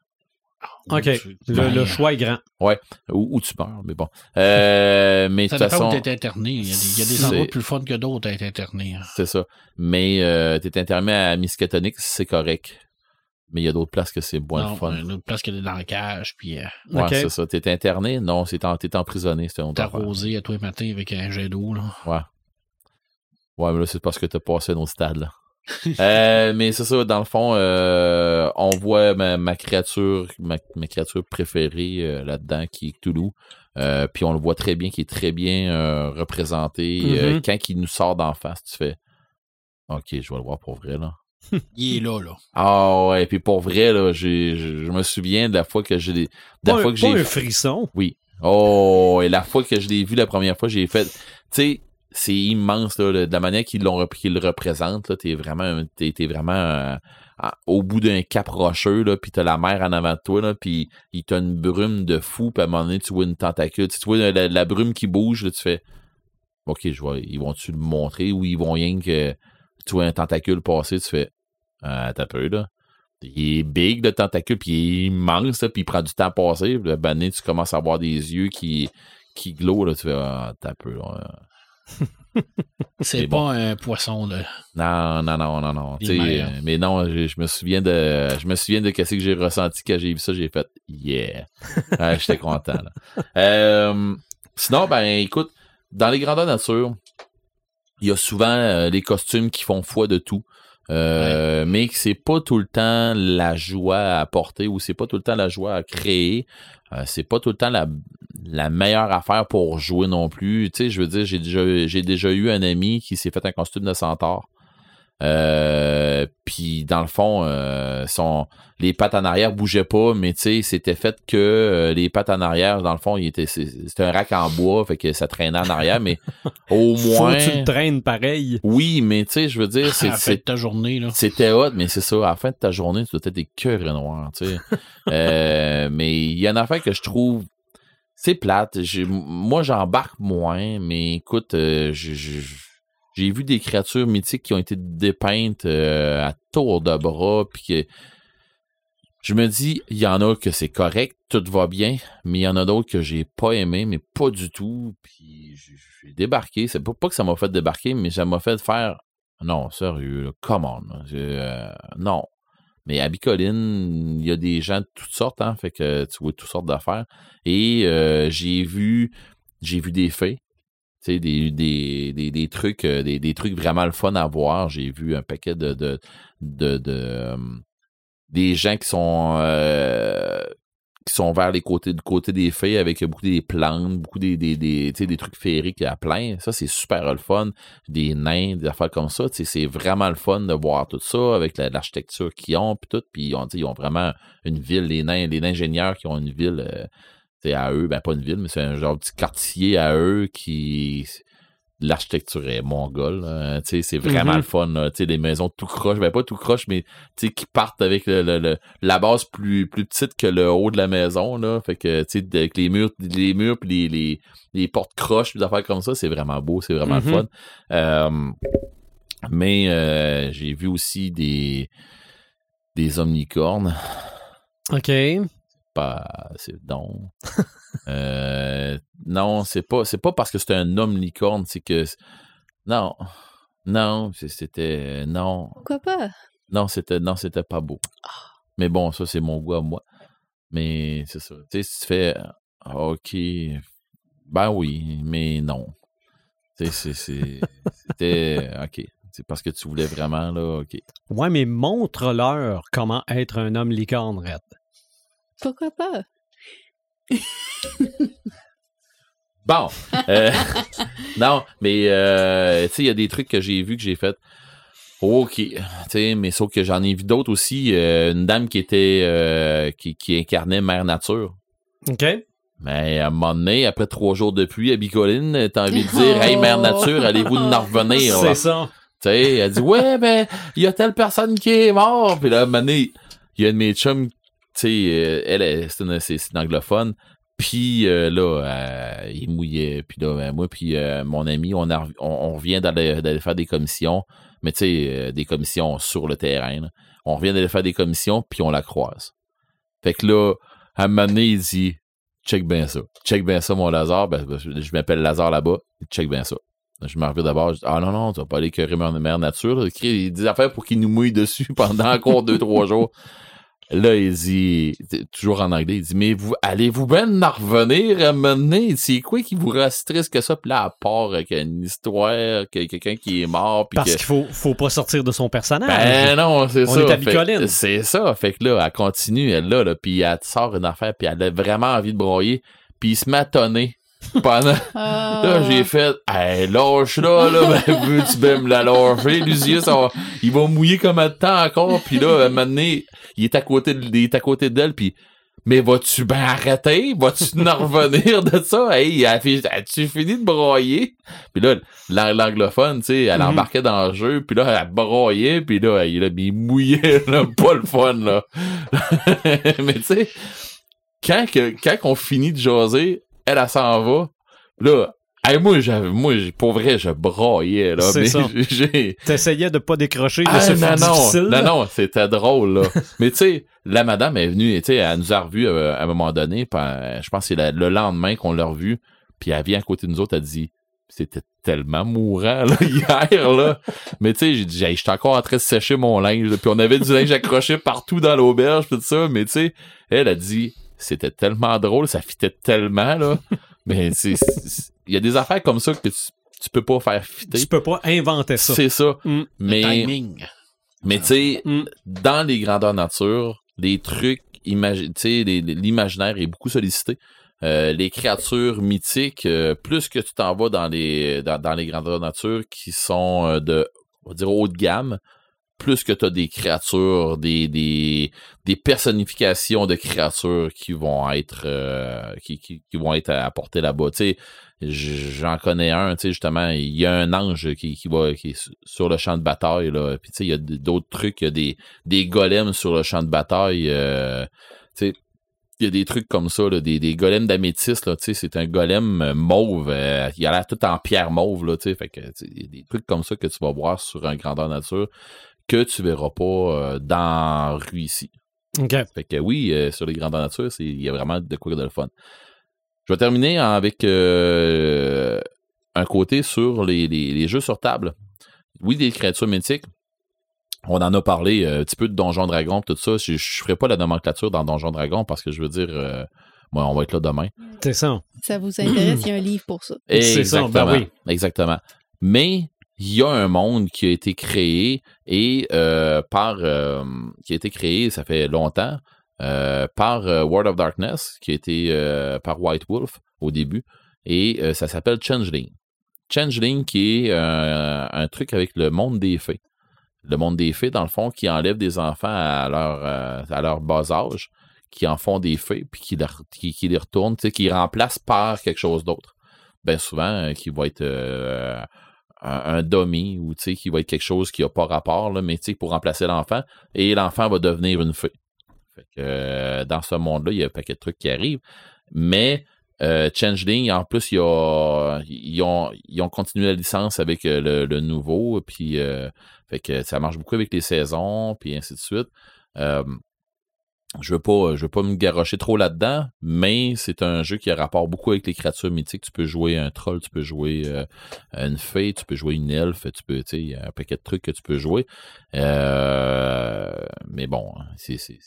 OK. Tu- Le, ben, le choix est grand. Ou, ou tu meurs, mais bon. Euh, mais de Ça toute dépend où façon, t'es interné. Il y a des, il y a des c'est- endroits plus fun que d'autres à être interné. hein. c'est ça. Mais euh, t'es interné à Miskatonic, c'est correct. Mais il y a d'autres places que c'est moins Non, le fun. Une autre place que t'es dans la cage, puis euh, Ouais, OK. c'est ça. T'es interné? Non, c'est en- t'es emprisonné. Affaire. t'arroser à tous les matins avec un jet d'eau. Là. Ouais. Ouais, mais là, c'est parce que t'as passé un autre stade, là. [laughs] Euh, mais c'est ça, dans le fond, euh, on voit ma, ma créature, ma, ma créature préférée euh, là-dedans, qui est Cthulhu. Euh, puis on le voit très bien, qui est très bien euh, représenté. Euh, Mhm. quand il nous sort d'en face, tu fais OK, je vais le voir pour vrai, là. [laughs] Il est là, là. Ah ouais, puis pour vrai, là, j'ai- je je me souviens de la fois que j'ai. De la Pas, fois un, que j'ai un frisson. oui. Oh, et la fois que je l'ai vu la première fois, j'ai fait. Tu sais, c'est immense, là, de la manière qu'ils l'ont qu'ils le représentent. Là, t'es vraiment, un- t'es, t'es vraiment euh, au bout d'un cap rocheux, là, puis t'as la mer en avant de toi, là, puis il t'a une brume de fou, puis à un moment donné, tu vois une tentacule. Tu vois la, la brume qui bouge, là, tu fais. Ok, je vois, ils vont-tu le montrer ou ils vont rien que tu vois un tentacule passer, tu fais. Ah, t'as peu, là. Il est big, le tentacule, puis il est immense, là, puis il prend du temps à passer. Puis, ben, tu commences à avoir des yeux qui, qui glowent, là, tu fais, ah, t'as peu, là. [laughs] C'est pas un poisson, là. Non, non, non, non, non. Euh, mais non, je, je me souviens de. Je me souviens de ce que j'ai ressenti quand j'ai vu ça. J'ai fait Yeah. Ouais, J'étais content. là. [laughs] Euh, sinon, ben écoute, dans les grandeurs nature, il y a souvent euh, les costumes qui font foi de tout. Euh, mais que c'est pas tout le temps la joie à apporter ou c'est pas tout le temps la joie à créer. Euh, c'est pas tout le temps la, la meilleure affaire pour jouer non plus. Tu sais, je veux dire, j'ai déjà, j'ai déjà eu un ami qui s'est fait un costume de centaure. Euh, puis dans le fond, euh, son, les pattes en arrière bougeaient pas, mais tu sais, c'était fait que euh, les pattes en arrière, dans le fond, il était, c'était un rack en bois, fait que ça traînait en arrière, mais [laughs] au Faut moins. que tu le traînes pareil. Oui, mais tu sais, je veux dire, À c'est, la fin de ta journée, là. c'était hot, mais c'est ça. À la fin de ta journée, tu dois être des cœurs noirs, tu sais. [laughs] Euh, mais il y a une affaire que je trouve, c'est plate. Moi, j'embarque moins, mais écoute, euh, je- je- j'ai vu des créatures mythiques qui ont été dépeintes euh, à tour de bras, puis que je me dis, il y en a que c'est correct, tout va bien, mais il y en a d'autres que j'ai pas aimé, mais pas du tout. Puis j'ai débarqué. C'est pas, pas que ça m'a fait débarquer, mais ça m'a fait faire non, sérieux, come on. euh, non. Mais à Bicoline, il y a des gens de toutes sortes, hein, fait que tu vois toutes sortes d'affaires. Et euh, j'ai vu j'ai vu des faits. Tu sais, des, des, des, des trucs, euh, des, des trucs vraiment le fun à voir. J'ai vu un paquet de, euh, des gens qui sont euh, qui sont vers les côtés du côté des fées avec beaucoup des plantes, beaucoup des, des, des, des trucs féeriques à plein. Ça, c'est super le fun. Des nains, des affaires comme ça. C'est vraiment le fun de voir tout ça avec la- l'architecture qu'ils ont, puis tout. Puis sais, ils ont vraiment une ville, les nains, les ingénieurs qui ont une ville sais, à eux, ben pas une ville, mais c'est un genre de petit quartier à eux qui l'architecture est mongole. sais, c'est vraiment le fun. là. Les maisons tout croche, ben pas tout croche, mais qui partent avec le, le- le- la base plus, plus petite que le haut de la maison. Là. Fait que, avec les murs, les murs puis les, les, les portes croches, des affaires comme ça, c'est vraiment beau, c'est vraiment le fun. Euh, mais euh, j'ai vu aussi des, des omnicornes. OK. Pas, c'est non. Euh, non, c'est pas, c'est pas parce que c'est un homme licorne, c'est que non, non, c'est- c'était non, Pourquoi pas? non, c'était non, c'était pas beau. Mais bon, ça c'est mon goût à moi. Mais c'est ça. Tu sais, si tu fais ah, OK, ben oui, mais non. Tu sais, c'était OK. C'est parce que tu voulais vraiment là, OK. Ouais, mais montre-leur comment être un homme licorne, Red. Pourquoi pas? [laughs] Bon. euh, [laughs] non, mais euh, tu sais, il y a des trucs que j'ai vus que j'ai fait. OK. Tu sais, mais sauf que j'en ai vu d'autres aussi. euh, une dame qui était euh, qui, qui incarnait Mère Nature. OK? Mais à un moment donné, après trois jours de pluie à Bicoline, t'as envie de [laughs] dire Hey Mère Nature, allez-vous nous en revenir? C'est ça. Tu sais, elle dit Ouais, ben, il y a telle personne qui est morte. Puis là, à un moment donné, il y a une de mes chums, tu sais, euh, elle, c'est une, anglophone. Puis euh, là, euh, il mouillait. Puis là, ben, moi, puis mon ami, on, on, revient d'aller faire des commissions. Mais tu sais, des commissions sur le terrain. On revient d'aller faire des commissions, puis on la croise. Fait que là, à un moment donné, il dit Check bien ça. Check bien ça, mon Lazare. Ben, ben, je m'appelle Lazare là-bas. Check bien ça. Je me reviens d'abord, je dis, ah non, non, tu vas pas aller écœurer mère, mère nature. Il dit des affaires pour qu'il nous mouille dessus [laughs] pendant encore deux, trois jours. Là, il dit, toujours en anglais, il dit, mais vous, allez-vous bien en revenir à donné? C'est quoi qui vous reste triste que ça? Puis là, à part avec une histoire, que quelqu'un qui est mort, puis Parce qu'il faut, faut pas sortir de son personnage. Ben non, c'est On ça. est à Bicoline. C'est ça. Fait que là, elle continue, elle là, là puis elle sort une affaire, puis elle a vraiment envie de broyer, puis il se met à tonner pendant... [laughs] Ah. Là, j'ai fait, hey, lâche là, là, [laughs] ben, veux-tu bien me la lâcher, Lucius, ça va- il va mouiller comme un temps encore, puis là, à un moment donné, il est à côté de, il est à côté d'elle, puis mais vas-tu bien arrêter? Vas-tu en [laughs] revenir de ça? Hey, as-tu fini de broyer? Puis là, l'ang- l'anglophone, tu sais, elle Mhm. embarquait dans le jeu, puis là, elle broyait, puis là, il, il mouillait, là, pas le fun, là. mais tu sais, quand, que, quand on finit de jaser, elle, elle s'en va, là, hey, moi, j'avais, moi, pour vrai, je broyais, là. C'est mais ça. [laughs] j'ai, T'essayais de pas décrocher, mais ah, c'est non, non, non, non, c'était drôle, là. [laughs] Mais tu sais, la madame est venue, tu sais, elle nous a revus euh, à un moment donné, puis, euh, je pense que c'est la- le lendemain qu'on l'a revue, puis elle vient à côté de nous autres, elle dit, c'était tellement mourant, là, [laughs] hier, là. Mais tu sais, j'ai dit, j'étais encore en train de sécher mon linge, puis on avait du linge accroché partout dans l'auberge, tout ça, mais tu sais, elle a dit, c'était tellement drôle, ça fitait tellement, là. [laughs] Mais il y a des affaires comme ça que tu, tu peux pas faire fitter. Tu peux pas inventer ça. C'est ça. Mm. Mais, Timing. Mais tu sais, Mm. dans les grandeurs nature, les trucs, l'imaginaire est beaucoup sollicité. Euh, les créatures mythiques, euh, plus que tu t'en vas dans les, dans, dans les grandeurs nature qui sont euh, de, on va dire, haut de gamme, plus que tu as des créatures, des, des, des personnifications de créatures qui vont être, euh, qui, qui, qui vont être apportées là-bas. J'en connais un, justement, il y a un ange qui, qui va, qui est su- sur le champ de bataille, là. Puis, il y a d'autres trucs, il y a des, des golems sur le champ de bataille, euh, il y a des trucs comme ça, là, des, des golems d'améthyste, là, c'est un golem euh, mauve, euh, il a l'air tout en pierre mauve, là, fait que, il y a des trucs comme ça que tu vas voir sur un grandeur nature que tu verras pas euh, dans rue ici. OK. Fait que oui, euh, sur les grandeurs nature, c'est- il y a vraiment de quoi de le fun. Je vais terminer avec euh, un côté sur les, les- les jeux sur table. Oui, des créatures mythiques. On en a parlé euh, un petit peu de Donjon Dragon, tout ça. Je, je ferai pas la nomenclature dans Donjon Dragon parce que je veux dire, euh, moi, on va être là demain. C'est ça. Ça vous intéresse, il y a un [clears throat] livre pour ça. C'est ça, ben oui. Exactement. Mais il y a un monde qui a été créé et euh, par euh, qui a été créé, ça fait longtemps, euh, par World of Darkness, qui a été par White Wolf au début, et ça s'appelle Changeling. Changeling qui est un truc avec le monde des fées. Le monde des fées, dans le fond, qui enlève des enfants à leur, à leur bas âge, qui en font des fées, puis qui, qui, qui les retournent, qui remplacent par quelque chose d'autre. Bien souvent, qui va être un, un dummy ou qui va être quelque chose qui n'a pas rapport, là, mais pour remplacer l'enfant, et l'enfant va devenir une fée. Fait que, euh, dans ce monde-là, il y a un paquet de trucs qui arrivent. Mais euh, Changeling, en plus, ils, ont, ont continué la licence avec euh, le, le nouveau, puis euh, fait que ça marche beaucoup avec les saisons, puis ainsi de suite. Euh, je veux pas, je veux pas me garrocher trop là-dedans, mais c'est un jeu qui a rapport beaucoup avec les créatures mythiques. Tu peux jouer un troll, tu peux jouer euh, une fée, tu peux jouer une elfe, tu peux, tu sais, il y a un paquet de trucs que tu peux jouer. Euh, mais bon, c'est, c'est,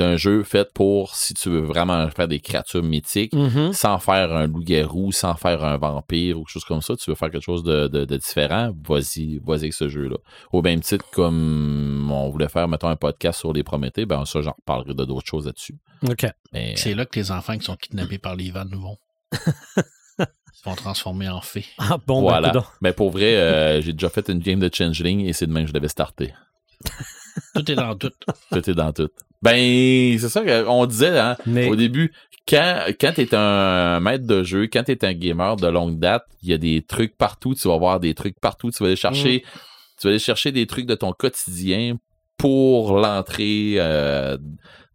un jeu fait pour si tu veux vraiment faire des créatures mythiques, Mhm. sans faire un loup-garou, sans faire un vampire ou quelque chose comme ça, tu veux faire quelque chose de, de- de différent, vas-y, vas-y avec ce jeu-là. Au même titre comme on voulait faire, mettons, un podcast sur les Prométhées, ben ça, j'en reparlerai de d'autres choses là-dessus. OK. Mais, C'est là que les enfants qui sont kidnappés par les vannes vont. Ils se vont transformer en fées. Ah, bon, voilà. ben, coudonc. Mais pour vrai, euh, [laughs] j'ai déjà fait une game de Changeling et c'est de même que je l'avais starté. [laughs] Tout est dans tout. Tout est dans tout. Ben, c'est ça qu'on disait hein, Mais- au début. Quand, quand tu es un maître de jeu, quand tu es un gamer de longue date, il y a des trucs partout. Tu vas voir des trucs partout. Tu vas aller chercher, tu vas aller chercher des trucs de ton quotidien pour l'entrée euh,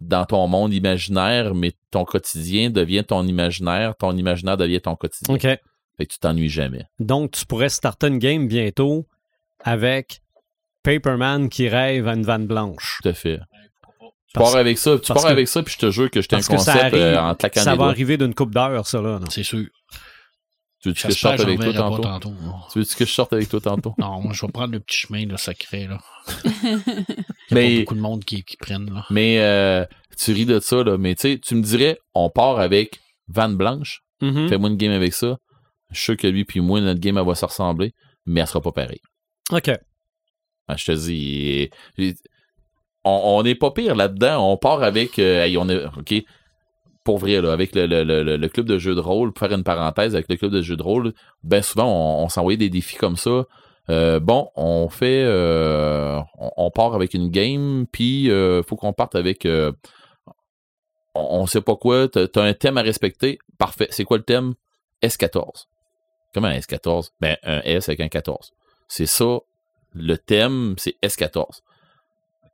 dans ton monde imaginaire, mais ton quotidien devient ton imaginaire, ton imaginaire devient ton quotidien. OK. Fait que tu t'ennuies jamais. Donc, tu pourrais starter une game bientôt avec Paperman qui rêve à une vanne blanche. Tout à fait. Tu pars avec ça, tu pars avec ça, puis je te jure que je t'ai un Parce que ça concept arrive, euh, en claquant ça va doigts. arriver d'une coupe d'heures, ça, là. C'est sûr. Tu veux que je sorte avec toi tantôt? tantôt. Tu veux que je sorte avec toi tantôt? [laughs] Non, moi, je vais prendre le petit chemin là, sacré. Là. [laughs] Il y a Mais- pas beaucoup de monde qui, qui prennent. Là. Mais euh, tu ris de ça, là. Mais tu sais, tu me dirais, on part avec Van Blanche, Mhm. fais-moi une game avec ça. Je suis sûr que lui puis moi, notre game, elle va se ressembler, mais elle sera pas pareille. OK. Ah, je te dis, on on n'est pas pire là-dedans. On part avec, euh, hey, on est, ok, pour vrai là, avec le, le- le- le club de jeux de rôle. Pour faire une parenthèse avec le club de jeux de rôle, ben souvent on, on s'envoyait des défis comme ça. Euh, bon, on fait, euh, on, on part avec une game, puis euh, faut qu'on parte avec, euh, on, on sait pas quoi. T'as t'as un thème à respecter. Parfait. C'est quoi le thème? S14. Comment un S14 Ben un S avec un 14. C'est ça le thème, c'est S14.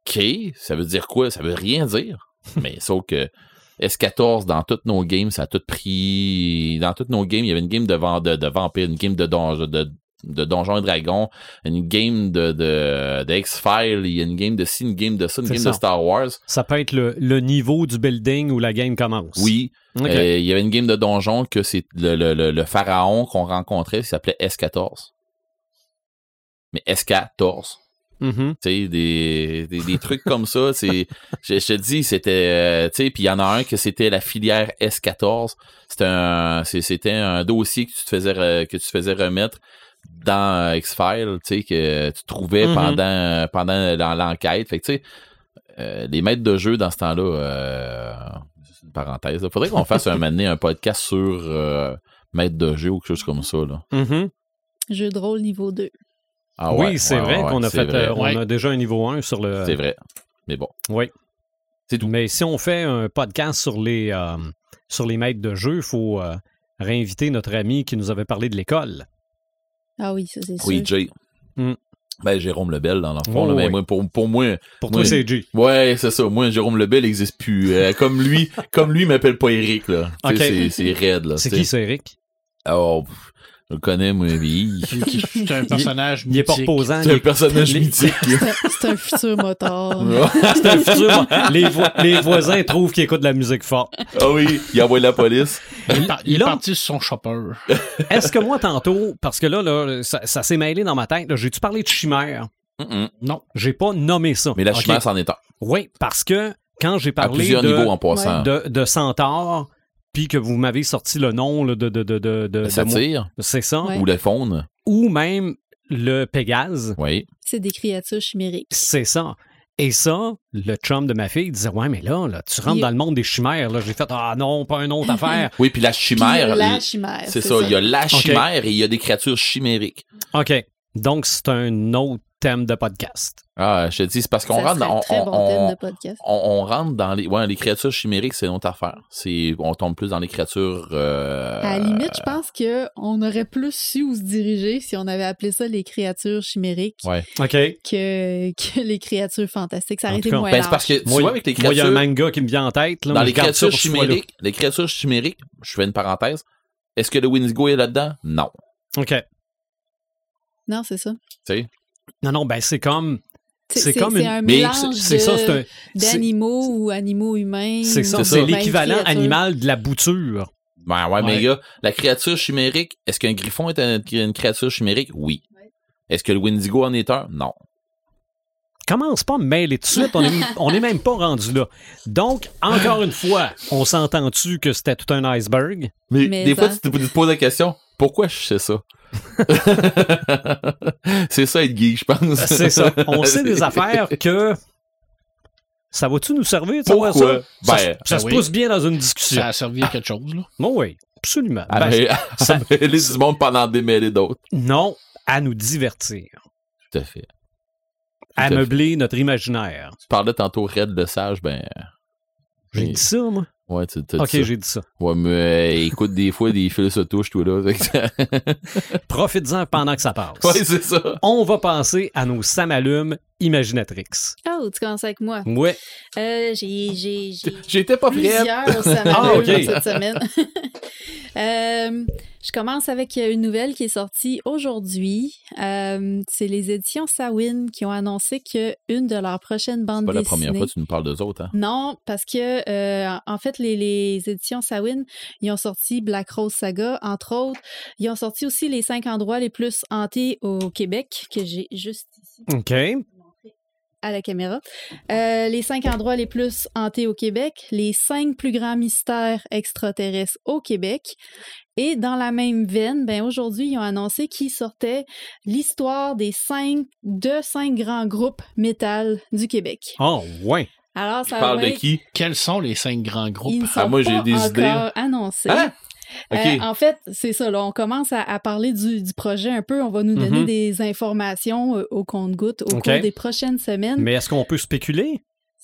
OK, ça veut dire quoi? Ça veut rien dire. [laughs] Mais sauf que S14, dans toutes nos games, ça a tout pris. Dans toutes nos games, il y avait une game de, de, de vampire, une game de, donjon, de, de Donjons et Dragons, une game de, de, de X-Files, il y a une game de ci, une game de ça, une game ça. de Star Wars. Ça peut être le, le niveau du building où la game commence. Oui. Euh, il y avait une game de donjon que c'est le, le, pharaon qu'on rencontrait, il s'appelait S14. Mais S14. Mhm. tu sais, des, des, des trucs comme ça, c'est, [laughs] je, je te dis, c'était, euh, tu sais, puis il y en a un que c'était la filière S14, c'était un, c'est- c'était un dossier que tu te faisais, que tu te faisais remettre dans X-Files, tu sais, que tu trouvais Mhm. pendant, pendant l'en- l'enquête. Fait que, tu sais, euh, les maîtres de jeu dans ce temps-là, euh, c'est une parenthèse. Il faudrait qu'on fasse un moment donné un podcast sur euh, maître de jeu ou quelque chose comme ça. Là. Mhm. Jeu de rôle niveau 2. Ah oui, ouais, c'est ouais, vrai ouais, qu'on a fait, euh, on Ouais. a déjà un niveau 1 sur le. C'est vrai. Mais bon. Oui. C'est tout. Mais si on fait un podcast sur les, euh, sur les maîtres de jeu, il faut euh, réinviter notre ami qui nous avait parlé de l'école. Ah oui, ça c'est sûr. Oui, Jay. Mm. Ben, Jérôme Lebel, dans le fond. Oh, là, mais oui. moi, pour, pour moi, Pour Oui. toi, c'est G. ouais, c'est ça. Moi, Jérôme Lebel n'existe plus. Euh, comme lui, [laughs] comme lui, il m'appelle pas Eric, là. C'est c'est raide, là. C'est qui, c'est Eric? Oh, pff, je le connais, moi, mais [laughs] il- C'est un personnage Il est pas mythique. reposant. c'est il [laughs] [laughs] un personnage mythique. C'est un- futur motard. C'est un futur. les, vo- les voisins trouvent qu'il écoute de la musique forte. Ah oui, il envoie la police. Il est, par- il est parti sur son chopper. Est-ce que moi, tantôt, parce que là, là ça, ça s'est mêlé dans ma tête, là, j'ai-tu parlé de chimère? Non. J'ai pas nommé ça. Mais la chimère, c'en est un. Oui, parce que quand j'ai À parlé plusieurs de, niveaux en passant. de, de Centaure, puis que vous m'avez sorti le nom là, de, de, de, de, satire C'est ça. Ouais. ou la faune. Ou même le Pégase. Oui. C'est des créatures chimériques. C'est ça. Et ça, le chum de ma fille disait Ouais, mais là, là tu rentres Il- dans le monde des chimères. Là. J'ai fait Ah non, pas une autre [laughs] affaire. Oui, puis la Puis chimère. la chimère. C'est ça, il y a la chimère et il y a des créatures chimériques. OK. Donc, c'est un autre thème de podcast. Ah, je te dis, c'est parce qu'on rentre dans. un On, très bon on- thème on- de podcast. on- rentre dans les. Ouais, les créatures chimériques, c'est une autre affaire. C'est, on tombe plus dans les créatures. euh, À la limite, je pense qu'on aurait plus su où se diriger si on avait appelé ça les créatures chimériques Ouais. OK. que, que les créatures fantastiques. Ça aurait été moins Ben, parce que tu Moi, vois, avec les moi, il y a un manga qui me vient en tête. Là, dans les créatures chimériques, les créatures chimériques, je fais une parenthèse. Est-ce que le Windigo est là-dedans? Non. OK. Non, c'est ça. Tu sais? Non, non, ben c'est comme. C'est C'est c'est- comme c'est une- un mais mélange C'est ça, c'est un. de- c'est- d'animaux ou animaux humains. C'est ça, ou C'est l'équivalent animal de la bouture. Ben ouais, mais Ouais. gars, la créature chimérique, est-ce qu'un griffon est un- une créature chimérique? Oui. Est-ce que le Windigo en est un? Non. Commence pas à me mêler tout de suite, on est, [laughs] on est même pas rendu là. Donc, encore une fois, on s'entend-tu que c'était tout un iceberg? Mais, Mais des fois, ça- tu te, tu te poses la question, pourquoi je sais ça? [laughs] c'est ça être geek, je pense. C'est ça. [laughs] On sait des affaires que. Ça va-tu nous servir de savoir Pourquoi? ça? Ça, Ben, ça ben se oui. pousse bien dans une discussion. Ça a servi à quelque chose, là. Bon, oui, absolument. à, Ben, [laughs] ça- du monde pendant démêler d'autres. non, à nous divertir, Tout à fait. à Tout à meubler notre imaginaire. Tu parlais tantôt Red le Sage, ben. J'ai dit ça, moi? Ouais, tu t'as Ok, j'ai dit ça. Ouais, mais euh, écoute, des fois, des fils se touchent, toi, là. [laughs] Profites-en pendant que ça passe. ouais, c'est ça. On va passer à nos samalumes imaginatrix. Oh, tu commences avec moi? Ouais. Euh, j'ai, j'ai, j'ai [laughs] J'étais pas prêt. plusieurs [laughs] samalumes Ah, [laughs] ok. cette semaine. Euh, je commence avec une nouvelle qui est sortie aujourd'hui. Euh, c'est les éditions Sawin qui ont annoncé que une de leurs prochaines bandes C'est pas la dessinées. première fois que tu nous parles d'eux autres, hein? Non, parce que euh, en fait, les, les éditions Sawin, ils ont sorti Black Rose Saga, entre autres. Ils ont sorti aussi les cinq endroits les plus hantés au Québec, que j'ai juste ici OK. À la caméra. Euh, les cinq endroits les plus hantés au Québec, les cinq plus grands mystères extraterrestres au Québec. Et dans la même veine, ben aujourd'hui, ils ont annoncé qu'ils sortaient l'histoire des cinq, de cinq grands groupes métal du Québec. Oh, ouais. Alors, Tu ça parles va de être- qui? Quels sont les cinq grands groupes? Ils ne sont Ah, moi, j'ai pas des encore idées. annoncés. Hein? Euh, en fait, c'est ça. Là, on commence à, à parler du, du projet un peu. On va nous donner Mhm. des informations euh, au compte-goutte au cours des prochaines semaines. Mais est-ce qu'on peut spéculer?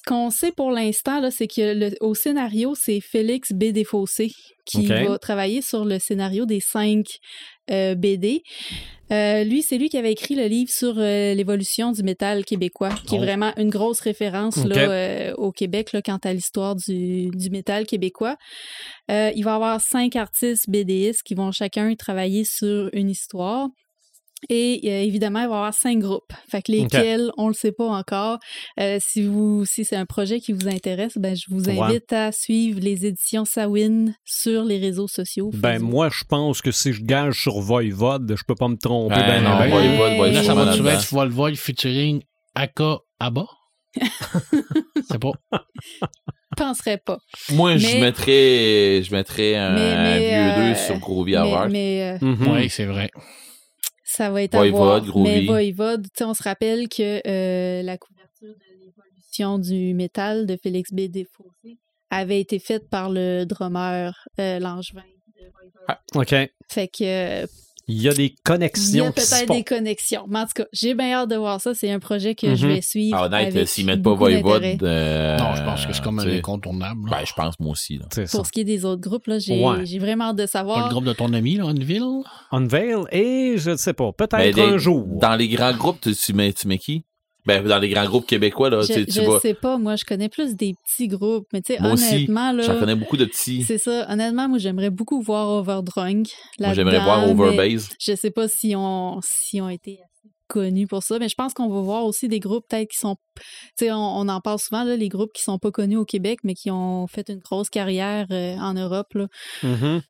Ce qu'on sait pour l'instant, c'est que le- au scénario, c'est Félix B. Desfossés qui va travailler sur le scénario des cinq euh, BD. Euh, lui, c'est lui qui avait écrit le livre sur euh, l'évolution du métal québécois, qui est Oh. vraiment une grosse référence là, au Québec là, quant à l'histoire du, du métal québécois. Il va y avoir cinq artistes BDistes qui vont chacun travailler sur une histoire. Et euh, évidemment, il va y avoir cinq groupes. Fait que lesquels, on le sait pas encore. Euh, si vous, si c'est un projet qui vous intéresse, ben, je vous Ouais. invite à suivre les éditions Sawin sur les réseaux sociaux. Ben, Facebook. moi, je pense que si je gage sur Voivode, je peux pas me tromper. Ben ben, non, ben. Voivode va être Là, ça là-dedans. être Volvo featuring Aka Abba? [laughs] C'est pas. Je penserais pas. Moi, je mettrais, je mettrais un, Mais- mais, vieux euh, 2 sur Groovy Mais, Hour. mais, euh, Mhm. Oui, c'est vrai. Ça va être à Voivode, voir. Groovy. Mais Voivode, tu sais, on se rappelle que euh, la couverture de l'évolution du métal de Félix B. Desfossés avait été faite par le drummer euh, Langevin de Voivode. Ah. OK. Fait que euh, Il y a des il y connexions a peut-être des connexions. Mais en tout cas, j'ai bien hâte de voir ça. C'est un projet que je Mhm. vais suivre. Ah, honnête, s'ils mettent pas beaucoup Voivode. euh, non, je pense que c'est comme un incontournable. Ben, je pense moi aussi. Là. Pour ce qui est des autres groupes, là, j'ai Ouais. vraiment hâte de Pas savoir. le groupe de ton ami, là, Unville? Unveil et je ne sais pas, peut-être des- un jour. Dans les grands groupes, tu, tu mets, tu mets qui? Ben, dans les grands groupes québécois, là, Je, tu, tu je sais pas, moi, je connais plus des petits groupes. Mais tu sais, aussi, honnêtement, là. J'en connais beaucoup de petits. C'est ça. Honnêtement, moi, j'aimerais beaucoup voir Overdrunk. Moi, j'aimerais voir Overbase. Je sais pas si on, si on été connus pour ça, mais je pense qu'on va voir aussi des groupes peut-être qui sont. Tu sais, on, on en parle souvent, là, les groupes qui sont pas connus au Québec, mais qui ont fait une grosse carrière euh, en Europe. Là. Mhm.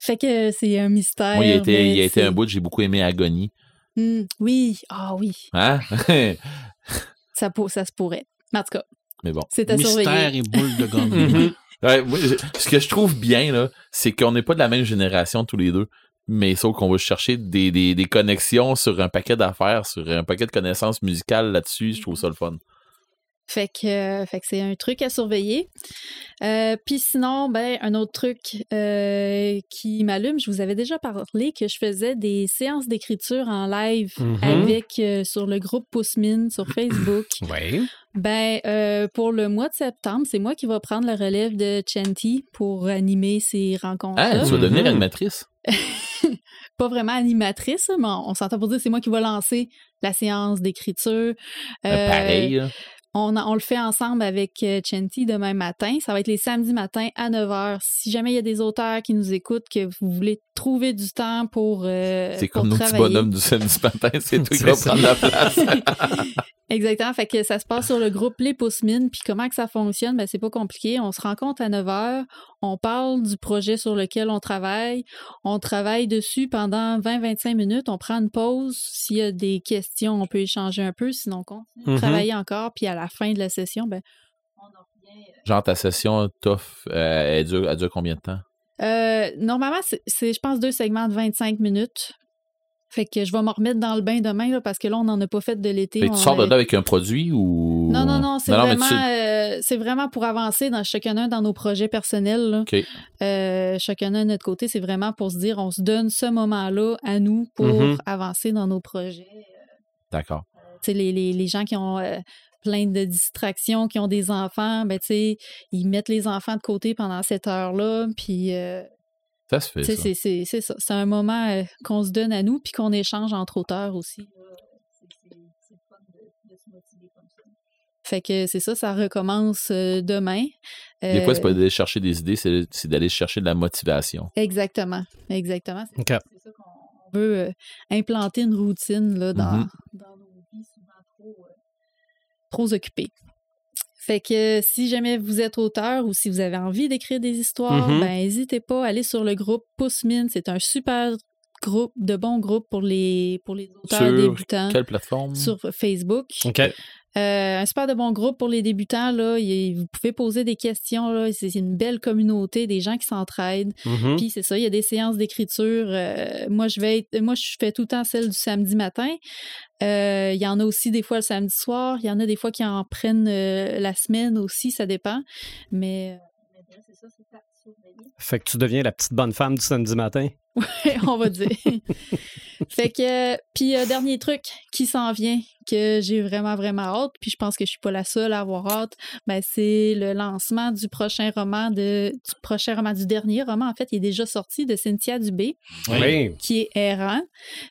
Fait que c'est un mystère. Moi, il a été, il a été un bout, j'ai beaucoup aimé Agony. Hmm, oui, ah oui, Hein? [laughs] [laughs] ça, pour- ça se pourrait. Mais en tout cas, Mais bon. c'est à Mystère surveiller. et boule de [laughs] gomme. Mhm. Ouais, moi, je- ce que je trouve bien, là, c'est qu'on n'est pas de la même génération tous les deux. Mais sauf qu'on va chercher des, des, des connexions sur un paquet d'affaires, sur un paquet de connaissances musicales là-dessus. Je trouve ça le fun. Fait que, euh, fait que c'est un truc à surveiller. Euh, Puis sinon, ben, un autre truc euh, qui m'allume, je vous avais déjà parlé que je faisais des séances d'écriture en live Mhm. avec euh, sur le groupe Poussmine sur [clears throat] Facebook. Oui. Ben, euh, pour le mois de septembre, c'est moi qui va prendre la relève de Chanty pour animer ces rencontres-là. Ah, tu vas devenir Mhm. animatrice? [laughs] Pas vraiment animatrice, mais on, s'entend pour dire que c'est moi qui va lancer la séance d'écriture. Ben, Euh, pareil. On, le fait ensemble avec euh, Chanty demain matin. Ça va être les samedis matins à 9h. Si jamais il y a des auteurs qui nous écoutent, que vous voulez trouver du temps pour, euh, C'est pour comme nos petits travailler. bonhommes du samedi matin, c'est toi qui vas prendre la place. [laughs] Exactement. Fait que ça se passe sur le groupe Les Pouces Mines. Puis comment que ça fonctionne? Ben, c'est pas compliqué. On se rencontre à 9h. On parle du projet sur lequel on travaille. On travaille dessus pendant 20-25 minutes. On prend une pause. S'il y a des questions, on peut échanger un peu. Sinon, on continue de Mhm. travailler encore. Puis à la fin de la session, ben, on en revient. Genre, ta session tough, euh, elle, dure, elle dure combien de temps? Euh, normalement, c'est- je pense, deux segments de 25 minutes. Fait que je vais me remettre dans le bain demain, là, parce que là, on n'en a pas fait de l'été. On tu sors de là avec un produit ou? Non, non, non, c'est mais vraiment, tu- euh, c'est vraiment pour avancer dans chacun dans nos projets personnels. là. Euh, chacun de notre côté, c'est vraiment pour se dire, on se donne ce moment-là à nous pour Mhm. avancer dans nos projets. D'accord. Tu sais, les, les, les gens qui ont euh, plein de distractions, qui ont des enfants, ben, tu sais, ils mettent les enfants de côté pendant cette heure-là, puis... euh, Ça se fait. Ça. c'est- c'est c'est ça. C'est un moment euh, qu'on se donne à nous puis qu'on échange entre auteurs aussi. là. C'est- c'est- c'est le fun de- de se motiver comme ça. Fait que c'est ça, ça recommence euh, demain. Des fois, c'est Euh, pas d'aller chercher des idées, c'est c'est d'aller chercher de la motivation. Exactement, exactement. C'est ça qu'on on veut euh, implanter une routine là, dans, Mhm. dans nos trop occupées. Fait que si jamais vous êtes auteur ou si vous avez envie d'écrire des histoires, Mhm. ben n'hésitez pas à aller sur le groupe Poussmine. C'est un super groupe, de bons groupes pour les, pour les auteurs Sur débutants Quelle plateforme? sur Facebook. OK. Euh, un super de bon groupe pour les débutants. Là. Il- vous pouvez poser des questions. là. C'est c'est une belle communauté, des gens qui s'entraident. Mhm. Puis c'est ça, il y a des séances d'écriture. euh, moi, je vais être- moi, je fais tout le temps celle du samedi matin. Euh, Il y en a aussi des fois le samedi soir. Il y en a des fois qui en prennent la semaine aussi, ça dépend. Mais, c'est ça, c'est. Fait que tu deviens la petite bonne femme du samedi matin. [laughs] on va dire. [laughs] fait que, puis euh, dernier truc qui s'en vient, que j'ai vraiment, vraiment hâte, puis je pense que je suis pas la seule à avoir hâte, ben, c'est le lancement du prochain roman, de, du prochain roman, du dernier roman, en fait, il est déjà sorti, de Cynthia Dubé, Oui. qui est errant.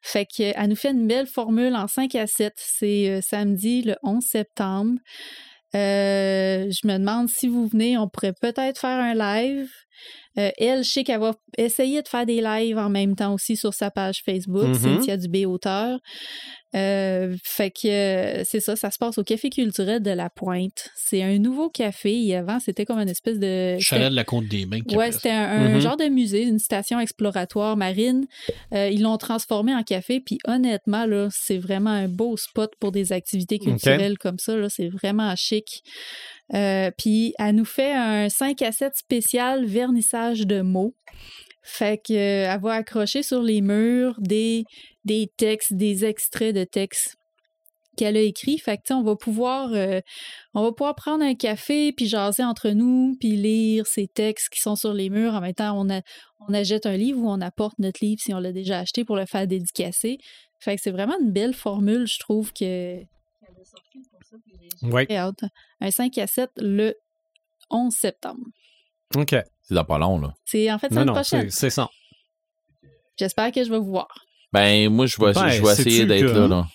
Fait que, elle nous fait une belle formule en 5 à 7. C'est euh, samedi, le 11 septembre. Euh, je me demande si vous venez, on pourrait peut-être faire un live. Euh, elle, je sais qu'elle va essayer de faire des lives en même temps aussi sur sa page Facebook, Mhm. Cynthia Dubé, auteur. Euh, fait que euh, c'est ça, ça se passe au Café culturel de la Pointe. C'est un nouveau café. Avant, c'était comme une espèce de. Chalet de la Côte des Bains. qui Ouais, c'était un, un Mhm. genre de musée, une station exploratoire marine. Euh, ils l'ont transformé en café, puis honnêtement, là, c'est vraiment un beau spot pour des activités culturelles comme ça. Là, c'est vraiment chic. Euh, puis elle nous fait un 5 à 7 spécial vernissage de mots. Fait que euh, va accrocher sur les murs des, des textes, des extraits de textes qu'elle a écrits. Fait que, on va pouvoir euh, on va pouvoir prendre un café puis jaser entre nous puis lire ces textes qui sont sur les murs. En même temps, on, a, on achète un livre ou on apporte notre livre si on l'a déjà acheté pour le faire dédicacer. Fait que c'est vraiment une belle formule, je trouve que hâte. Un 5 à 7 le 11 septembre. OK. C'est dans pas long, là. C'est en fait Non, semaine non, prochaine. c'est c'est ça. J'espère que je vais vous voir. Ben, moi, je vais, Ben, je vais essayer d'être que- là, là.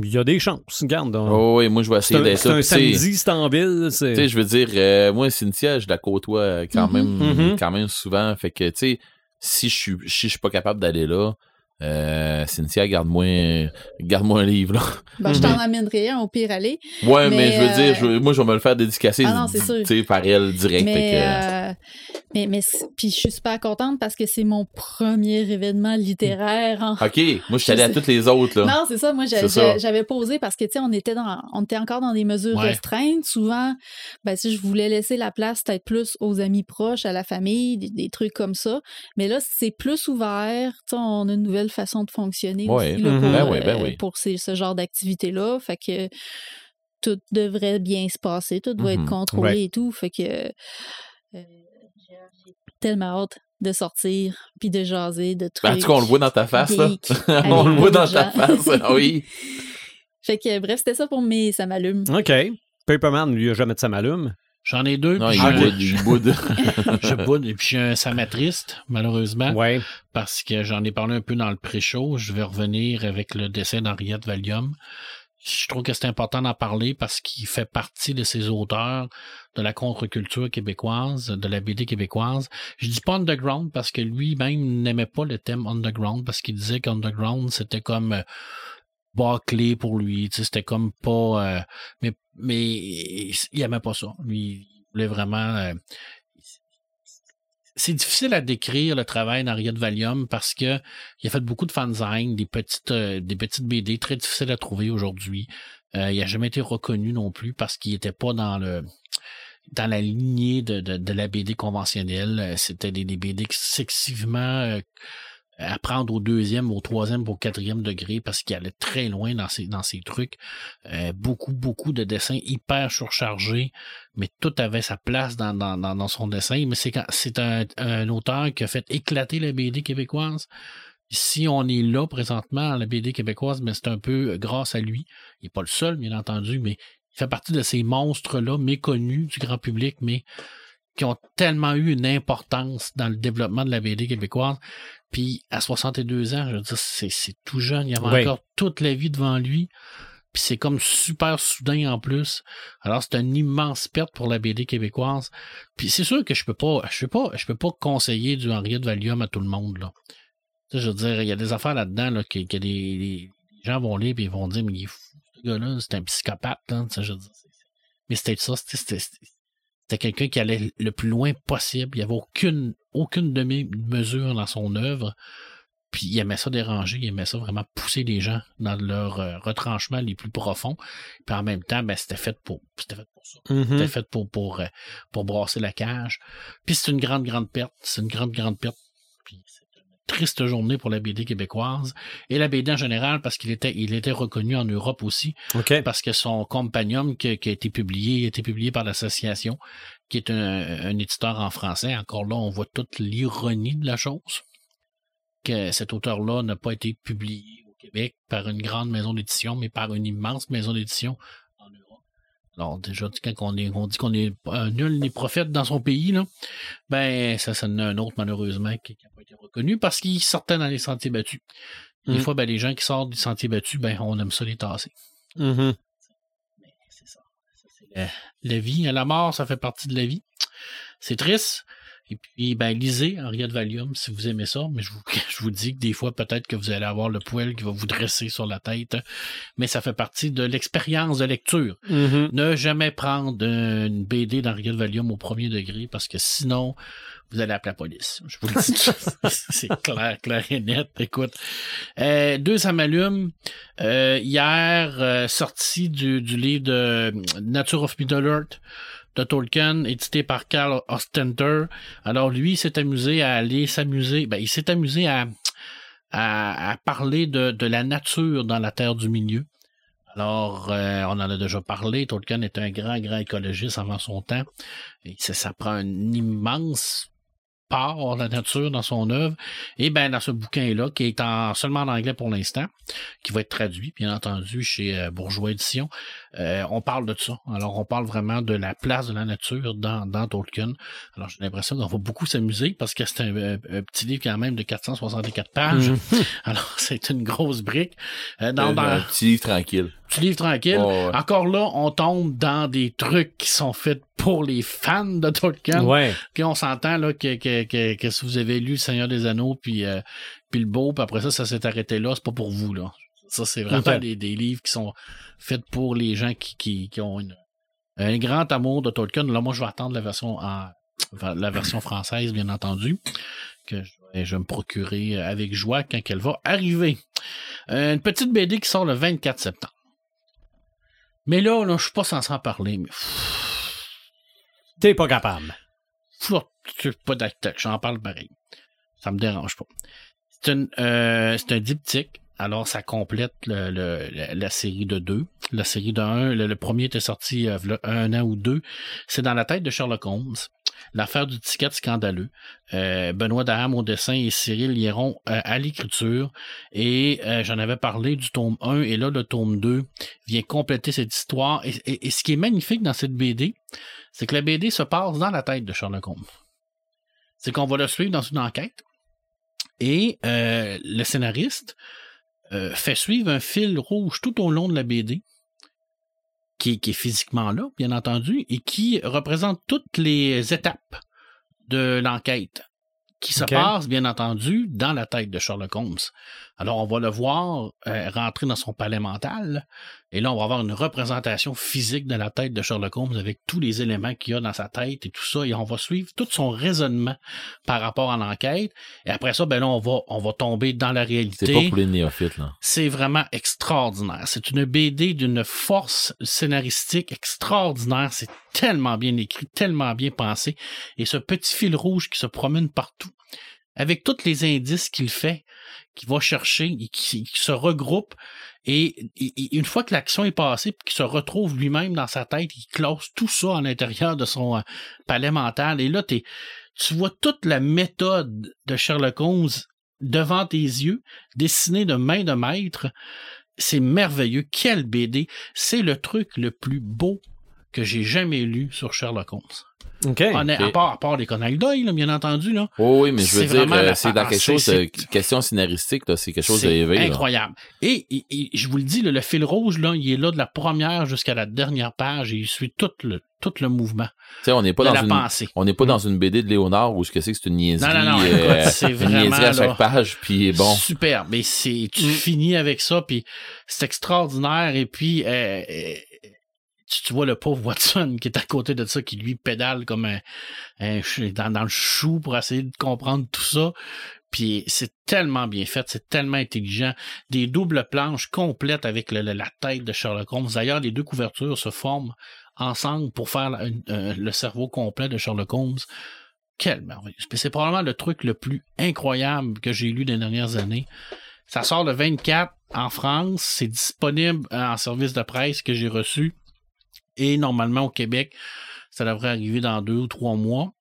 Il y a des chances. Regarde. on- Oh, oui, moi, je vais c'est essayer un, d'être c'est là. un tu sais, samedi, c'est en ville. c'est- Tu sais, je veux dire, euh, moi, Cynthia, je la côtoie quand, Mhm. même, Mhm. quand même souvent. Fait que, tu sais, si je suis, si je suis pas capable d'aller là, euh, Cynthia, garde-moi, garde-moi un livre, là. Ben, Je t'en [laughs] amènerai un au pire aller. Ouais, mais, Mais, je veux euh, dire, je veux- moi, je vais me le faire dédicacer, Ah non, par elle direct. Mais, que- euh, mais, puis je suis super contente parce que c'est mon premier événement littéraire. en- OK, moi, je suis je allé à toutes les autres, là. Non, c'est ça. Moi, j'avais posé parce que, tu sais, on était dans, on était encore dans des mesures Ouais. restreintes. Souvent, ben, si je voulais laisser la place peut-être plus aux amis proches, à la famille, des, des trucs comme ça. Mais là, c'est plus ouvert. On a une nouvelle façon de fonctionner Ouais. aussi là, pour, Ben oui, ben euh, oui. pour ces- ce genre d'activité-là. Fait que tout devrait bien se passer. Tout doit être contrôlé Ouais. et tout. Fait que euh, j'ai j'ai tellement hâte de sortir puis de jaser de trucs. Ben, en tout cas, on le voit dans ta face, là. [laughs] on le voit dans ta gens. face, ah oui. [laughs] Fait que bref, c'était ça pour mes ça m'allume. OK. Paperman, lui, a jamais de sa m'allume. J'en ai deux. Non, il un- boude, [laughs] je boude, et puis j'ai un samatriste, malheureusement, Ouais. parce que j'en ai parlé un peu dans le pré-show. Je vais revenir avec le décès d'Henriette Valium. Je trouve que c'est important d'en parler parce qu'il fait partie de ces auteurs de la contre-culture québécoise, de la BD québécoise. Je dis pas underground parce que lui-même n'aimait pas le thème underground parce qu'il disait qu'underground, c'était comme euh, bâclé pour lui. C'était comme pas... euh, mais, mais il aimait pas ça. Lui, il voulait vraiment... euh, c'est difficile à décrire le travail d'Henriette Valium parce que il a fait beaucoup de fanzines, des petites, euh, des petites BD très difficiles à trouver aujourd'hui. Euh, il n'a jamais été reconnu non plus parce qu'il n'était pas dans le dans la lignée de, de, la BD conventionnelle. C'était des, des BD excessivement euh, à prendre au deuxième, au troisième, au quatrième degré parce qu'il allait très loin dans ses, dans trucs. Euh, beaucoup, beaucoup de dessins hyper surchargés, mais tout avait sa place dans, dans, dans, son dessin. Mais c'est c'est un, un auteur qui a fait éclater la BD québécoise. Si on est là présentement la BD québécoise, mais c'est un peu grâce à lui. Il n'est pas le seul, bien entendu, mais il fait partie de ces monstres-là méconnus du grand public, mais qui ont tellement eu une importance dans le développement de la BD québécoise. Puis à 62 ans, je veux dire, c'est, tout jeune. Il avait Oui. encore toute la vie devant lui. Puis c'est comme super soudain en plus. Alors c'est une immense perte pour la BD québécoise. Puis c'est sûr que je peux pas, je peux pas, je peux pas conseiller du Henriette Valium à tout le monde là. Tu sais, je veux dire, il y a des affaires là-dedans là, que, que les, les gens vont lire et ils vont dire mais il est fou, ce gars-là, c'est un psychopathe. Là, Tu sais, je veux dire, mais c'était ça, c'était, c'était, quelqu'un qui allait le plus loin possible. Il n'y avait aucune, aucune demi-mesure dans son œuvre. Puis il aimait ça déranger, il aimait ça vraiment pousser les gens dans leurs euh, retranchements les plus profonds. Puis en même temps, ben, c'était fait pour c'était fait pour ça. Mhm. C'était fait pour, pour, euh, pour brasser la cage. Puis c'est une grande, grande perte. C'est une grande, grande perte. Puis triste journée pour la BD québécoise. Et la BD en général, parce qu'il était, il était reconnu en Europe aussi parce que son compagnon qui, qui a été publié, a été publié par l'association, qui est un, un éditeur en français. Encore là, on voit toute l'ironie de la chose. Que cet auteur-là n'a pas été publié au Québec par une grande maison d'édition, mais par une immense maison d'édition. Alors, déjà, quand on, est, on dit qu'on est euh, nul ni prophète dans son pays, là, ben, ça, ça en a un autre, malheureusement, qui n'a pas été reconnu parce qu'il sortait dans les sentiers battus. Des Mm. fois, ben, les gens qui sortent des sentiers battus, ben, on aime ça les tasser. Mais c'est ça. Ça, c'est la, la vie. La mort, ça fait partie de la vie. C'est triste. Et puis, ben, lisez Henriette Valium si vous aimez ça. Mais je vous, [laughs] je vous dis que des fois, peut-être que vous allez avoir le poil qui va vous dresser sur la tête. Mais ça fait partie de l'expérience de lecture. Mhm. Ne jamais prendre une BD d'Henriette Valium au premier degré parce que sinon, vous allez appeler la police. Je vous le dis. [laughs] [laughs] C'est clair, clair et net. Écoute. Euh, deux, ça m'allume. Euh, hier, euh, sorti du, du livre de Nature of Middle Earth de Tolkien, édité par Carl Ostender. Alors lui, il s'est amusé à aller s'amuser, ben, il s'est amusé à, à, à parler de, de la nature dans la Terre du Milieu. Alors, euh, on en a déjà parlé. Tolkien est un grand, grand écologiste avant son temps. Et ça, prend un immense part la nature dans son œuvre. Et ben dans ce bouquin-là, qui est en, seulement en anglais pour l'instant, qui va être traduit, bien entendu, chez euh, Bourgeois Édition, euh, on parle de ça. Alors, on parle vraiment de la place de la nature dans, dans Tolkien. Alors, j'ai l'impression qu'on va beaucoup s'amuser parce que c'est un, un- un petit livre quand même de 464 pages. Mhm. [laughs] Alors, c'est une grosse brique. Euh, dans, Euh, dans un petit livre tranquille. petit livre tranquille. Ouais. Encore là, on tombe dans des trucs qui sont faits pour les fans de Tolkien. Ouais. Puis on s'entend là que, que, que, que si vous avez lu Le Seigneur des Anneaux puis, euh, puis le Beau, puis après ça, ça s'est arrêté là, c'est pas pour vous là. Ça, c'est vraiment des, des livres qui sont faits pour les gens qui, qui, qui ont une- un grand amour de Tolkien. Là, moi, je vais attendre la version en la version française, bien entendu, que je vais, je vais me procurer avec joie quand elle va arriver. Une petite BD qui sort le 24 septembre. Mais là, là je suis pas censé en parler, mais T'es pas capable. Pff, c'est pas d'acteur, j'en parle pareil. Ça me dérange pas. C'est une, euh, c'est un diptyque. Alors, ça complète le, le- la, série de deux. La série de un, le, le premier était sorti euh, un an ou deux. C'est dans la tête de Sherlock Holmes. L'affaire du ticket scandaleux. Euh, Benoît Daham au dessin et Cyril Lieron euh, à l'écriture. Et euh, j'en avais parlé du tome 1 et là, le tome 2 vient compléter cette histoire. Et, et- et ce qui est magnifique dans cette BD, c'est que la BD se passe dans la tête de Sherlock Holmes. C'est qu'on va le suivre dans une enquête et euh, le scénariste euh, fait suivre un fil rouge tout au long de la BD qui, est- qui est physiquement là, bien entendu, et qui représente toutes les étapes de l'enquête qui se passe, bien entendu, dans la tête de Sherlock Holmes. Alors, on va le voir euh, rentrer dans son palais mental, et là, on va avoir une représentation physique de la tête de Sherlock Holmes avec tous les éléments qu'il y a dans sa tête et tout ça, et on va suivre tout son raisonnement par rapport à l'enquête. Et après ça, ben là, on va, on va tomber dans la C'est réalité. pas pour les néophytes, là. C'est vraiment extraordinaire. C'est une BD d'une force scénaristique extraordinaire. C'est tellement bien écrit, tellement bien pensé. Et ce petit fil rouge qui se promène partout, avec tous les indices qu'il fait, qu'il va chercher et qui, qui se regroupe. Et, une fois que l'action est passée, puis qu'il se retrouve lui-même dans sa tête, il classe tout ça à l'intérieur de son euh, palais mental. Et là, tu vois toute la méthode de Sherlock Holmes devant tes yeux, dessinée de main de maître. C'est merveilleux. Quelle BD. C'est le truc le plus beau que j'ai jamais lu sur Sherlock Holmes. OK. Honnêt- ok. À part, à part les Conan Doyle, là, bien entendu, là. Oh, oui, mais je veux dire, euh, c'est dans quelque chose de c'est- question scénaristique, c'est quelque chose C'est d'élevé. là. incroyable. Et, et- et je vous le dis, le, le fil rouge, là, il est là de la première jusqu'à la dernière page et il suit tout le, tout le mouvement Tu sais, on n'est pas dans la une, pensée. on n'est pas dans une BD de Léonard où ce que c'est que c'est une niaiserie. Non, non, non, euh, c'est une vraiment, niaiserie à chaque là, page, puis bon. Super. Mais c'est, tu Mm. finis avec ça, puis c'est extraordinaire. Et puis, euh, euh, tu, vois le pauvre Watson qui est à côté de ça, qui lui pédale comme un, un dans, dans le chou pour essayer de comprendre tout ça. Puis c'est tellement bien fait, c'est tellement intelligent. Des doubles planches complètes avec la tête de Sherlock Holmes. D'ailleurs, les deux couvertures se forment ensemble pour faire euh, le cerveau complet de Sherlock Holmes. Quel merveille. C'est probablement le truc le plus incroyable que j'ai lu des dernières années. Ça sort le 24 en France. C'est disponible en service de presse que j'ai reçu. Et normalement au Québec, ça devrait arriver dans deux ou trois mois.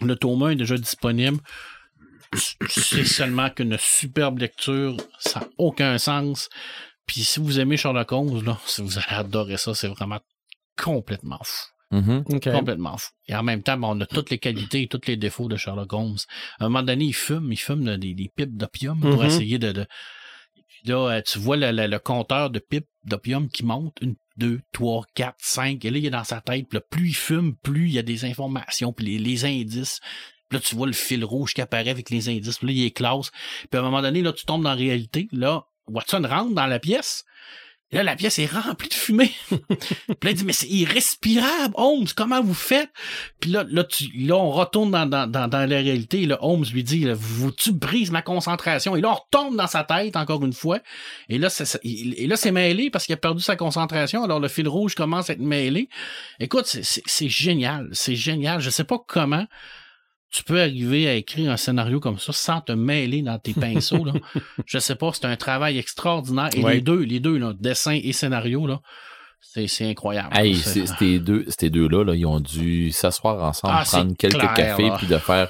Le tome 1 est déjà disponible. C'est seulement qu'une superbe lecture. Ça n'a aucun sens. Puis si vous aimez Sherlock Holmes, là, si vous allez adorer ça, c'est vraiment complètement fou. Mhm. OK. Complètement fou. Et en même temps, ben, on a toutes les qualités et tous les défauts de Sherlock Holmes. À un moment donné, il fume, il fume des, des pipes d'opium pour Mhm. essayer de. là, euh, tu vois le, le- le compteur de pipes d'opium qui monte. Une, deux, trois, quatre, cinq. Et là, il est dans sa tête. Puis là, plus il fume, plus il y a des informations, puis les, les indices. Puis là, tu vois le fil rouge qui apparaît avec les indices. Puis là, il est classe. Puis à un moment donné, là, tu tombes dans la réalité. Là, Watson rentre dans la pièce. Là, la pièce est remplie de fumée. [laughs] puis là, il dit, mais c'est irrespirable, Holmes, comment vous faites? Puis là, là, tu, là on retourne dans, dans, dans, dans la réalité. Et là, Holmes lui dit, vous, tu brises ma concentration. Et là, on retombe dans sa tête, encore une fois. Et là, c'est, et mêlé parce qu'il a perdu sa concentration. Alors, le fil rouge commence à être mêlé. Écoute, c'est, c'est, c'est génial. C'est génial. Je sais pas comment tu peux arriver à écrire un scénario comme ça sans te mêler dans tes pinceaux. Là. [laughs] Je sais pas, c'est un travail extraordinaire. Et Ouais. les deux, les deux, là, dessin et scénario, là, c'est, c'est incroyable. Hey, ces deux, ces deux-là, là, ils ont dû s'asseoir ensemble, Ah, prendre quelques clair, cafés, là. puis de faire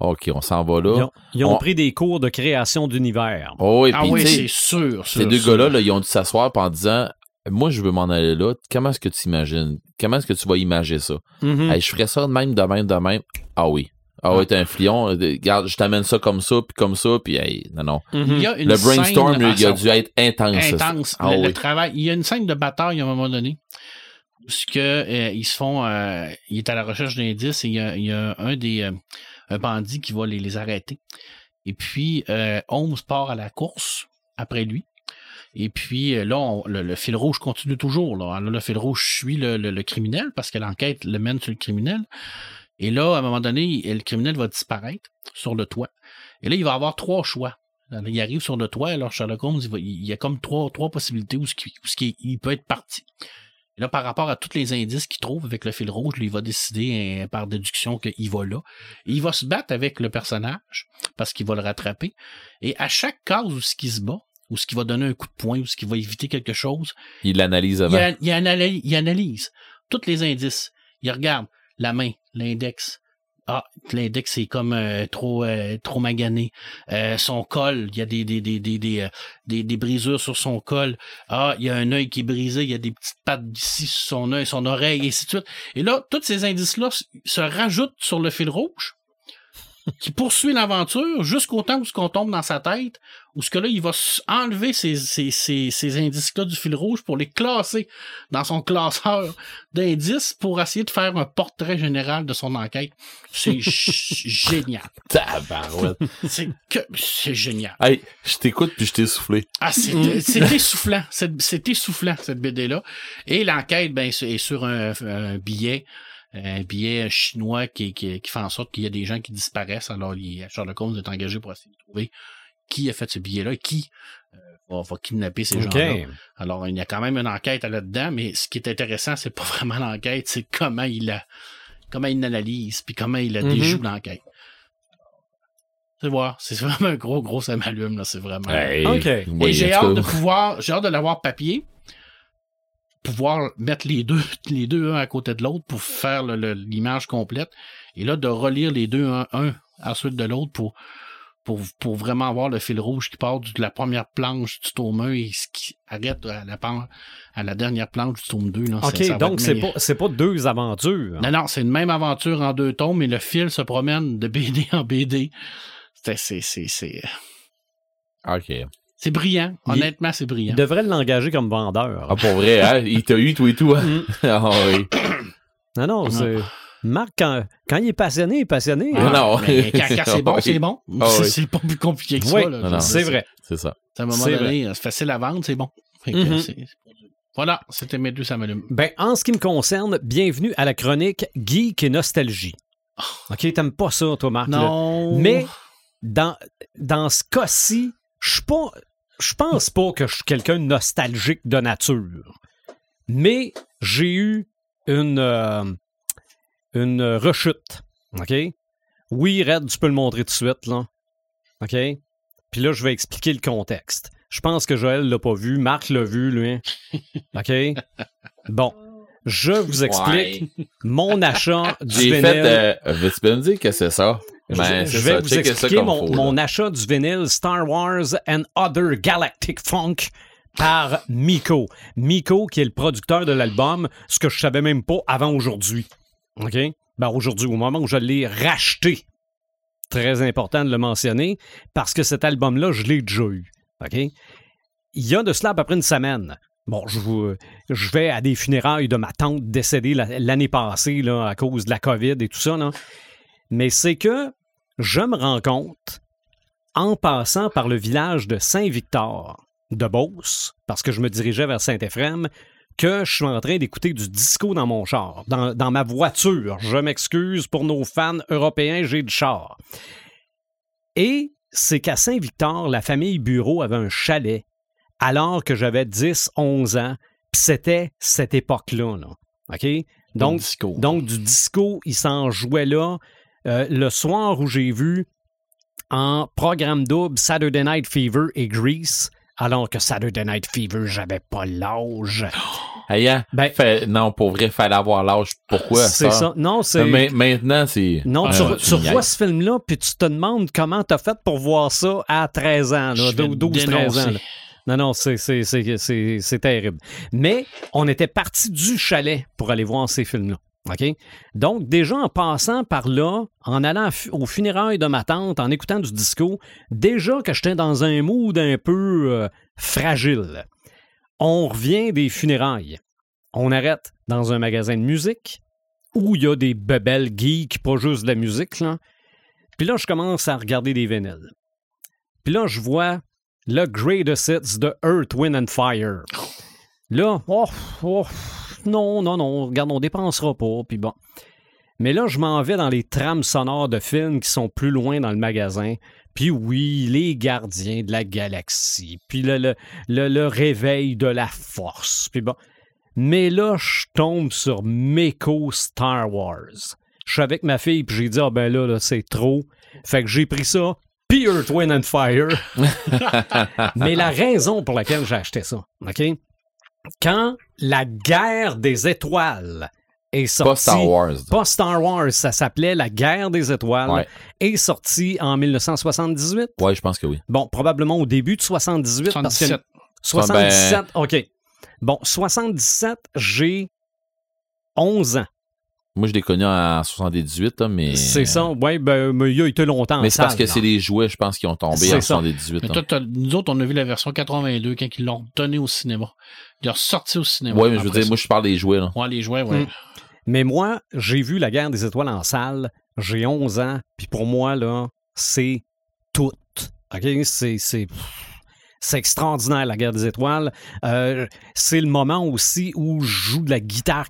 OK, on s'en va Ils là. ont, ils ont On- pris des cours de création d'univers. Oh, oui, ah oui, c'est sûr, sûr. ces deux sûr. gars-là, là, ils ont dû s'asseoir en disant Moi, je veux m'en aller là. Comment est-ce que tu imagines? Comment est-ce que tu vas imager ça? Mhm. Hey, Je ferais ça de même, de même, de même. Ah oui. Ah oui, t'es un flion. euh, Regarde, je t'amène ça comme ça, puis comme ça, puis hey, non, non. Mhm. Il y a une Le brainstorm, scène il a dû être intense. intense. Ah le, travail. Il y a une scène de bataille à un moment donné. Parce que euh, ils se font. euh, il est à la recherche d'indices et il y a, il y a un des euh, un bandit qui va les, les arrêter. Et puis euh, Holmes part à la course après lui. Et puis euh, là, on- le, le fil rouge continue toujours. Là. Là, le fil rouge suit le, le- le criminel parce que l'enquête le mène sur le criminel. Et là, à un moment donné, le criminel va disparaître sur le toit. Et là, il va avoir trois choix. Alors, il arrive sur le toit, alors Sherlock Holmes, il, va- il y a comme trois, trois possibilités où, ce qui- où ce qui- il peut être parti. Et là, par rapport à tous les indices qu'il trouve avec le fil rouge, lui, il va décider euh, par déduction qu'il va là. Et il va se battre avec le personnage parce qu'il va le rattraper. Et à chaque case où ce qui se bat, où ce qui va donner un coup de poing, où ce qui va éviter quelque chose, Il l'analyse il, avant. a- il analyse, il analyse tous les indices. Il regarde la main, l'index. Ah, l'index est comme euh, trop euh, trop magané. Euh, son col, il y a des des, des, des, des, des, des brisures sur son col. Ah, il y a un œil qui est brisé, il y a des petites pattes d'ici sur son œil, son oreille, et ainsi de suite. Et là, tous ces indices-là se rajoutent sur le fil rouge qui poursuit l'aventure jusqu'au temps où ce qu'on tombe dans sa tête, où ce que là, il va enlever ces, ces, ces, ces indices-là du fil rouge pour les classer dans son classeur d'indices pour essayer de faire un portrait général de son enquête. C'est [laughs] génial. Tabarouette. [laughs] C'est que c'est génial. hey, je t'écoute puis je t'ai soufflé. Ah, c'est c'est essoufflant. C'est c'est essoufflant, cette BD-là. Et l'enquête, ben, c'est- est sur un, un billet, un billet chinois qui, qui, qui fait en sorte qu'il y a des gens qui disparaissent. Alors, il, Sherlock Holmes est engagé pour essayer de trouver qui a fait ce billet-là et qui euh, va, va kidnapper ces gens-là. Alors, il y a quand même une enquête là-dedans, mais ce qui est intéressant, c'est pas [laughs] vraiment l'enquête, c'est comment il la, comment il l'analyse, puis comment il la Mhm. déjoue l'enquête. C'est voir, c'est [laughs] vraiment un gros, gros ça m'allume, là, c'est vraiment. Hey, oui, Et j'ai hâte de pouvoir, j'ai hâte de l'avoir papier, pouvoir mettre les deux, [laughs] les deux un à côté de l'autre pour faire l'image complète, et là de relire les deux un, un à la suite de l'autre pour, pour, pour vraiment avoir le fil rouge qui part de la première planche du tome 1 et ce qui arrête à la, à la dernière planche du tome 2. Là, OK, donc c'est pas, c'est pas deux aventures. Non, non, c'est une même aventure en deux tomes, mais le fil se promène de [laughs] BD en BD. C'est, c'est, c'est, c'est, OK. C'est brillant. Il- Honnêtement, c'est brillant. Il devrait l'engager comme vendeur. Ah, pour vrai, hein? Il t'a eu, toi et tout, hein? Mm. [laughs] Ah oui. Non, non, c'est... Marc, quand, quand il est passionné, il est passionné. Ah, non. mais quand, quand c'est [laughs] bon, Oui. c'est bon. Ah c'est, oui. c'est pas plus compliqué que Oui, ça. là. non, non. c'est vrai. C'est ça. À un moment C'est donné, c'est facile à vendre, c'est bon. Fait que Mhm. Dieu. Voilà, c'était mes deux, ça m'allume. Ben, en ce qui me concerne, bienvenue à la chronique Geek et Nostalgie. OK, t'aimes pas ça, toi, Marc? là? Non. Mais dans, dans ce cas-ci, je suis pas. Je pense pas que je suis quelqu'un de nostalgique de nature. Mais j'ai eu une, euh, une rechute. OK? Oui, Red, tu peux le montrer tout de suite, là. OK? Puis là, je vais expliquer le contexte. Je pense que Joël l'a pas vu. Marc l'a vu, lui. [laughs] OK? Bon. Je vous explique mon achat du J'ai fait. Euh, Veux-tu bien me dire que c'est ça? Ben, je, je vais ça. vous expliquer mon, faut, mon là. achat du vinyle Star Wars and Other Galactic Funk par Miko. Miko, qui est le producteur de l'album, ce que je savais même pas avant aujourd'hui. OK? Ben, aujourd'hui, au moment où je l'ai racheté. Très important de le mentionner, parce que cet album-là, je l'ai déjà eu. OK? Il y a de cela à peu près une semaine. Bon, je, vous- je vais à des funérailles de ma tante décédée la- l'année passée là, à cause de la COVID et tout ça. Là. Mais c'est que je me rends compte, en passant par le village de Saint-Victor, de Beauce, parce que je me dirigeais vers Saint-Éphrem, que je suis en train d'écouter du disco dans mon char, dans, dans ma voiture. Je m'excuse pour nos fans européens, j'ai du char. Et c'est qu'à Saint-Victor, la famille Bureau avait un chalet alors que j'avais 10, 11 ans, puis c'était cette époque-là. là. OK? Donc, disco. donc, du disco, il s'en jouait là. Euh, le soir où j'ai vu en programme double Saturday Night Fever et Grease, alors que Saturday Night Fever, j'avais pas l'âge. [gasps] Hey, hein, Ben- fait- non, pour vrai, fallait avoir l'âge. Pourquoi c'est ça? Non, c'est. Mais maintenant, c'est. Non, Ah, tu, revois ce film-là, puis tu te demandes comment t'as fait pour voir ça à 13 ans, là, Je vais 12, 13 ans. là. Non, non, c'est terrible. Mais on était parti du chalet pour aller voir ces films-là. OK? Donc, déjà en passant par là, en allant aux funérailles de ma tante, en écoutant du disco, déjà que j'étais dans un mood un peu euh, fragile. On revient des funérailles. On arrête dans un magasin de musique où il y a des bebelles geeks, pas juste de la musique. Là. Puis là, je commence à regarder des vinyles. Puis là, je vois le Greatest Hits de Earth, Wind and Fire. Là, oh, oh, non, non, non, regarde, on dépensera pas, puis bon. Mais là, je m'en vais dans les trames sonores de films qui sont plus loin dans le magasin. Puis oui, les gardiens de la galaxie, puis le, le, le, le réveil de la force, puis bon. Mais là, je tombe sur Meko Star Wars. Je suis avec ma fille, puis j'ai dit, ah ben là, là c'est trop. Fait que j'ai pris ça, puis Earth, Wind and Fire. [laughs] Mais la raison pour laquelle j'ai acheté ça, OK? Quand la guerre des étoiles est sortie. Pas Star Wars. Pas Star Wars, ça s'appelait La guerre des étoiles. Ouais. Est sortie en 1978. Ouais, je pense que oui. Bon, probablement au début de 78. Parce que 77. 77, OK. Bon, 77, j'ai 11 ans. Moi, je l'ai connu en 78, là, mais. C'est ça. Oui, ben, mais il a été longtemps. en Mais c'est parce que c'est les jouets, je pense, qui ont tombé en ça. 78. Mais toi, nous autres, on a vu la version 82 quand ils l'ont donné au cinéma. Ils l'ont sorti au cinéma. Ouais, mais je veux dire, moi, je parle des jouets, là. Ouais, les jouets, ouais. Mm. Mais moi, j'ai vu La guerre des étoiles en salle. J'ai 11 ans. Puis pour moi, là, c'est tout. OK? C'est. C'est... Extraordinaire, la guerre des étoiles. Euh, c'est le moment aussi où je joue de la guitare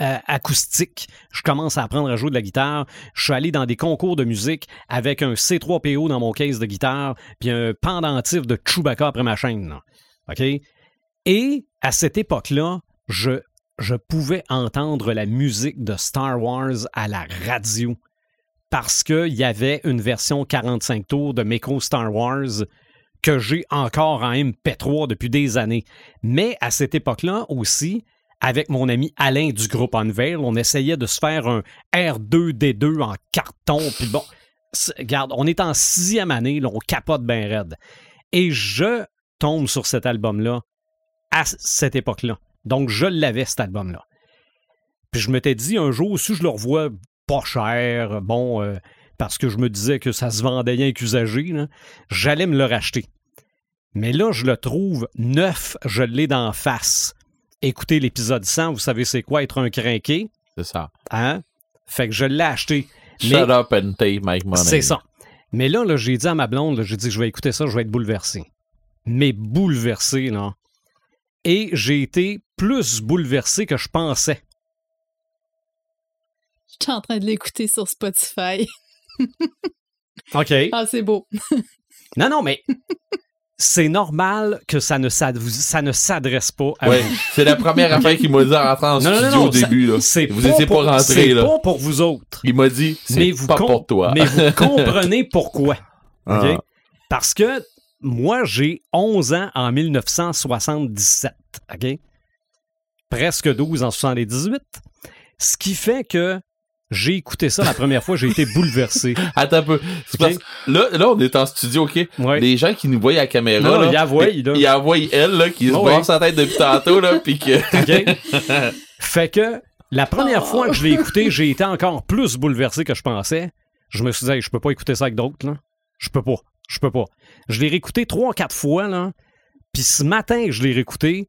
euh, acoustique. Je commence à apprendre à jouer de la guitare. Je suis allé dans des concours de musique avec un C3PO dans mon case de guitare, puis un pendentif de Chewbacca après ma chaîne. OK? Et à cette époque-là, je, je pouvais entendre la musique de Star Wars à la radio parce qu'il y avait une version 45 tours de Meko Star Wars que j'ai encore en MP3 depuis des années. Mais à cette époque-là aussi, avec mon ami Alain du groupe Unveil, on essayait de se faire un R2D2 en carton. Puis bon, regarde, on est en sixième année, là, on capote bien raide. Et je tombe sur cet album-là à cette époque-là. Donc, je l'avais, cet album-là. Puis je m'étais dit un jour, si je le revois pas cher, bon, euh, parce que je me disais que ça se vendait rien qu'usagé, j'allais me le racheter. Mais là, je le trouve neuf, je l'ai d'en face. Écoutez l'épisode 100, vous savez c'est quoi être un crinqué, C'est ça. hein? Fait que je l'ai acheté. Shut Mais- up and take my money. C'est ça. Mais là, là j'ai dit à ma blonde, j'ai dit je vais écouter ça, je vais être bouleversé. Mais bouleversé, là. Et j'ai été plus bouleversé que je pensais. Je suis en train de l'écouter sur Spotify. [laughs] OK. Ah, c'est beau. Non, non, mais [laughs] c'est normal que ça ne, s'ad- ça ne s'adresse pas à Ouais, vous. c'est la première affaire qu'il m'a dit en rentrant en Non, non, studio non, au ça- début. Là. Vous pas étiez pour- pas rentré, C'est pas pour vous autres. Il m'a dit, c'est Mais vous, pas pour toi. mais vous [laughs] comprenez pourquoi. Ah. Parce que moi, j'ai 11 ans en 1977. OK? Presque 12 en 78. Ce qui fait que j'ai écouté ça la première fois, j'ai été bouleversé. [laughs] Attends un peu. Là, là, on est en studio, OK? Ouais. Les gens qui nous voient à la caméra, Non, là, ils la voient, là. ils envoient elle, là, qui se Oh, brosse ouais. sa tête depuis tantôt, là, puis que... [laughs] OK? [laughs] fait que la première fois que je l'ai écouté, j'ai été encore plus bouleversé que je pensais. Je me suis dit, Hey, je peux pas écouter ça avec d'autres, là. Je peux pas. Je peux pas. Je l'ai réécouté trois, quatre fois, là. Puis ce matin, je l'ai réécouté.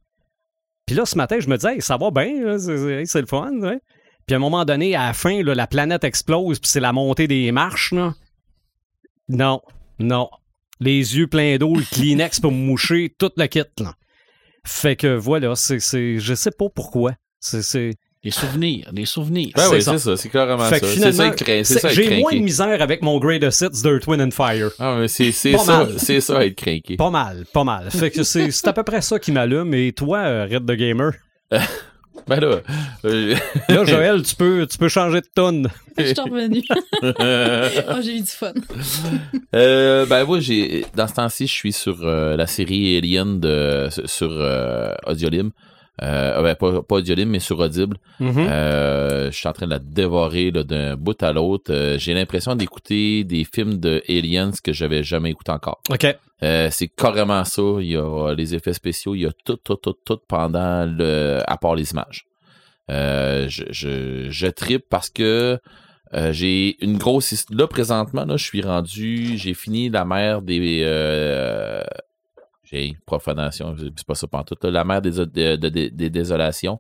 Puis là, ce matin, je me disais, Hey, ça va bien, là, c'est, le fun, ouais. Puis à un moment donné, à la fin, là, la planète explose, puis c'est la montée des marches, là. Non, non. Les yeux pleins d'eau, le Kleenex pour me moucher, toute la kit, là. Fait que voilà, c'est, c'est, je sais pas pourquoi. C'est, c'est... Des souvenirs, des souvenirs. Ben C'est oui, ça. c'est ça, c'est carrément Fait ça. C'est finalement, ça, être cra- c'est c'est- ça, être j'ai moins de misère avec mon Greatest Hits d'Earth, Wind and Fire. Ah, ouais, c'est ça, mal. c'est ça, être craqué. Pas mal, pas mal. Fait que c'est, c'est à peu près ça qui m'allume. Et toi, euh, Red the Gamer? [laughs] Ben là, euh, Là, Joël, [laughs] tu peux, tu peux changer de tonne. Je suis revenue. [laughs] oh, j'ai eu du fun. Euh, ben moi j'ai dans ce temps-ci je suis sur euh, la série Alien de sur euh, Audiolim. Euh, ben, pas, pas mais sur Audible. Mhm. Euh, je suis en train de la dévorer d'un bout à l'autre. Euh, j'ai l'impression d'écouter des films de Aliens que j'avais jamais écouté encore. OK. Euh, c'est carrément ça. Il y a les effets spéciaux, il y a tout, tout, tout, tout pendant le. à part les images. Euh, je, je, je trippe parce que euh, j'ai une grosse. Là, présentement, là, je suis rendu. J'ai fini la mer des. J'ai profanation, c'est pas ça pantoute. La mer des, de- de- de- des désolations.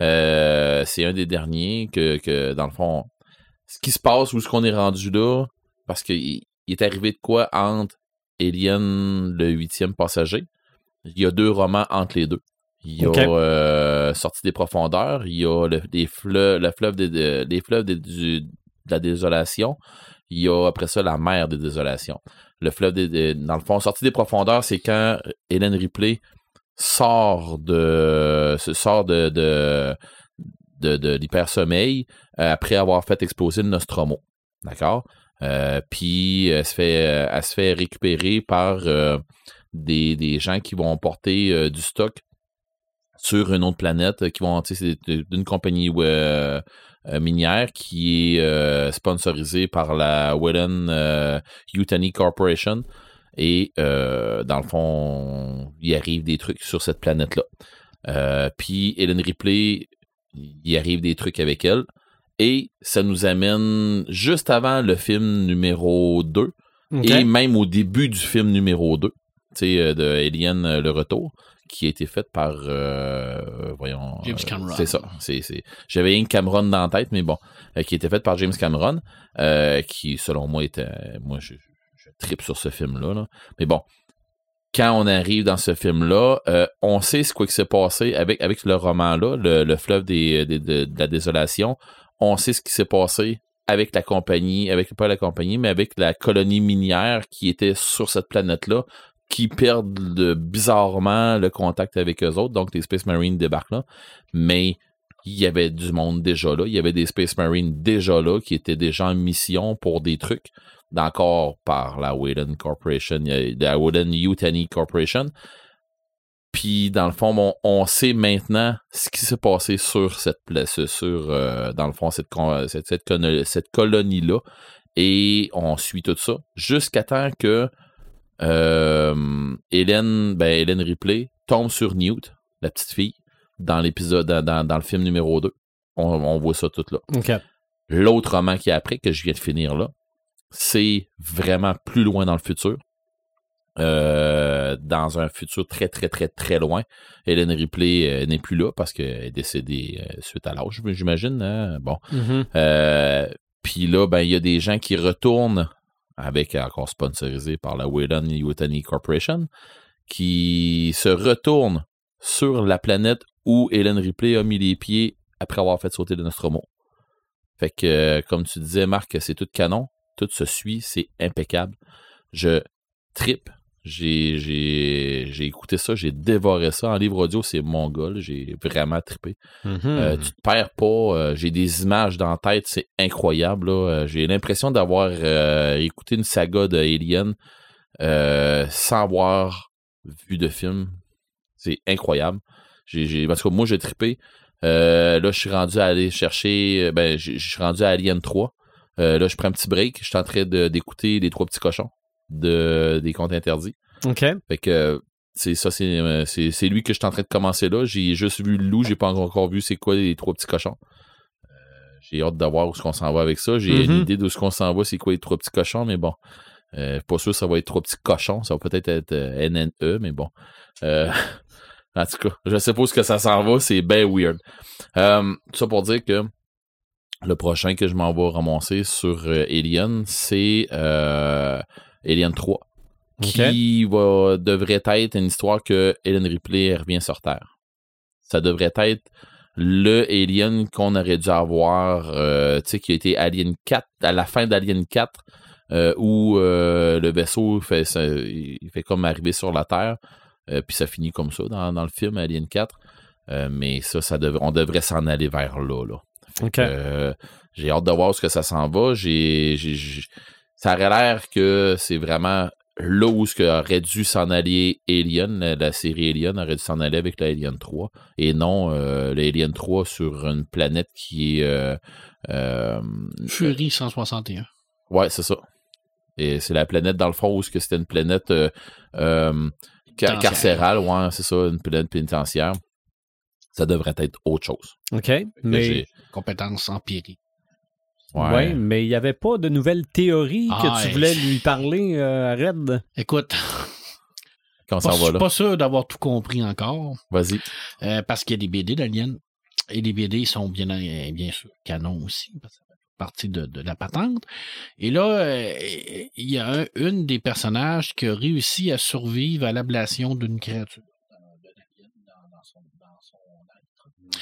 Euh, c'est un des derniers que, que, dans le fond, ce qui se passe, où est-ce qu'on est rendu là, parce qu'il il est arrivé de quoi entre Alien, le huitième passager? Il y a deux romans entre les deux. Il y a euh, Sortie des profondeurs, il y a le, des fleuves, le fleuve des, de- les fleuves des- du- de la désolation. Il y a après ça la mer des désolations. Le fleuve des, dans le fond, Sortie des profondeurs, c'est quand Hélène Ripley sort de sort de l'hypersommeil euh, après avoir fait exploser le Nostromo. D'accord? Euh, puis elle se fait euh, elle récupérer par euh, des, gens qui vont porter euh, du stock sur une autre planète, euh, qui vont, c'est d'une compagnie euh, minière qui est euh, sponsorisée par la Whelan Yutani Corporation. Et dans le fond, il arrive des trucs sur cette planète-là. Puis Hélène Ripley, il arrive des trucs avec elle. Et ça nous amène juste avant le film numéro 2 OK. et même au début du film numéro 2, tu sais, de Alien Le Retour, qui a été fait par, euh, voyons... James euh, Cameron. c'est ça. C'est, c'est... J'avais une Cameron dans la tête, mais bon, euh, qui a été fait par James Cameron, qui, selon moi, était... Moi, je, je tripe sur ce film-là, là. Mais bon, quand on arrive dans ce film-là, on sait ce qui s'est passé avec, avec le roman-là, le, le fleuve des, des- de, de la désolation. On sait ce qui s'est passé avec la compagnie, avec pas la compagnie, mais avec la colonie minière qui était sur cette planète-là, qui perdent de- bizarrement le contact avec eux autres. Donc, les Space Marines débarquent là. Mais il y avait du monde déjà là. Il y avait des Space Marines déjà là qui étaient déjà en mission pour des trucs d'encore par la Whedon Corporation, la Whedon Yutani Corporation. Puis dans le fond, on, on sait maintenant ce qui s'est passé sur cette place, sur euh, dans le fond cette cette, cette, cette colonie-là, et on suit tout ça jusqu'à temps que euh, Hélène, ben Hélène Ripley tombe sur Newt, la petite fille, dans l'épisode, dans, dans- le film numéro 2. On, on voit ça tout là. L'autre roman qui est après, que je viens de finir là, c'est vraiment plus loin dans le futur. Euh, dans un futur très, très, très, très loin. Hélène Ripley euh, n'est plus là parce qu'elle est décédée euh, suite à l'âge, j'imagine. hein? Bon. Mhm. Euh, Puis là, ben, il y a des gens qui retournent avec, encore sponsorisé par la Whedon Yutani Corporation, qui se retournent sur la planète où Hélène Ripley a mis les pieds après avoir fait sauter le Nostromo. Fait que, euh, comme tu disais, Marc, c'est tout canon, tout se suit, c'est impeccable. Je tripe. J'ai, j'ai, j'ai écouté ça, j'ai dévoré ça. En livre audio, c'est mon gars, là, j'ai vraiment trippé. Euh, tu te perds pas. euh, j'ai des images dans la tête, c'est incroyable. là. Euh, j'ai l'impression d'avoir écouté une saga de Alien sans avoir vu de film. C'est incroyable. J'ai, parce que moi, j'ai trippé. Là, je suis rendu à aller chercher. Ben, je suis rendu à Alien 3. Euh, là, je prends un petit break. Je suis en train d'écouter Les Trois Petits Cochons de, des Contes Interdits. OK. Fait que c'est ça, c'est, euh, c'est, c'est lui que je suis en train de commencer là. J'ai juste vu le loup, j'ai pas encore vu c'est quoi les trois petits cochons. Euh, j'ai hâte de voir où est-ce qu'on s'en va avec ça. J'ai Mhm. une idée d'où est-ce qu'on s'en va, c'est quoi les trois petits cochons, mais bon. Euh, pas sûr que ça va être trois petits cochons, ça va peut-être être euh, NNE, mais bon. [laughs] En tout cas, je est-ce que ça s'en va, c'est bien weird. Tout ça pour dire que le prochain que je m'en vais ramasser sur Alien, c'est Alien 3. qui va, devrait être une histoire que Ellen Ripley revient sur Terre. Ça devrait être le Alien qu'on aurait dû avoir, euh, tu sais, qui a été Alien 4, à la fin d'Alien 4, euh, où euh, le vaisseau fait, ça- il fait comme arriver sur la Terre, puis ça finit comme ça dans, dans le film Alien 4. Euh, mais ça, ça dev- on devrait s'en aller vers là. là. J'ai hâte de voir ce que ça s'en va. J'ai- ça aurait l'air que c'est vraiment là où ce aurait dû s'en aller Alien, la, la série Alien aurait dû s'en aller avec l'Alien 3 et non euh, l'Alien 3 sur une planète qui est euh, euh, Fury 161. ouais c'est ça et c'est la planète dans le fond où ce que c'était une planète euh, euh, car- carcérale ouais c'est ça une planète pénitentiaire ça devrait être autre chose OK. Mais, j'ai- Compétence empirique. Ouais. ouais. mais il n'y avait pas de nouvelles théories Ah, que tu voulais lui parler, euh, Red. Écoute, quand pas, ça je va suis pas sûr d'avoir tout compris encore, vas-y euh, parce qu'il y a des BD d'Alien. Et les BD sont bien, euh, bien sûr canon aussi, parce que ça fait partie de, de la patente. Et là, euh, il y a un- une des personnages qui a réussi à survivre à l'ablation d'une créature.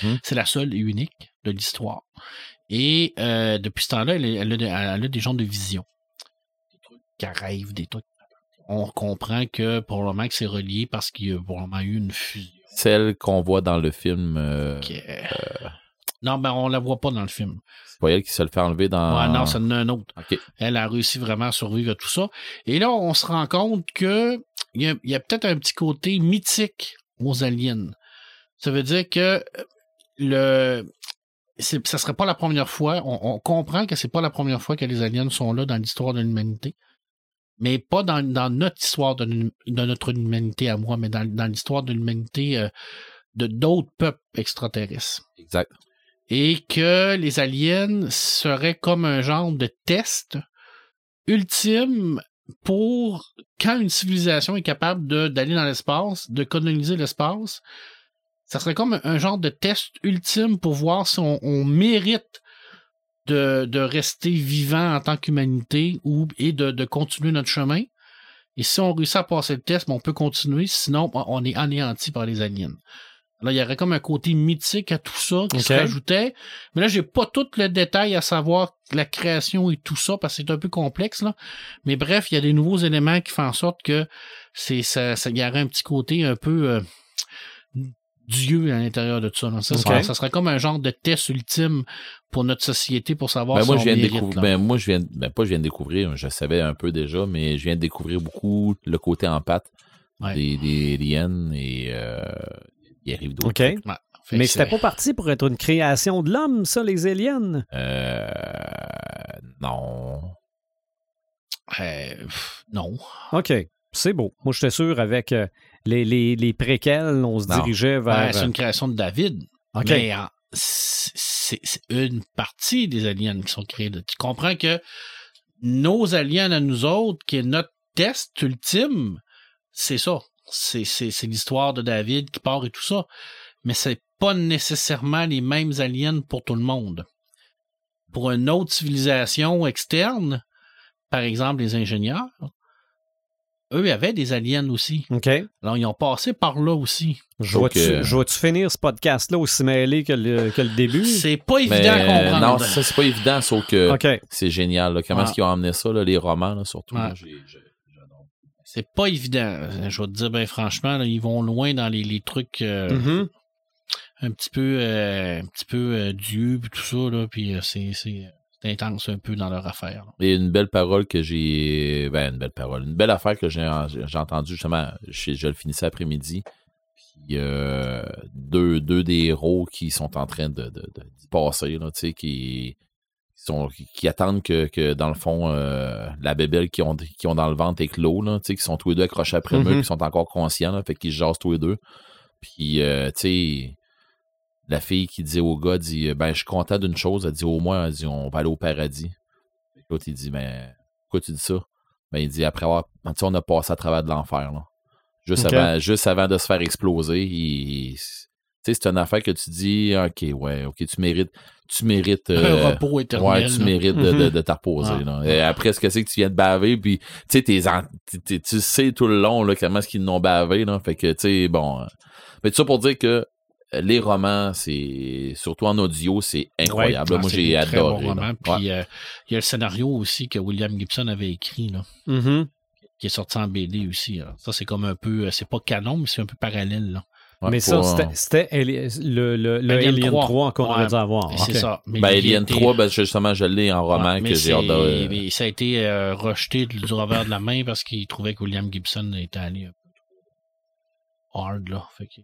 Mhm. C'est la seule et unique de l'histoire. Et euh, depuis ce temps-là, elle, elle a, des- elle a des genres de vision. Des trucs qui rêvent, des trucs. On comprend que probablement que c'est relié parce qu'il y a probablement eu une fusion. celle qu'on voit dans le film euh, est- Non, ben on la voit pas dans le film. c'est pas elle qui se le fait enlever dans Ouais, non, a un autre. Elle a réussi vraiment à survivre à tout ça. Et là, on se rend compte que il y a, il y a peut-être un petit côté mythique aux aliens. Ça veut dire que euh, le c'est- ça serait pas la première fois. On, on comprend que c'est pas la première fois que les aliens sont là dans l'histoire de l'humanité. Mais pas dans, dans notre histoire de, notre humanité à moi, mais dans, dans l'histoire de l'humanité euh, de d'autres peuples extraterrestres exact et que les aliens seraient comme un genre de test ultime pour quand une civilisation est capable de- d'aller dans l'espace, de coloniser l'espace, ça serait comme un, genre de test ultime pour voir si on, on mérite de, de rester vivant en tant qu'humanité ou et de, de continuer notre chemin. Et si on réussit à passer le test, ben, on peut continuer, sinon on- on est anéanti par les aliens. Là, il y aurait comme un côté mythique à tout ça qui se rajoutait. Mais là, j'ai pas tout le détail à savoir la création et tout ça, parce que c'est un peu complexe, là. Mais bref, il y a des nouveaux éléments qui font en sorte que c'est ça, ça- il y aurait un petit côté un peu euh, Dieu à l'intérieur de tout ça. Ça, serait, ça serait comme un genre de test ultime pour notre société pour savoir Ben, si moi, on je viens de mérite, découvrir. Ben, moi, je viens, ben, pas je viens de découvrir, je savais un peu déjà, mais je viens de découvrir beaucoup le côté en pâte Ouais. des, des aliens et euh, il arrive d'autres. OK. trucs. Ouais. Fait Mais c'était pas parti pour être une création de l'homme, ça, les aliens? Euh, non. Euh, pff, non. OK. C'est beau. Moi, j'étais sûr avec euh, les, les, les préquels, on se Non. dirigeait vers. Ouais, c'est une création de David. OK. Mais en- c'est c'est une partie des aliens qui sont créés. là. Tu comprends que nos aliens à nous autres, qui est notre test ultime, c'est ça. C'est c'est- c'est l'histoire de David qui part et tout ça. Mais c'est pas nécessairement les mêmes aliens pour tout le monde. Pour une autre civilisation externe, par exemple les ingénieurs, eux avaient des aliens aussi. OK. Alors ils ont passé par là aussi. Je vois-tu euh, finir ce podcast-là aussi mêlé que le, que le début? C'est pas évident Mais, à comprendre. non, ça, c'est pas évident, sauf que OK. c'est génial. là. Comment est-ce qu'ils ont amené ça, là, les romans, là, surtout? Ouais. là, j'ai- j'ai- j'adore. C'est pas évident. Je vais te dire, ben franchement, là, ils vont loin dans les, les trucs euh, Mhm. un petit peu, euh, un petit peu euh, Dieu puis tout ça là. Puis euh, c'est intense un peu dans leur affaire. là. Et une belle parole que j'ai. Ben, une belle parole. Une belle affaire que j'ai j'ai entendue justement. Je, je le finissais après-midi. Puis euh, deux, deux des héros qui sont en train de, de, de- d'y passer, là, tu sais, qui, qui sont, qui, qui attendent que, que, dans le fond, euh, la bébelle qu'ils ont, qu'ils ont dans le ventre éclos, là, tu sais, qui sont tous les deux accrochés après le mur, qui sont encore conscients, là, fait qu'ils se jasent tous les deux. Puis, euh, tu sais, la fille qui dit au gars, dit, ben, je suis content d'une chose, elle dit, au moins, elle dit, on va aller au paradis. L'autre, il dit, ben, pourquoi tu dis ça? Ben, il dit, après avoir, tu sais, on a passé à travers de l'enfer, là. Juste, avant, juste avant de se faire exploser, il- tu sais, c'est une affaire que tu dis, OK, ouais, OK, tu mérites, tu mérites. [laughs] Un euh, repos éternel. Ouais, tu là. mérites de, de, de te reposer. [laughs] Ouais. là. Et après, ce que c'est que tu viens de baver, puis tu sais, tu sais tout le long là, comment est-ce qu'ils l'ont bavé. Là, fait que, tu sais, bon. euh, Mais tout ça pour dire que euh, les romans, c'est surtout en audio, c'est incroyable. Ah, Moi, j'ai adoré. Ouais. Puis euh, il y a le scénario aussi que William Gibson avait écrit, là, Mhm. qui est sorti en BD aussi. là. Ça, c'est comme un peu, euh, c'est pas canon, mais c'est un peu parallèle. Là. Ouais, Mais ça, pour, c'était- le, le, le Alien Alien 3. 3, qu'on aurait dû avoir. C'est ça. Mais Ben, Alien été- 3, ben, justement, je l'ai en roman que j'ai hâte c'est- de. mais ça a été euh, rejeté du revers de la main parce qu'il trouvait que William Gibson était allé un peu trop hard. Là. Fait que-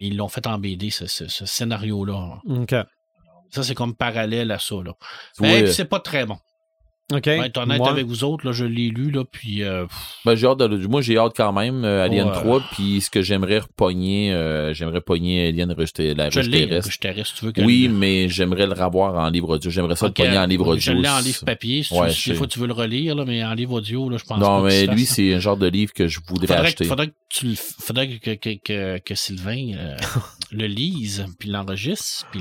ils l'ont fait en BD, ce, ce- ce scénario-là. OK. Ça, c'est comme parallèle à ça. Là. Mais c'est pas très bon. OK. Pour être honnête Moi- avec vous autres, là, je l'ai lu, là, puis euh, Ben, j'ai hâte de Moi, j'ai hâte quand même, euh, Alien Ouais. 3, puis ce que j'aimerais repogner, euh, j'aimerais pogner Alien rejeté, la je l'ai. terrestre. Je terrestre, si tu veux que Oui, mais j'aimerais le revoir en livre audio. J'aimerais ça Ok, le pogner en livre audio. Je l'ai en livre papier. Si Ouais, tu, je des sais. fois, tu veux le relire, là, mais en livre audio, là, je pense Non, pas mais lui, c'est un genre de livre que je voudrais Faudrait, acheter. que- faudrait que tu le- faudrait que, que, que, que Sylvain euh, [laughs] le lise, puis l'enregistre, puis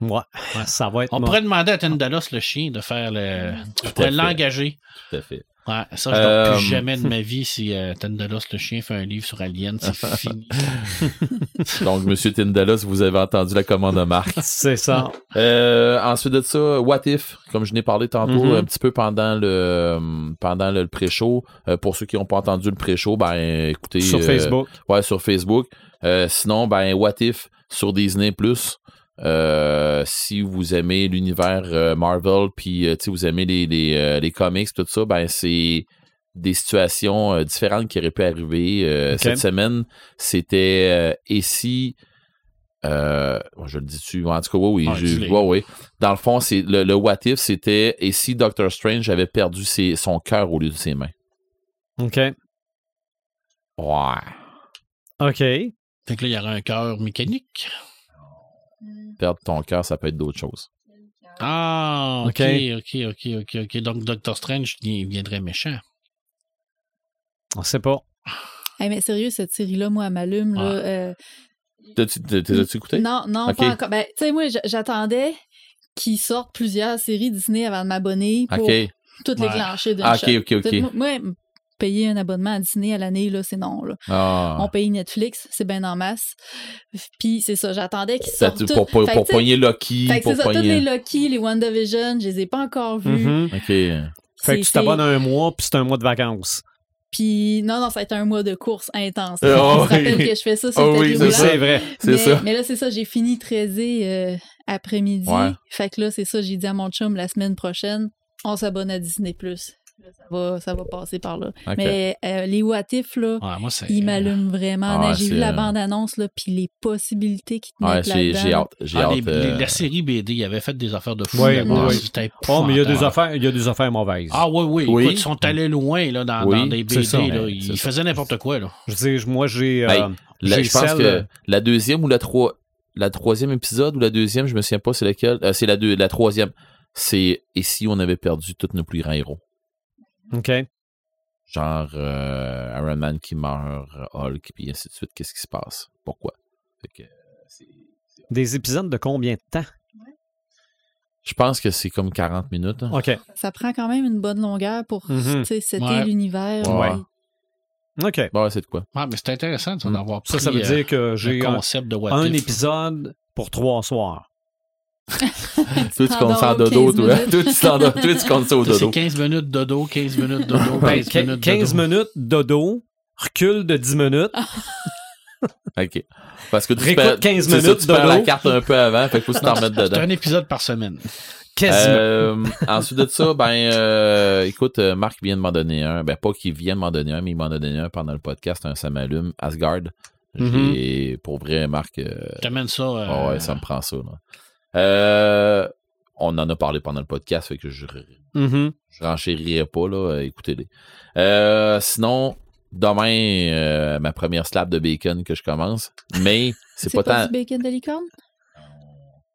Ouais. Ça va être. on pourrait demander à Tendalos, le chien, de faire le. Pourrais fait. l'engager. Tout à fait. Ouais, ça, je ne Euh, plus jamais de ma [laughs] vie si euh, Tendalos, le chien, fait un livre sur Alien. C'est [laughs] fini. [laughs] Donc, Monsieur Tindalos, vous avez entendu la commande de Marc. C'est ça. Euh, ensuite de ça, What If, comme je n'ai parlé tantôt, Mhm. un petit peu pendant le pendant le, le pré-show. Euh, pour ceux qui n'ont pas entendu le pré-show, ben écoutez. Sur Facebook. Ouais, sur Facebook. Sinon, ben What If sur Disney Plus? Si vous aimez l'univers euh, Marvel, puis euh, tu vous aimez les, les, euh, les comics, tout ça, ben c'est des situations euh, différentes qui auraient pu arriver. Euh. Cette semaine, c'était euh, et si euh, bon, je le dis-tu, en tout cas, oui, oui, Ouais, je- ouais. Dans le fond, c'est le, le what if, c'était et si Doctor Strange avait perdu ses- son cœur au lieu de ses mains? OK. Ouais. OK. fait que là, il y aura un cœur mécanique. Perdre ton cœur, ça peut être d'autres choses. Ah, ok, Ok. ok, ok, ok, ok. Donc, Doctor Strange il viendrait méchant. On sait pas. Hey, mais sérieux, cette série-là, moi, elle m'allume. là, Ouais. euh, T'as-tu t'as- t'as-tu écouté? Non, non, Ok. pas encore. Ben, tu sais, moi, j'attendais qu'ils sortent plusieurs séries Disney avant de m'abonner pour Ok. toutes Ouais. les clencher d'une Ah, ok, ok, ok. Moi, payer un abonnement à Disney à l'année, là, c'est non. Là. Ah. On paye Netflix, c'est bien en masse. Puis c'est ça, j'attendais qu'ils sortent. pour pour, pour Loki, fait que pour c'est ça, pogner. les Lucky, les WandaVision, je les ai pas encore vus. Mhm. Ok. Fait que tu t'abonnes un mois, puis c'est un mois de vacances. Puis non, non, ça va être un mois de course intense. On oui. se rappelle que je fais ça sur le oui, c'est roulant. ça. C'est vrai. C'est mais, ça. mais là, c'est ça, j'ai fini 13 euh, après-midi. Ouais. Fait que là, c'est ça, j'ai dit à mon chum la semaine prochaine, on s'abonne à Disney+. Ça va, ça va passer par là. Mais euh, les what if, là, Ouais, moi, c'est. ils m'allument vraiment. Ah, j'ai vu la euh, bande-annonce, là, puis les possibilités qui te Ouais, mettent j'ai là-dedans. j'ai hâte. J'ai Ah, hâte. les- les- euh, la série BD, il avait fait des affaires de fou. C'était Oh, mais il y a des affaires, il y a des affaires mauvaises. Ah oui, oui. Oui. Écoute, ils sont allés loin là, dans, Oui, dans des BD. ça. là. Ouais, Ils faisaient n'importe quoi. Là. Je veux dire, moi, j'ai. euh, je pense celle- que la deuxième ou la trois, la troisième épisode ou la deuxième, je me souviens pas c'est laquelle. Euh, c'est la deux, la troisième. C'est et si on avait perdu tous nos plus grands héros? OK. Genre euh, Iron Man qui meurt, Hulk, puis ainsi de suite. Qu'est-ce qui se passe? Pourquoi? Fait que, Des épisodes de combien de temps? je pense que c'est comme 40 minutes. hein. OK. Ça prend quand même une bonne longueur pour Ouais. l'univers. Ouais. OK. Bon, ouais, c'est de quoi? Ah, mais c'est intéressant ça, Mm. d'avoir Ça, ça pris, veut euh, dire que le j'ai un, concept de What un If. épisode pour trois soirs. Toi, tu comptes ça en 15 dodo, toi. toi, tu comptes ça au Ça, C'est dodo. 15 minutes dodo, 15 minutes dodo, Ben, 15 qu- minutes 15 dodo. minutes dodo, recul de 10 minutes. [laughs] OK. Parce que tu perds, 15 c'est ça, minutes tu perds la dodo. carte un peu avant, fait qu'il faut que tu t'en remettes C'est dedans. un épisode par semaine. Quasiment. Euh, ensuite de ça, ben, euh, écoute, euh, Marc vient de m'en donner un. Ben, pas qu'il vient de m'en donner un, mais il m'en a donné un pendant le podcast, un Ça m'allume, Asgard. J'ai, pour vrai, Marc, euh, Je t'amène ça. euh, ah ouais, ça me prend ça, là. Euh, on en a parlé pendant le podcast, fait que je, Mhm. je renchérirai pas, là. Écoutez-les. Euh, sinon, demain, euh, ma première slab de bacon que je commence, mais c'est pas tant. du bacon de licorne?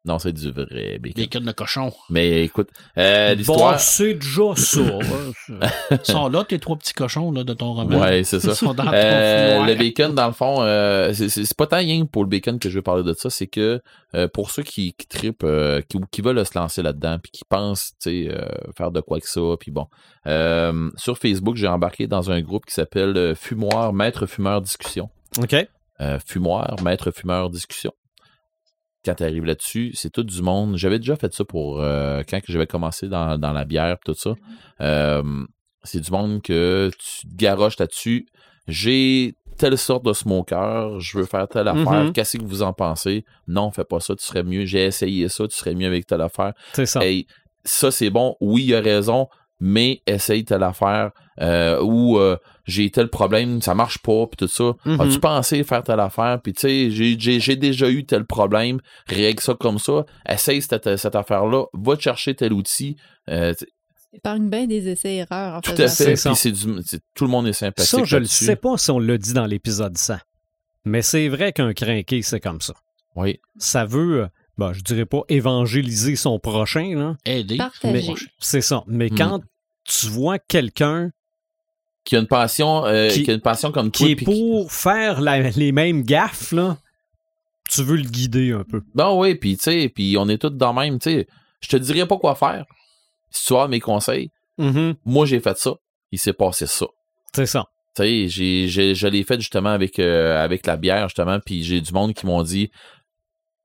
Non, c'est du vrai bacon. Bacon de cochon. Mais écoute, euh, Bon, l'histoire. c'est déjà ça. Ils [laughs] sont là, tes trois petits cochons là, de ton roman. Ouais, c'est ça. [laughs] Ils sont dans Euh, le bacon, dans le fond, euh, c'est- pas tant rien pour le bacon que je veux parler de ça, c'est que euh, pour ceux qui, qui tripent, euh, qui, qui veulent se lancer là-dedans, puis qui pensent tu sais, euh, faire de quoi que ça, puis bon. euh, sur Facebook, j'ai embarqué dans un groupe qui s'appelle Fumoir Maître Fumeur Discussion. OK. Euh, fumoir, maître fumeur discussion. Quand tu arrives là-dessus, c'est tout du monde. J'avais déjà fait ça pour euh, quand que j'avais commencé dans, dans la bière tout ça. Euh, c'est du monde que tu te garoches là-dessus. J'ai telle sorte de smoker, je veux faire telle affaire, Mhm. qu'est-ce que vous en pensez? Non, fais pas ça, tu serais mieux. J'ai essayé ça, tu serais mieux avec telle affaire. C'est ça. Hey, ça c'est bon, oui, il a raison, mais essaye telle affaire euh, ou euh, j'ai tel problème, ça marche pas, puis tout ça. Mhm. As-tu pensé faire telle affaire, puis tu sais, j'ai- j'ai j'ai déjà eu tel problème, règle ça comme ça, essaye cette, cette affaire-là, va te chercher tel outil. Euh, Épargne bien des essais-erreurs en tout à fait, puis c'est du- tout le monde est sympathique. Ça, je ne sais pas si on l'a dit dans l'épisode 100. Mais c'est vrai qu'un crinqué, c'est comme ça. Oui, Ça veut, ben, je dirais pas évangéliser son prochain, là. Aider. Partager. C'est ça. Mais Hmm. quand tu vois quelqu'un qui a une passion, euh, Qui- qui, a une passion comme toi. qui est qui- pour faire la- les mêmes gaffes, là, tu veux le guider un peu. Ben oui, puis tu sais, puis on est tous dans le même, tu sais. Je te dirais pas quoi faire. Si tu as mes conseils, Mhm. moi j'ai fait ça, il s'est passé ça. C'est ça. Tu sais, j'ai, j'ai- je l'ai fait justement avec, euh, avec la bière, justement, puis j'ai du monde qui m'ont dit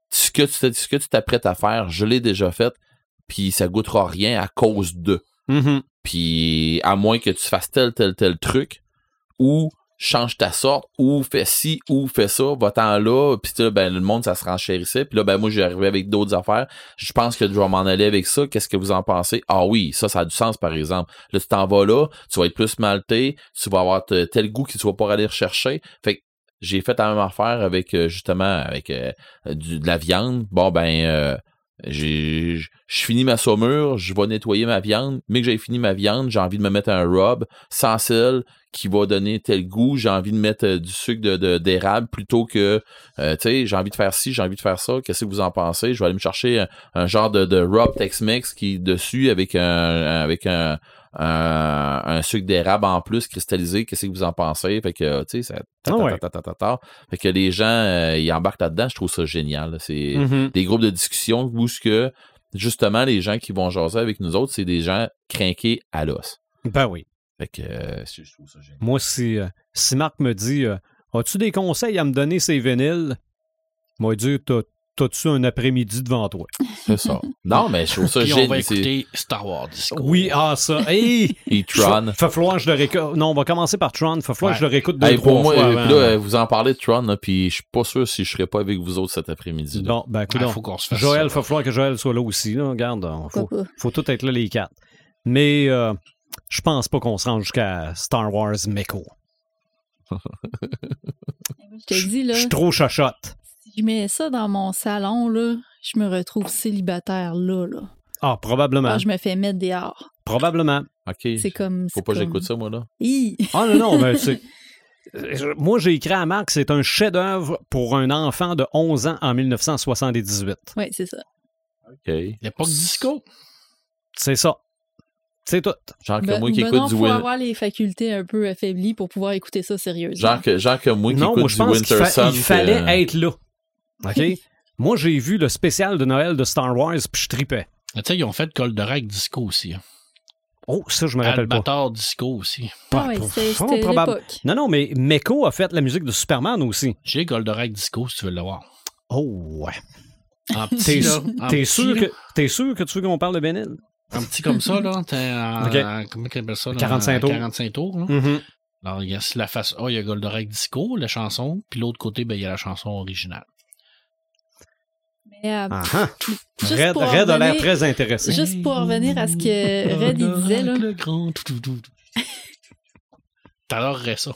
ce que tu, t'es- ce que tu t'apprêtes à faire, je l'ai déjà fait, puis ça goûtera rien à cause de. Mhm. Puis à moins que tu fasses tel, tel, tel truc, ou change ta sorte, ou fais ci, ou fais ça, va-t'en là, puis là, ben, le monde, ça se renchérissait. Puis là, ben, moi, arrivé avec d'autres affaires. Je pense que je vais m'en aller avec ça. Qu'est-ce que vous en pensez? Ah oui, ça, ça a du sens, par exemple. Là, tu t'en vas là, tu vas être plus malté, tu vas avoir tel goût que tu vas pas aller rechercher. Fait que j'ai fait la même affaire avec, euh, justement, avec euh, de la viande. Bon, ben, euh, je finis ma saumure, je vais nettoyer ma viande. Mais que j'ai fini ma viande, j'ai envie de me mettre un rub sans sel qui va donner tel goût. J'ai envie de mettre euh, du sucre de, d'érable plutôt que, euh, tu sais, j'ai envie de faire ci, j'ai envie de faire ça. Qu'est-ce que vous en pensez? Je vais aller me chercher un, un genre de, de rub Tex-Mex qui est dessus avec un, avec un, un, un sucre d'érable en plus cristallisé. Qu'est-ce que vous en pensez? Fait que, tu sais, ça, ta, Ah ta, ta. Fait que les gens, euh, ils embarquent là-dedans. Je trouve ça génial. C'est, Mhm. des groupes de discussion où ce que justement les gens qui vont jaser avec nous autres, c'est des gens crinqués à l'os. Ben oui. Fait que euh, je trouve ça génial. Moi, si, euh, si Marc me dit euh, As-tu des conseils à me donner ces vinyles? Moi, dire T'as- T'as-tu un après-midi devant toi? C'est ça. [laughs] Non, mais je trouve ça Puis on va génial. Écouter Star Wars Disco. Oui, ah, ça. Hey [laughs] E-Tron. Fait falloir que je le réécoute. Non, on va commencer par Tron. Fait falloir que je le réécoute deux, Hey, trois pour moi, fois. avant. puis là, vous en parlez de Tron, là, puis je suis pas sûr si je serais pas avec vous autres cet après-midi. Bon, ben, écoute, Ah, faut qu'on se fasse Joël, ça. va falloir que Joël soit là aussi. Là. Regarde, faut, faut tout être là, les quatre. Mais euh, je pense pas qu'on se rende jusqu'à Star Wars Meko. [laughs] Je te dis, Je là, suis trop chachotte. si je mets ça dans mon salon, là, je me retrouve célibataire là, là. Ah, probablement. Ah, je me fais mettre dehors. Probablement. OK. C'est comme. Faut pas que comme- j'écoute ça, moi, là. Hi! Ah non, non, mais c'est. [laughs] euh, Moi, j'ai écrit à Marc, c'est un chef-d'œuvre pour un enfant de 11 ans en 1978. Oui, c'est ça. OK. L'époque disco. C'est ça. C'est tout. Genre que Ben, moi qui ben écoute non, du faut Win... avoir les facultés un peu affaiblies pour pouvoir écouter ça sérieusement. Genre que, genre que moi qui non, écoute moi, je du pense Winter fa- Sun. il que- fallait être là. OK? [laughs] moi, j'ai vu le spécial de Noël de Star Wars, puis je tripais. Tu sais, ils ont fait Goldorak Disco aussi. hein. Oh, ça, je me rappelle pas. Albator Disco aussi. Ah ouais, c'était probable. l'époque. Non, non, mais Meko a fait la musique de Superman aussi. J'ai Goldorak Disco si tu veux le voir. Oh, ouais. En T'es, sûr que, t'es sûr que tu veux qu'on parle de Benil? Un petit comme ça, là. T'es en- Ok. en- comment tu appelles ça? là? 45 tours. 45 tours, là. Mhm. Alors, il y a la face A, il y a Goldorak Disco, la chanson. Puis l'autre côté, ben, il y a la chanson originale. Mais, euh, Ah, ah. Juste Red, pour Red a l'air revenir- très intéressé. Juste pour revenir à ce que Red il disait, là. Le grand tout, tout, tout. T'adorerais ça.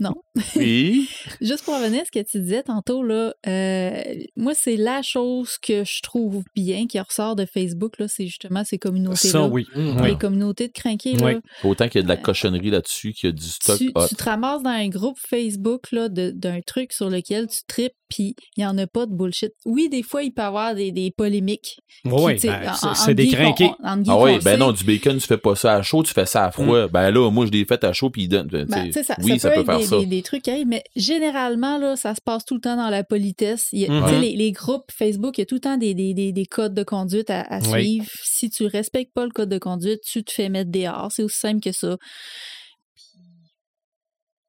Non. Oui. [laughs] Juste pour revenir à ce que tu disais tantôt, là, euh, moi, c'est la chose que je trouve bien qui ressort de Facebook, là, c'est justement ces communautés-là. Ça, oui. Oui. Les communautés de crinqués, Oui. là. Autant qu'il y a de la cochonnerie là-dessus, qu'il y a du stock Tu, hot. tu te ramasses dans un groupe Facebook là, de- d'un truc sur lequel tu tripes, puis il n'y en a pas de bullshit. Oui, des fois, il peut y avoir des, des polémiques. Oui, ben, en- c'est- des crinqués. on- en geek, Ah oui, ben non, du bacon, tu fais pas ça à chaud, tu fais ça à froid. Ben là, moi, je l'ai fait à chaud, puis Ben, tu sais, ça, oui, ça, ça, peut, peut être des, ça. des- des trucs qui arrivent, mais généralement, là, ça se passe tout le temps dans la politesse. Il y a- Mhm. les, les groupes Facebook, il y a tout le temps des, des, des, des codes de conduite à, à Oui. suivre. Si tu respectes pas le code de conduite, tu te fais mettre dehors. C'est aussi simple que ça.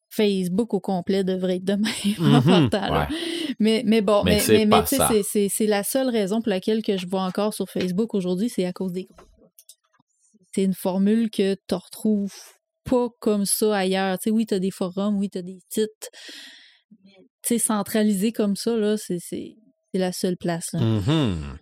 Facebook au complet devrait être de même. [laughs] Ouais. Mais, mais bon, Mais mais, c'est mais, c'est la seule raison pour laquelle que je vois encore sur Facebook aujourd'hui, c'est à cause des groupes. C'est une formule que tu retrouves pas comme ça ailleurs. Tu sais, oui, tu as des forums, oui, tu as des sites. Mais tu sais, centralisé comme ça, là, c'est c'est- c'est la seule place. là. Mhm.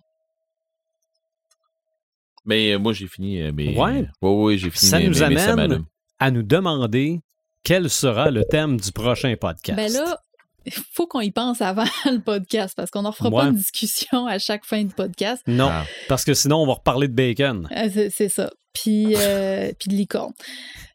Mais euh, moi, j'ai fini. euh, mes... Ouais. Oui, oui, j'ai fini. Ça mes- nous mes- amène à nous demander quel sera le thème du prochain podcast. Ben là, il faut qu'on y pense avant [laughs] le podcast parce qu'on n'en fera Ouais. pas une discussion à chaque fin de podcast. non, Ah. parce que sinon, on va reparler de bacon. Euh, c'est- C'est ça. Puis, euh, puis de licorne.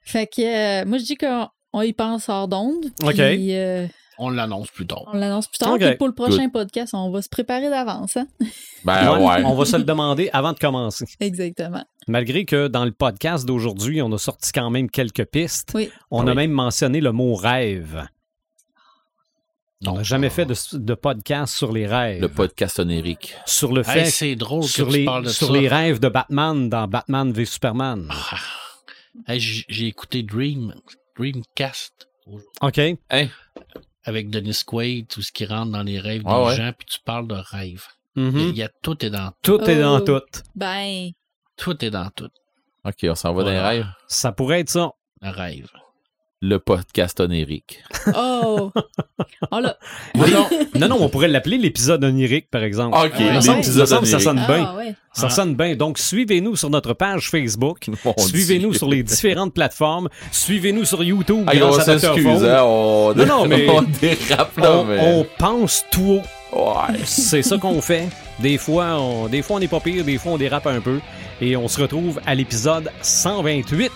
Fait que euh, moi, je dis qu'on on y pense hors d'onde. OK. Puis euh, On l'annonce plus tard. on l'annonce plus tard. OK. Puis pour le prochain podcast, on va se préparer d'avance. Hein? [laughs] Ben Ouais. On va se le demander avant de commencer. Exactement. Malgré que dans le podcast d'aujourd'hui, on a sorti quand même quelques pistes. Oui. On a même mentionné le mot rêve. On n'a Donc, jamais euh, fait de, de podcast sur les rêves. Le podcast onérique. Sur le Hey, fait, c'est drôle que sur, tu les, parles de sur ça. les rêves de Batman dans Batman v Superman. Ah. Hey, j'ai écouté Dream, Dreamcast OK? avec Dennis Quaid, tout ce qui rentre dans les rêves Ouais, des ouais. gens, puis tu parles de rêve. Mhm. Il y a tout est dans Tout est dans Oh. tout. Ben, tout est dans tout. OK, on s'en va dans les Voilà. rêves. Ça pourrait être ça. Un rêve. Le podcast onérique. oh! oh là! [laughs] Non, non, non, non, on pourrait l'appeler l'épisode onirique, par exemple. OK, Ouais, l'épisode semble que ça onirique. sonne bien. Ah, ouais. Ça Ah. sonne bien. Donc, suivez-nous sur notre page Facebook. [laughs] Mon Suivez-nous Dieu. sur les différentes plateformes. Suivez-nous sur YouTube. Hey, on s'excuse, hein, on... Non, non, mais- [laughs] on dérape là, On, mais... on pense tout haut. Ouais. C'est ça qu'on fait. Des fois, on, des fois, on n'est pas pire, des fois, on dérape un peu. Et on se retrouve à l'épisode 128.